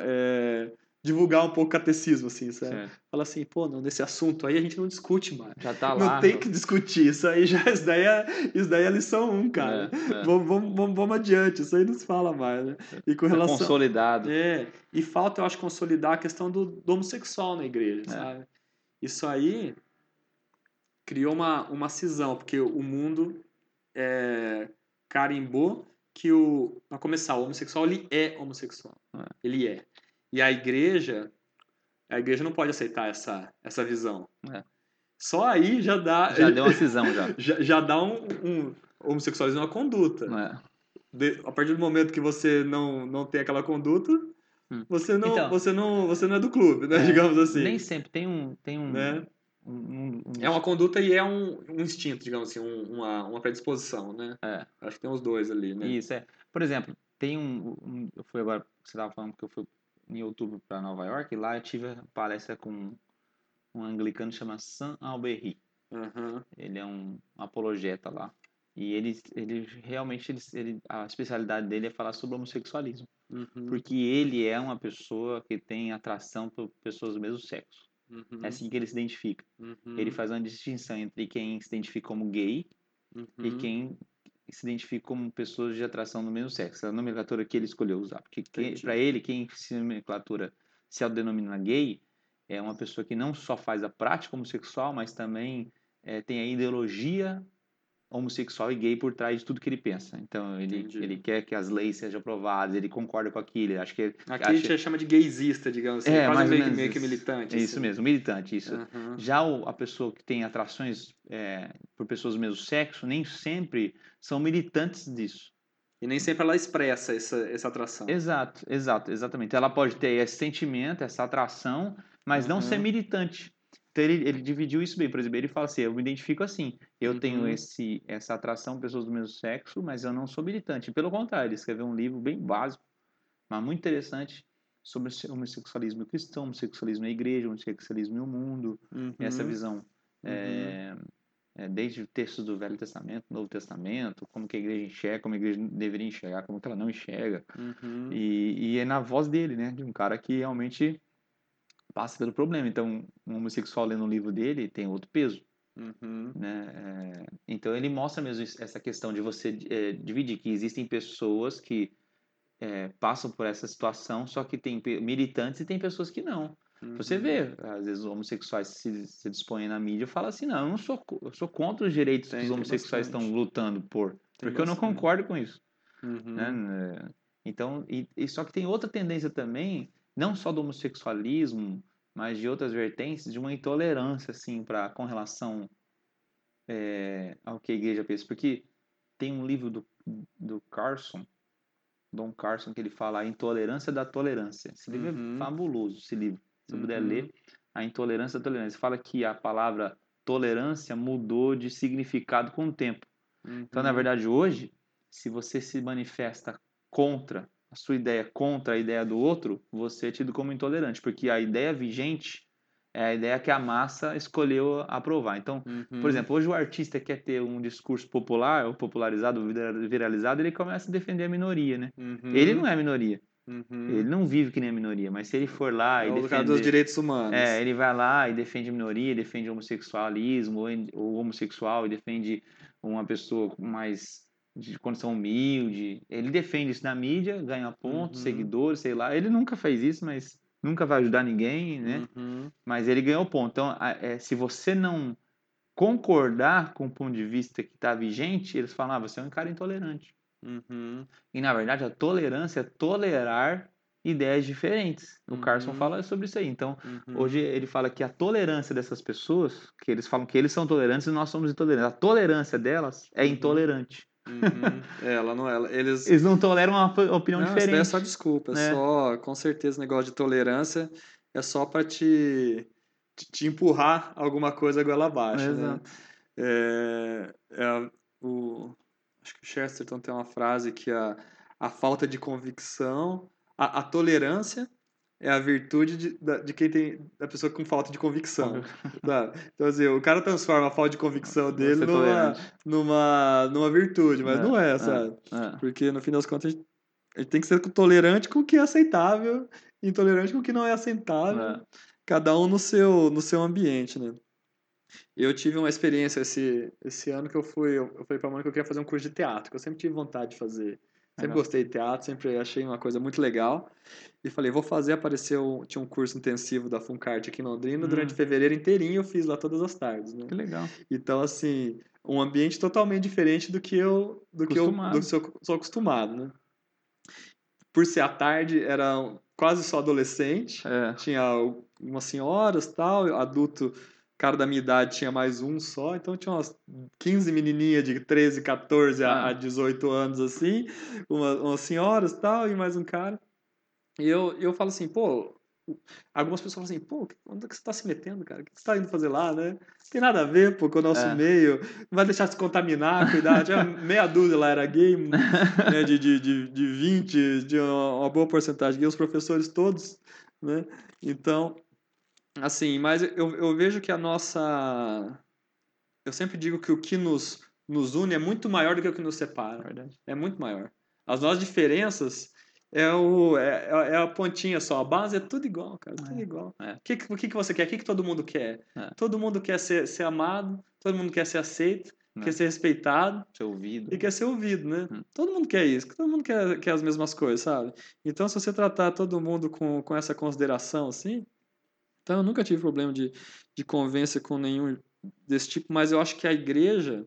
é, divulgar um pouco o catecismo, assim, sabe? Certo. Fala assim, pô, não, nesse assunto aí a gente não discute mais. Já tá não lá. tem no- que discutir, isso aí já (laughs) isso daí é, isso daí é lição 1, um, cara. É, é. Vamos, vamos, vamos, vamos adiante, isso aí não se fala mais, né? E com Tá relação. consolidado. É, e falta, eu acho, consolidar a questão do, do homossexual na igreja, É. sabe? Isso aí criou uma, uma cisão, porque o mundo é, carimbou que o. Pra começar, o homossexual ele é homossexual. É. Ele é. E a igreja, a igreja não pode aceitar essa, essa visão. É. Só aí já dá. Já deu uma cisão já. (laughs) já, já dá um, um homossexualismo é uma conduta. É. De- a partir do momento que você não, não tem aquela conduta, Hum. você, não, Então- você, não, você não é do clube, né? É, Digamos assim. Nem sempre tem um. Tem um, né? um- um- um- É uma conduta e é um, um instinto, digamos assim, um- uma, uma predisposição, né? É. Acho que tem os dois ali, né? Isso, é. Por exemplo, tem um. um- eu fui agora. Você estava falando que eu fui em outubro para Nova York e lá eu tive a palestra com um anglicano que chama Sam Alberry. Aham. Ele é um apologeta lá. E ele, ele realmente, ele, ele- a especialidade dele é falar sobre homossexualismo. Uhum. Porque ele é uma pessoa que tem atração por pessoas do mesmo sexo. Uhum. É assim que ele se identifica. Uhum. Ele faz uma distinção entre quem se identifica como gay e Uhum. quem se identifica como pessoas de atração do mesmo sexo. É a nomenclatura que ele escolheu usar. Porque para ele, quem se nomenclatura se autodenomina gay é uma pessoa que não só faz a prática homossexual, mas também eh, tem a ideologia homossexual e gay por trás de tudo que ele pensa. Então, ele, Entendi. ele quer que as leis sejam aprovadas, ele concorda com aquilo, acha que... Aqui a acha- gente chama de gaysista, digamos assim. É, quase meio, meio que isso. militante. É isso assim. mesmo, militante, isso. Aham. Já o- a pessoa que tem atrações eh, por pessoas do mesmo sexo, nem sempre são militantes disso. E nem sempre ela expressa essa, essa atração. Exato, exato, exatamente. Ela pode ter esse sentimento, essa atração, mas não ser Uhum. militante. Então ele, ele dividiu isso bem, por exemplo, ele fala assim, eu me identifico assim, eu tenho Uhum. esse, essa atração por pessoas do mesmo sexo, mas eu não sou militante. Pelo contrário, ele escreveu um livro bem básico, mas muito interessante, sobre o homossexualismo cristão, homossexualismo na igreja, homossexualismo no mundo, Uhum. essa visão. é, é, desde textos do Velho Testamento, Novo Testamento, como que a igreja enxerga, como a igreja deveria enxergar, como que ela não enxerga. Uhum. E, e é na voz dele, né? De um cara que realmente passa pelo problema. Então, um homossexual lendo um livro dele tem outro peso, Uhum. né? É, então, ele mostra mesmo essa questão de você é, dividir, que existem pessoas que é, passam por essa situação, só que tem militantes e tem pessoas que não. Você Uhum. vê, às vezes, os homossexuais se, se dispõem na mídia e falam assim, não, eu não sou, eu sou contra os direitos Tem, que os homossexuais bastante. estão lutando por, Tem porque eu não bastante. concordo com isso Uhum. né? né? Então, e, e só que tem outra tendência também, não só do homossexualismo, mas de outras vertentes, de uma intolerância, assim, para com relação é, ao que a igreja pensa. Porque tem um livro do, do Carson, Don Carson, que ele fala a intolerância da tolerância. Esse livro Uhum. é fabuloso, esse livro. Se você puder Uhum. ler, a intolerância da tolerância. Fala que a palavra tolerância mudou de significado com o tempo. Então, na Uhum. verdade, hoje, se você se manifesta contra a sua ideia, contra a ideia do outro, você é tido como intolerante, porque a ideia vigente é a ideia que a massa escolheu aprovar. Então, Uhum. por exemplo, hoje o artista quer ter um discurso popular, ou popularizado, vira- viralizado, ele começa a defender a minoria, né? Uhum. Ele não é a minoria, Uhum. ele não vive que nem a minoria, mas se ele for lá é e o cara defender... dos direitos humanos. É, ele vai lá e defende a minoria, defende o homossexualismo, ou ou homossexual, e defende uma pessoa mais de condição humilde. Ele defende isso na mídia, ganha pontos, Uhum. seguidores, sei lá. Ele nunca fez isso, mas nunca vai ajudar ninguém, né? Uhum. Mas ele ganhou ponto. Então, é, se você não concordar com o ponto de vista que está vigente, eles falam, ah, você é um cara intolerante. Uhum. E, na verdade, a tolerância é tolerar ideias diferentes. O Carson Uhum. fala sobre isso aí. Então, Uhum. Hoje ele fala que a tolerância dessas pessoas, que eles falam que eles são tolerantes e nós somos intolerantes. A tolerância delas é Uhum. intolerante. Uhum. É, ela não ela, eles Eles não toleram uma op- opinião não, isso daí diferente. é só desculpa, é É. só, com certeza, esse negócio de tolerância é só para te, te, te empurrar alguma coisa goela abaixo, né? Exato. É, é o, acho que o Chesterton tem uma frase que a, a falta de convicção, a, a tolerância é a virtude de, da- de quem tem da pessoa com falta de convicção. (laughs) sabe? Então, assim, o cara transforma a falta de convicção dele é numa, numa, numa virtude, mas É, não é, é. sabe? É. Porque no fim das contas a gente, a gente tem que ser tolerante com o que é aceitável, intolerante com o que não é aceitável É. cada um no seu, no seu ambiente, né? Eu tive uma experiência esse, esse ano que eu fui, eu falei pra mãe que eu queria fazer um curso de teatro, que eu sempre tive vontade de fazer. Sempre gostei de teatro, sempre achei uma coisa muito legal. E falei, vou fazer, apareceu, tinha um curso intensivo da Funcart aqui em Londrina, Hum. durante fevereiro inteirinho eu fiz lá todas as tardes, né? Que legal. Então, assim, um ambiente totalmente diferente do que eu, do que eu do eu sou acostumado, né? por ser à tarde, era quase só adolescente. É. Tinha umas senhoras tal, adulto, cara da minha idade tinha mais um só, então tinha umas 15 menininhas de 13, 14 a, Ah. a 18 anos assim, uma, umas senhoras tal, e mais um cara. E eu, eu falo assim, pô, algumas pessoas falam assim, pô, onde é que você tá se metendo, cara? O que você tá indo fazer lá, né? Não tem nada a ver, pô, com o nosso É. meio, não vai deixar se contaminar, cuidar. Tinha (laughs) meia dúzia lá era gay, né, de, de, de, de 20, de uma, uma boa porcentagem, e os professores todos, né? Então, assim, mas eu, eu vejo que a nossa. Eu sempre digo que o que nos, nos une é muito maior do que o que nos separa. Verdade. É muito maior. As nossas diferenças é, o, é, é a pontinha só. A base é tudo igual, cara. Tudo É, igual. é. O que, que- o que, que você quer? O que, que todo mundo quer? É. Todo mundo quer ser, ser amado, todo mundo quer ser aceito, É. quer ser respeitado Seu ouvido. e quer ser ouvido, né? Hum. Todo mundo quer isso, todo mundo quer, quer as mesmas coisas, sabe? Então, se você tratar todo mundo com, com essa consideração, assim. Então, eu nunca tive problema de, de convivência com nenhum desse tipo, mas eu acho que a igreja,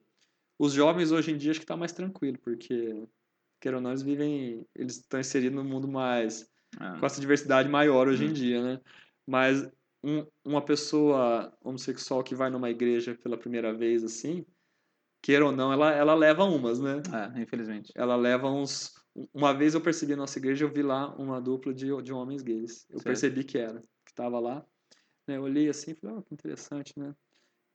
os jovens hoje em dia, acho que tá mais tranquilo, porque, quer ou não, eles vivem, eles estão inseridos no mundo mais, Ah, com essa diversidade maior hoje em Hum. dia, né? Mas um- uma pessoa homossexual que vai numa igreja pela primeira vez, assim, queira ou não, ela, ela leva umas, né? é, infelizmente. Ela leva uns. Uma vez eu percebi na nossa igreja, eu vi lá uma dupla de, de homens gays. Eu Certo. percebi que era, que tava lá. Né? Eu olhei assim e falei, oh, que interessante, né?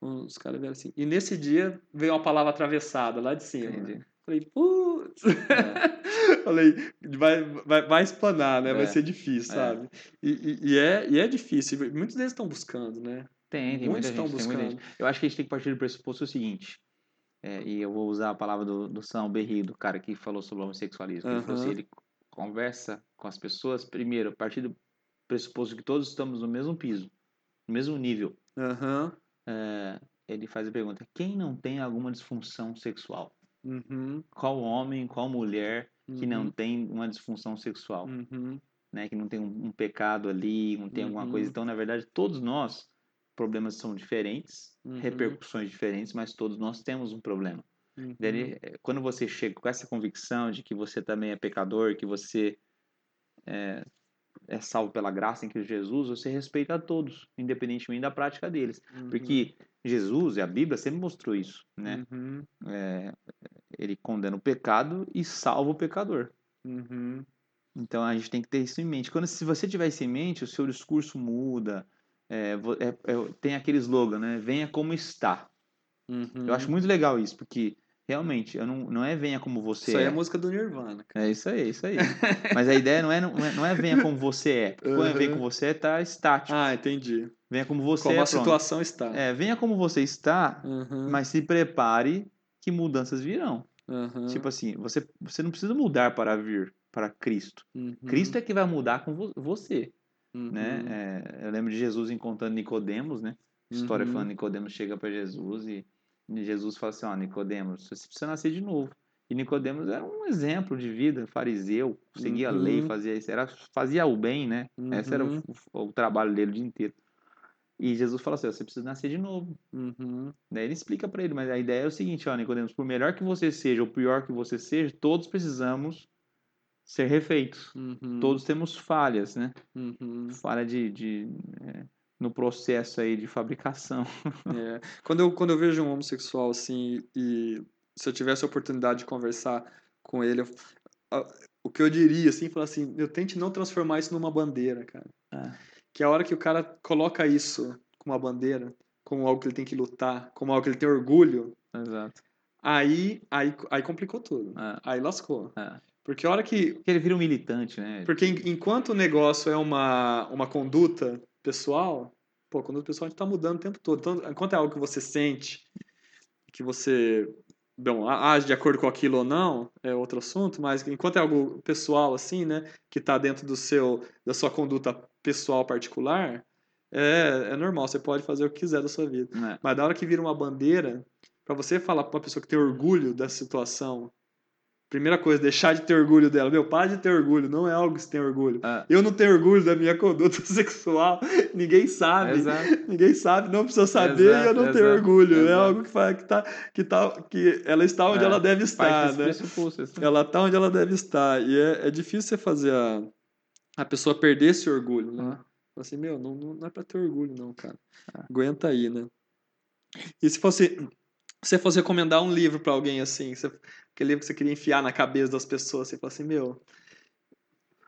Os caras vieram assim. E nesse dia veio uma palavra atravessada lá de cima. né? Falei, putz! (laughs) Falei, vai, vai, vai espanar, né? Vai É. ser difícil, É. sabe? E, e, e é, e é difícil. Muitos deles estão buscando, né? Tem, tem Muitos muita estão gente, muita buscando. gente. Eu acho que a gente tem que partir do pressuposto seguinte. é, e eu vou usar a palavra do, do São Berri, do cara que falou sobre o homossexualismo. Ele falou assim, ele conversa com as pessoas, primeiro, a partir do pressuposto que todos estamos no mesmo piso, no mesmo nível. Aham. É, ele faz a pergunta, quem não tem alguma disfunção sexual? Uhum. Qual homem, qual mulher que não uhum, tem uma disfunção sexual? Uhum. né, que não tem um, um pecado ali, não tem alguma coisa. Uhum. Então, na verdade, todos nós, problemas são diferentes, Uhum. repercussões diferentes, mas todos nós temos um problema. Uhum. Daí, eh, quando você chega com essa convicção de que você também é pecador, que você é, é salvo pela graça em Cristo Jesus, você respeita a todos, independentemente da prática deles. Uhum. Porque Jesus e a Bíblia sempre mostrou isso, né? Uhum. É, ele condena o pecado e salva o pecador. Uhum. Então a gente tem que ter isso em mente. Quando se você tiver isso em mente, o seu discurso muda. É, é- é- tem aquele slogan, né? Venha como está. Uhum. Eu acho muito legal isso, porque realmente eu não, não é venha como você Isso aí é. é música do Nirvana, cara. É isso aí, isso aí. (laughs) Mas a ideia não é, não é, não é venha como você é. Porque quando é venha Uhum. como você é, tá estático. Ah, entendi. Venha como você Como é. a pronto. situação está. É, venha como você está, Uhum. mas se prepare que mudanças virão. Uhum. Tipo assim, você, você não precisa mudar para vir para Cristo. Uhum. Cristo é que vai mudar com vo- você. Uhum. né? É, eu lembro de Jesus encontrando Nicodemos, né? História Uhum. falando Nicodemos chega para Jesus e Jesus fala assim, ó, Nicodemos, você precisa nascer de novo. E Nicodemos era um exemplo de vida, fariseu, seguia a lei, Uhum. fazia isso, era fazia o bem, né? Esse era o, Uhum. o- o trabalho dele o dia inteiro. E Jesus fala assim, ó, você precisa nascer de novo. Uhum. Daí ele explica para ele, mas a ideia é o seguinte, ó, Nicodemos, por melhor que você seja ou pior que você seja, todos precisamos ser refeitos. Uhum. Todos temos falhas, né? Uhum. falha de, de é, no processo aí de fabricação. (laughs) É. Quando, eu, quando eu vejo um homossexual assim, e se eu tivesse a oportunidade de conversar com ele, eu- a- o que eu diria, assim, falar assim, eu tente não transformar isso numa bandeira, cara. Ah. Que a hora que o cara coloca isso como uma bandeira, como algo que ele tem que lutar, como algo que ele tem orgulho, Exato. aí, aí, aí complicou tudo. É, Aí lascou. é. Porque a hora que. Porque ele vira um militante, né? Porque en- enquanto o negócio é uma, uma conduta pessoal, pô, a conduta pessoal a gente tá mudando o tempo todo. Então, enquanto é algo que você sente, que você bom, age de acordo com aquilo ou não, é outro assunto, mas enquanto é algo pessoal, assim, né, que tá dentro do seu, da sua conduta pessoal particular, é, é normal, você pode fazer o que quiser da sua vida. É, Mas da hora que vira uma bandeira, pra você falar pra uma pessoa que tem orgulho dessa situação, Primeira coisa, deixar de ter orgulho dela. Meu, para de ter orgulho, não é algo que você tem orgulho. Ah. Eu não tenho orgulho da minha conduta (laughs) sexual, ninguém sabe. Exato. Ninguém sabe, não precisa saber e eu Exato, não tenho exato, orgulho. É exato. algo que, faz, que, tá, que, tá, que ela está onde É, ela deve estar, né? assim. Ela tá onde ela deve estar. E é, é difícil você fazer a, a pessoa perder esse orgulho, né? Ah. Assim, meu, não, não é pra ter orgulho, não, cara. Ah. Aguenta aí, né? E se fosse. Se você fosse recomendar um livro pra alguém assim, você, aquele livro que você queria enfiar na cabeça das pessoas, você fala assim, meu.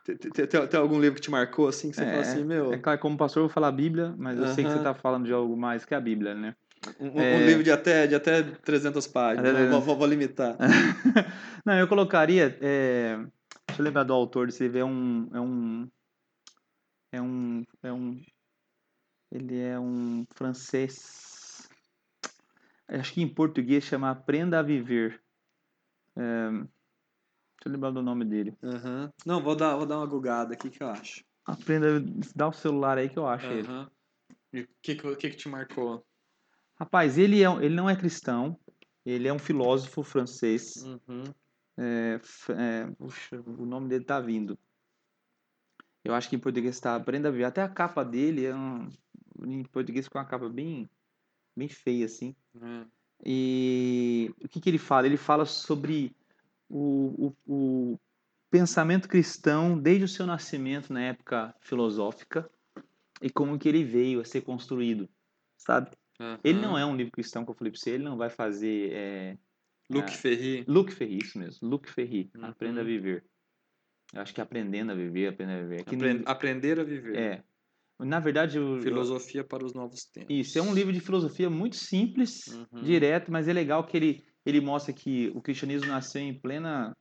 Tem, algum livro que te marcou assim, que você fala assim, meu. É claro, como pastor eu vou falar a Bíblia, mas eu sei que você Aham. tá falando de algo mais que a Bíblia, né? Um, um é- livro de até, de até 300 páginas. Vou, vou- vou limitar. (laughs) Não, eu colocaria. é, Deixa eu lembrar do autor desse livro. É um. É um. É um. É um ele é um francês. Acho que em português chama Aprenda a Viver. É, Deixa eu lembrar do nome dele. Aham. Não, vou dar, vou dar uma gugada aqui que eu acho. Aprenda. Dá o celular aí que eu acho ele. Aham. E o que, que, que te marcou? Rapaz, ele, é, ele não é cristão. Ele é um filósofo francês. Uhum. É, é, puxa, o nome dele tá vindo. Eu acho que em português está Aprenda a Viver. Até a capa dele é um, em português com uma capa bem, bem feia, assim. É. E o que, que ele fala? Ele fala sobre o, o, o pensamento cristão desde o seu nascimento na época filosófica e como que ele veio a ser construído, sabe? Ele não é um livro cristão que eu falei pra você, ele não vai fazer... É, Luc. Ferry. Luc Ferry, isso mesmo. Luc Ferry. Uhum. Aprenda a viver. Eu acho que é aprendendo a viver, aprendendo a viver. É não- Aprender a viver. é. Na verdade, eu- Filosofia para os novos tempos. isso é um livro de filosofia muito simples, Uhum. direto, mas é legal que ele, ele mostra que o cristianismo nasceu em plena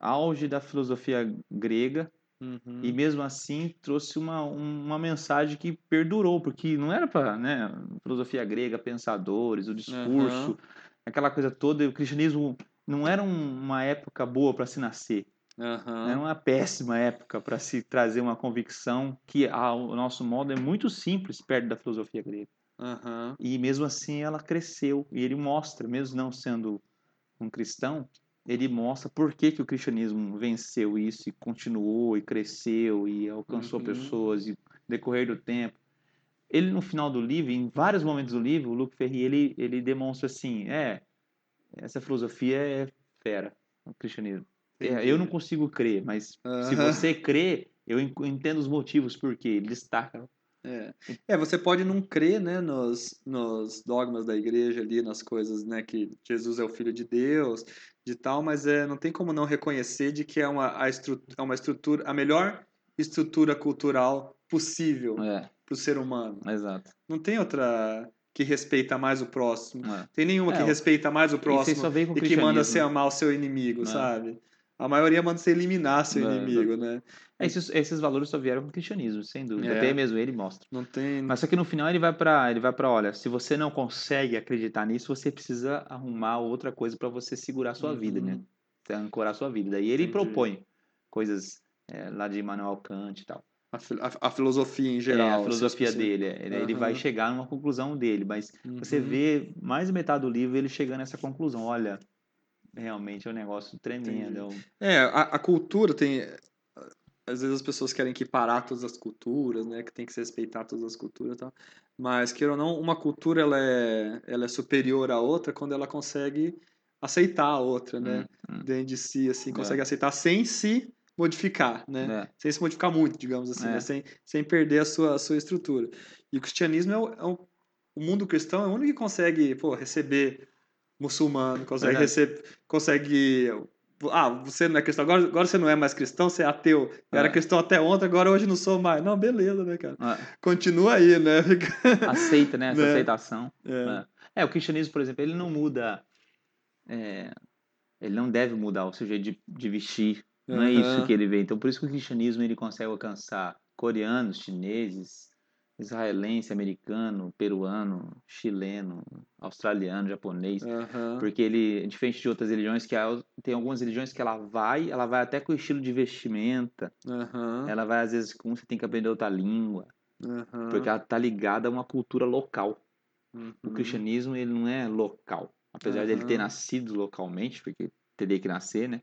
auge da filosofia grega Uhum. e mesmo assim trouxe uma, um- uma mensagem que perdurou, porque não era para, né, filosofia grega, pensadores, o discurso, Aham. aquela coisa toda, o cristianismo não era um- uma época boa para se nascer. Aham. Era uma péssima época para se trazer uma convicção que, ao nosso modo, é muito simples perto da filosofia grega. Aham. E mesmo assim ela cresceu. E ele mostra, mesmo não sendo um cristão, ele mostra por que, que o cristianismo venceu isso e continuou e cresceu e alcançou Uhum. pessoas e decorrer do tempo. Ele, no final do livro, em vários momentos do livro, o Luc Ferry, ele, ele demonstra assim, é, essa filosofia é fera, o cristianismo. É, eu não consigo crer, mas se você crê, eu en- entendo os motivos por quê. Ele destaca. É. é, você pode não crer, né, nos, nos dogmas da igreja ali, nas coisas, né, que Jesus é o Filho de Deus, de tal, mas é, não tem como não reconhecer de que é uma, a estru, é uma estrutura, a melhor estrutura cultural possível É, para o ser humano. exato. Não tem outra que respeita mais o próximo. É. Tem nenhuma É, que respeita mais o E próximo o e que manda você amar o seu inimigo, É. sabe? A maioria manda você eliminar seu É, inimigo, né? É, Esses, esses valores só vieram com o cristianismo, sem dúvida. É. Até mesmo ele mostra. Não tem. Mas só que no final ele vai para ele vai para olha, se você não consegue acreditar nisso, você precisa arrumar outra coisa para você segurar a sua vida, Uhum. né? Pra Ancorar a sua vida. Daí ele Entendi. propõe coisas é, lá de Immanuel Kant e tal. A, a- a filosofia em geral. é, a assim, filosofia você- dele. é, ele- Ele vai chegar numa conclusão dele, mas você Uhum. vê mais metade do livro ele chegando nessa conclusão. Olha, realmente é um negócio tremendo. é É, a, a cultura tem. Às vezes as pessoas querem que parar todas as culturas, né? Que tem que se respeitar todas as culturas e tal. Mas, queira ou não, uma cultura ela é, ela é superior à outra quando ela consegue aceitar a outra, né? Hum, hum. Dentro de si, assim, É. consegue aceitar sem se modificar, né? É. Sem se modificar muito, digamos assim, É. né? sem, sem perder a sua, a sua estrutura. E o cristianismo é o, é o, o mundo cristão é o único que consegue, pô, receber muçulmano, consegue receber, consegue ah, você não é cristão, agora, agora você não é mais cristão, você é ateu. Eu era É. cristão até ontem, agora hoje não sou mais. Não, beleza, né, cara? Ah, Continua aí, né? (laughs) aceita, né? Essa Né? aceitação. É. É, o cristianismo, por exemplo, ele não muda. é, ele não deve mudar o seu jeito de, de vestir. Não é isso que ele vê. Então, por isso que o cristianismo ele consegue alcançar coreanos, chineses, israelense, americano, peruano, chileno, australiano, japonês. Aham. Porque ele, diferente de outras religiões, que tem algumas religiões que ela vai, ela vai até com o estilo de vestimenta. Aham. Ela vai, às vezes, com você tem que aprender outra língua. Aham. Porque ela tá ligada a uma cultura local. O Uhum. cristianismo ele não é local. Apesar de ele ter nascido localmente, porque teria que nascer, né?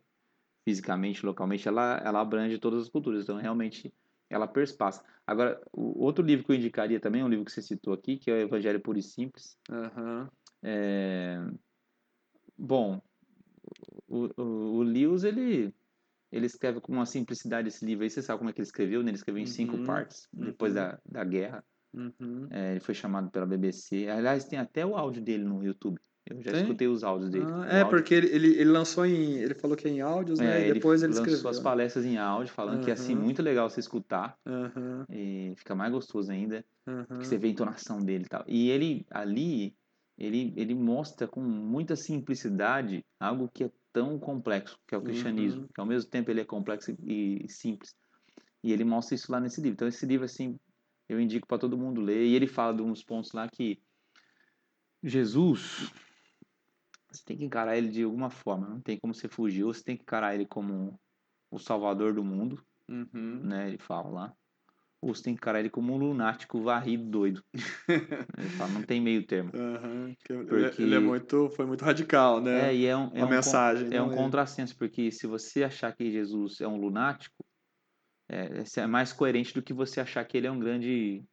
fisicamente, localmente, ela, ela abrange todas as culturas. Então, realmente, ela perspassa. Agora, o outro livro que eu indicaria também, um livro que você citou aqui, que é o Evangelho Puro e Simples. Aham. É... Bom, o, o, o Lewis, ele, ele escreve com uma simplicidade esse livro aí. Você sabe como é que ele escreveu? né? Ele escreveu em cinco Uhum, partes, depois uhum. da, da guerra. Uhum. É, ele foi chamado pela BBC. Aliás, tem até o áudio dele no YouTube. Eu já Tem? escutei os áudios dele. Ah, é, áudio- porque ele, ele, ele lançou em. Ele falou que é em áudios, é, né? E ele depois ele lançou escreveu. as palestras em áudio, falando que é assim Uhum. muito legal você escutar Aham, e fica mais gostoso ainda, aham. porque você vê a entonação dele e tal. E ele ali, ele, ele mostra com muita simplicidade algo que é tão complexo, que é o cristianismo, Uhum. que ao mesmo tempo ele é complexo e, e simples. E ele mostra isso lá nesse livro. Então esse livro assim, eu indico para todo mundo ler. E ele fala de uns pontos lá que Jesus você tem que encarar ele de alguma forma, não tem como você fugir, ou você tem que encarar ele como o salvador do mundo, Uhum. né? Ele fala lá. Ou você tem que encarar ele como um lunático varrido doido. (laughs) ele fala, não tem meio termo. Ele- Porque- Ele é muito, foi muito radical, né? É, e é um, é Uma um mensagem. é um não contrassenso, porque se você achar que Jesus é um lunático, é, é mais coerente do que você achar que ele é um grande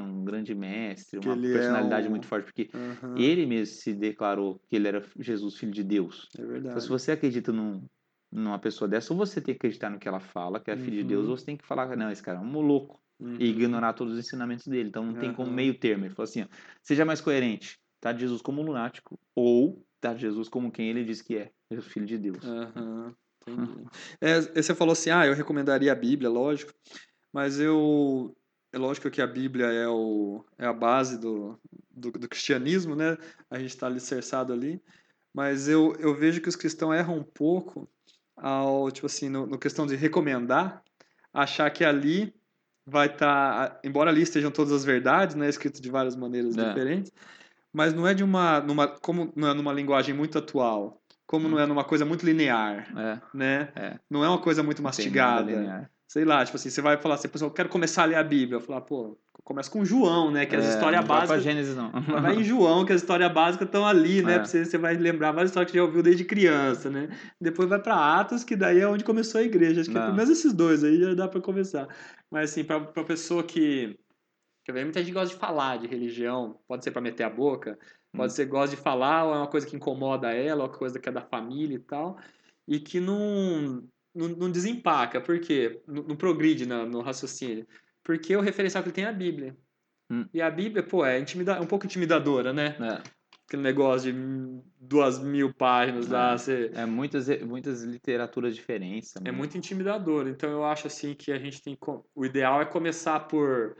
um grande mestre, Que uma é personalidade um- muito forte, porque Aham, ele mesmo se declarou que ele era Jesus, filho de Deus. É Então, verdade. se você acredita num, numa pessoa dessa, ou você tem que acreditar no que ela fala, que é filho de Deus, Uhum. ou você tem que falar, não, esse cara é um louco, Uhum. e ignorar todos os ensinamentos dele. Então, não tem como meio termo. Ele falou assim, ó, seja mais coerente, tá de Jesus como um lunático, ou tá de Jesus como quem ele diz que é, filho de Deus. Aham, entendi. (laughs) É, você falou assim, ah, eu recomendaria a Bíblia, lógico, mas eu... É lógico que a Bíblia é, o, é a base do, do, do cristianismo, né? A gente está alicerçado ali, mas eu, eu vejo que os cristãos erram um pouco ao, tipo assim, no, no questão de recomendar, achar que ali vai estar, embora ali estejam todas as verdades, né, escrito de várias maneiras É. diferentes, mas não é de uma, numa, como não é numa linguagem muito atual, como não é numa coisa muito linear, É, né? é. Não é uma coisa muito mastigada. Sei lá, tipo assim, você vai falar assim, pessoal, eu quero começar a ler a Bíblia. Eu falar, pô, começa com João, né? Que as É, histórias não vai pra básicas. Gênesis, não. (laughs) Vai em João, que as histórias básicas estão ali, né? É. Você, você vai lembrar várias histórias que já ouviu desde criança, né? Depois vai pra Atos, que daí é onde começou a igreja. Acho que Não. pelo menos esses dois aí já dá pra começar. Mas assim, pra, pra pessoa que. Quer ver? Muita gente gosta de falar de religião, pode ser pra meter a boca, pode Hum. ser gosta de falar, ou é uma coisa que incomoda ela, ou uma coisa que é da família e tal, e que não, não, não desempaca. Por quê? Não, não progride na- no raciocínio. Porque o referencial que ele tem é a Bíblia. Hum. E a Bíblia, pô, é intimida um pouco intimidadora, né? É, Aquele negócio de duas mil páginas lá, É. você... é muitas, muitas literaturas diferentes também. É muito intimidador. Então eu acho assim que a gente tem. O ideal é começar por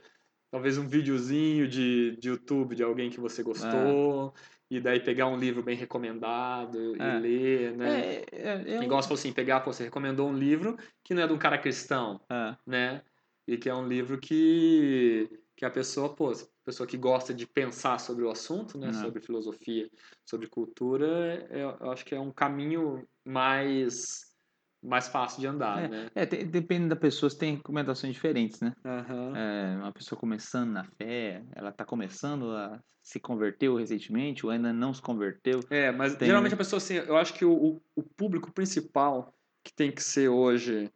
talvez um videozinho de, de YouTube de alguém que você gostou. E daí pegar um livro bem recomendado É. e ler, né? É, é, é, um- Igual falou assim, pegar, pô, você recomendou um livro que não é de um cara cristão, é, né? E que é um livro que, que a pessoa, pô, pessoa que gosta de pensar sobre o assunto, né? Sobre filosofia, sobre cultura, é- eu acho que é um caminho mais, mais fácil de andar, né? é, tem- depende da pessoa, você tem recomendações diferentes, né? Aham. É, uma pessoa começando na fé, ela está começando a se converteu recentemente ou ainda não se converteu. É, mas Tem- geralmente a pessoa, assim, eu acho que o, o- o público principal que tem que ser hoje,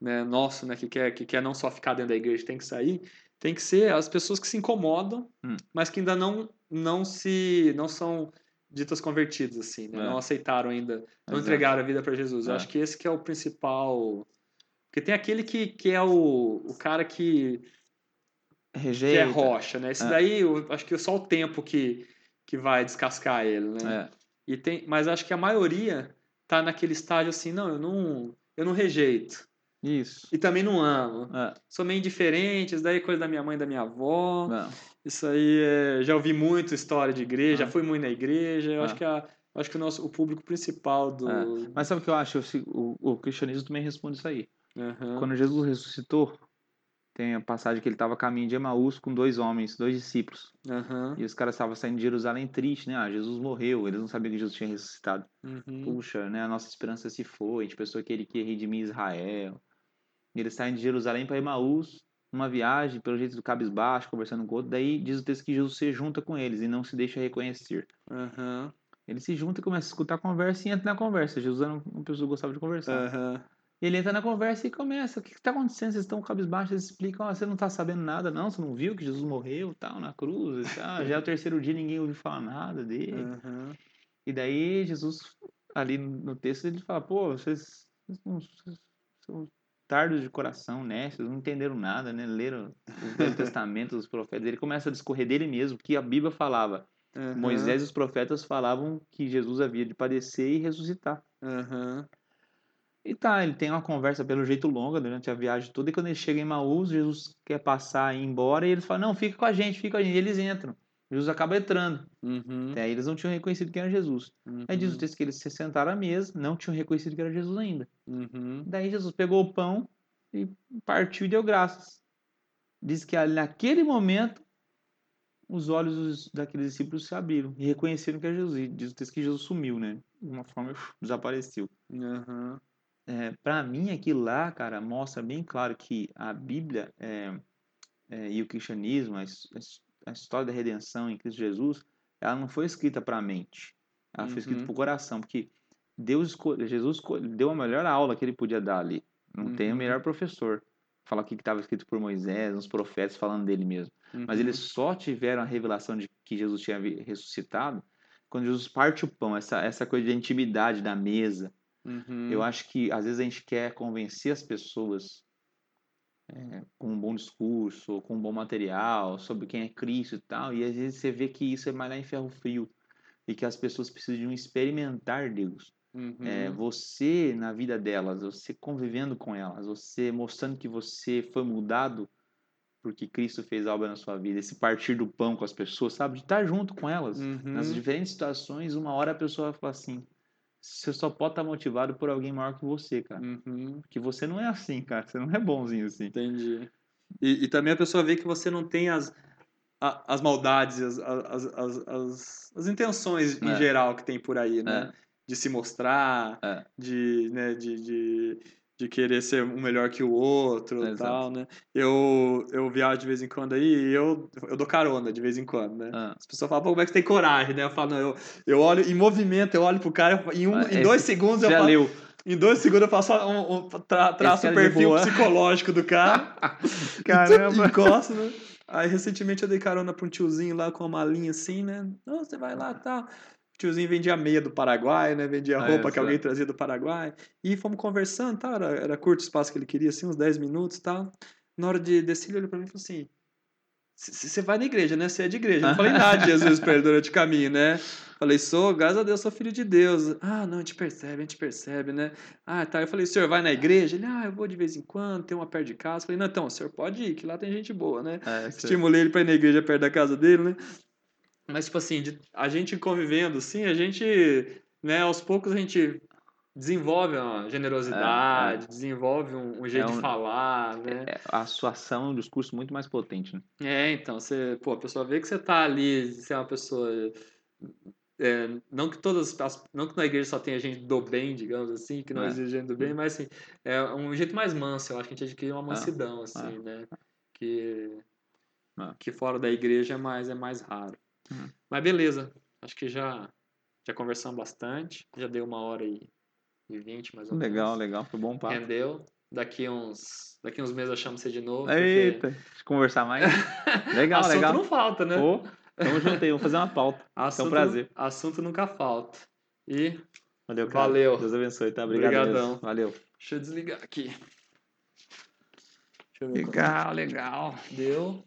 né, nosso, né, que quer, que quer não só ficar dentro da igreja, tem que sair, tem que ser as pessoas que se incomodam, Hum. mas que ainda não, não se, não são ditas convertidas, assim, né, É. não aceitaram ainda, não Exato. entregaram a vida para Jesus. Eu É. acho que esse que é o principal... Porque tem aquele que, que é o, o cara que que Rejeita. é rocha, né? Esse É. daí, eu acho que é só o tempo que, que vai descascar ele, né? É, E tem, mas acho que a maioria tá naquele estágio assim, não, eu não, eu não rejeito. Isso. E também não amo. É, Sou meio indiferente, isso daí é coisa da minha mãe e da minha avó. não. Isso aí é, já ouvi muito história de igreja, Ah. já fui muito na igreja. Eu Ah. acho que a, acho que o nosso o público principal do É. Mas sabe o que eu acho? O, o, cristianismo também responde isso aí. Aham. Quando Jesus ressuscitou, tem a passagem que ele estava a caminho de Emaús com dois homens, dois discípulos. Aham. E os caras estavam saindo de Jerusalém triste, né? Ah, Jesus morreu, eles não sabiam que Jesus tinha ressuscitado. Uhum. Puxa, né? A nossa esperança se foi, a gente pensou que ele queria redimir Israel. E eles saem de Jerusalém para Emaús, numa viagem, pelo jeito do cabisbaixo, conversando com o outro. Daí diz o texto que Jesus se junta com eles e não se deixa reconhecer. Aham. Ele se junta e começa a escutar a conversa e entra na conversa. Jesus era uma pessoa que gostava de conversar. Aham. Ele entra na conversa e começa. O que está acontecendo? Vocês estão cabisbaixos, eles explicam, "Ó, você não está sabendo nada, não, você não viu que Jesus morreu tal, na cruz, e tal. já é o terceiro dia, ninguém ouviu falar nada dele. Aham. E daí Jesus, ali no texto, ele fala, pô, vocês, vocês vocês tardos de coração, né? Vocês não entenderam nada, né? Leram o Velho (laughs) Testamento, os profetas. Ele começa a discorrer dele mesmo, que a Bíblia falava. Aham. Moisés e os profetas falavam que Jesus havia de padecer e ressuscitar. Aham. E tá, ele tem uma conversa pelo jeito longa durante a viagem toda, e quando ele chega em Maús, Jesus quer passar e ir embora, e eles falam, não, fica com a gente, fica com a gente. E eles entram. Jesus acaba entrando. Uhum. Até aí eles não tinham reconhecido que era Jesus. Aí diz o Uhum. texto que eles se sentaram à mesa, não tinham reconhecido que era Jesus ainda. Uhum. Daí Jesus pegou o pão e partiu e deu graças. Diz que naquele momento os olhos daqueles discípulos se abriram e reconheceram que era Jesus. E diz o texto que Jesus sumiu, né? De uma forma (laughs) desapareceu. Aham. É, para mim, aquilo lá, cara, mostra bem claro que a Bíblia é, é, e o cristianismo, a, his- a his- a história da redenção em Cristo Jesus, ela não foi escrita para a mente, ela foi escrita Uhum. para o coração, porque Deus esco- Jesus esco- deu a melhor aula que ele podia dar ali. Não tem o Uhum. melhor professor. Falar o que estava escrito por Moisés, os profetas falando dele mesmo. Mas Uhum. eles só tiveram a revelação de que Jesus tinha ressuscitado quando Jesus parte o pão, essa, essa coisa de intimidade da mesa. Uhum. Eu acho que às vezes a gente quer convencer as pessoas é, com um bom discurso, com um bom material, sobre quem é Cristo e tal, e às vezes você vê que isso é malhar em ferro frio e que as pessoas precisam experimentar Deus. Uhum. É, você na vida delas, você convivendo com elas, você mostrando que você foi mudado porque Cristo fez algo na sua vida, esse partir do pão com as pessoas, sabe? De estar junto com elas. Nas Uhum. diferentes situações, uma hora a pessoa vai falar assim: você só pode estar motivado por alguém maior que você, cara. Uhum. Porque você não é assim, cara. Você não é bonzinho assim. Entendi. E, e também a pessoa vê que você não tem as, a- as maldades, as, as, as, as, as intenções em É. geral que tem por aí, né? É. De se mostrar, É. de, né, de, de, de querer ser um melhor que o outro Exato. tal, né? Eu, eu viajo de vez em quando aí e eu, eu dou carona de vez em quando, né? Ah, As pessoas falam, pô, como é que você tem coragem, né? Eu falo, não, eu, eu olho em movimento, eu olho pro cara, em, um, Ah, em dois segundos eu já faço, leu. em dois segundos eu faço um, um- tra, traço o é perfil psicológico do cara. (laughs) Caramba. Encosta, né? Aí recentemente eu dei carona pra um tiozinho lá com uma malinha assim, né? Não, você vai lá e tal. Tiozinho vendia meia do Paraguai, né? Vendia Ah, roupa é, que alguém trazia do Paraguai. E fomos conversando, tá? Era, era curto o espaço que ele queria, assim, uns 10 minutos e tal. Na hora de descer, ele olhou pra mim e falou assim: Você vai na igreja, né? Você é de igreja. Eu não falei nada de (laughs) Jesus pra ele durante o caminho, né? Falei, sou, graças a Deus, sou filho de Deus. Ah, não, a gente percebe, a gente percebe, né? Ah, tá. Eu falei, o senhor vai na igreja? Ele, ah, eu vou de vez em quando, tem uma perto de casa. Eu falei, não, então, o senhor pode ir, que lá tem gente boa, né? É, Estimulei ele pra ir na igreja perto da casa dele, né? Mas, tipo assim, de- a gente convivendo, assim, a gente, né, aos poucos a gente desenvolve uma generosidade, desenvolve um, um jeito É um- de falar, né? é, a sua ação é um discurso muito mais potente, né? É, então, você, pô, a pessoa vê que você tá ali, você é uma pessoa. é, não que todas as. Não que na igreja só tenha gente do bem, digamos assim, que não É. exige gente do bem, mas assim, é um jeito mais manso, eu acho que a gente adquire uma mansidão, assim, Ah. né? Que, Ah. que fora da igreja é mais, é mais raro. Uhum. Mas beleza, acho que já, já conversamos bastante, já deu uma hora e, vinte mais ou menos. Legal, legal. Foi bom papo. Rendeu. Daqui uns, daqui uns meses eu chamo você de novo. porque Eita, deixa eu conversar mais. (laughs) Legal, assunto legal. não falta, né? Ô, tamo junto aí, vamos fazer uma pauta. Assunto, prazer. Assunto nunca falta. E Valeu, cara. Valeu. Deus abençoe, tá? Obrigado. Obrigadão. mesmo. Valeu. deixa eu desligar aqui. Eu Legal, legal. Deu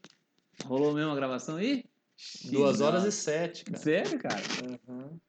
Rolou mesmo a gravação aí? Duas horas e sete, cara. Sério, cara? Uhum.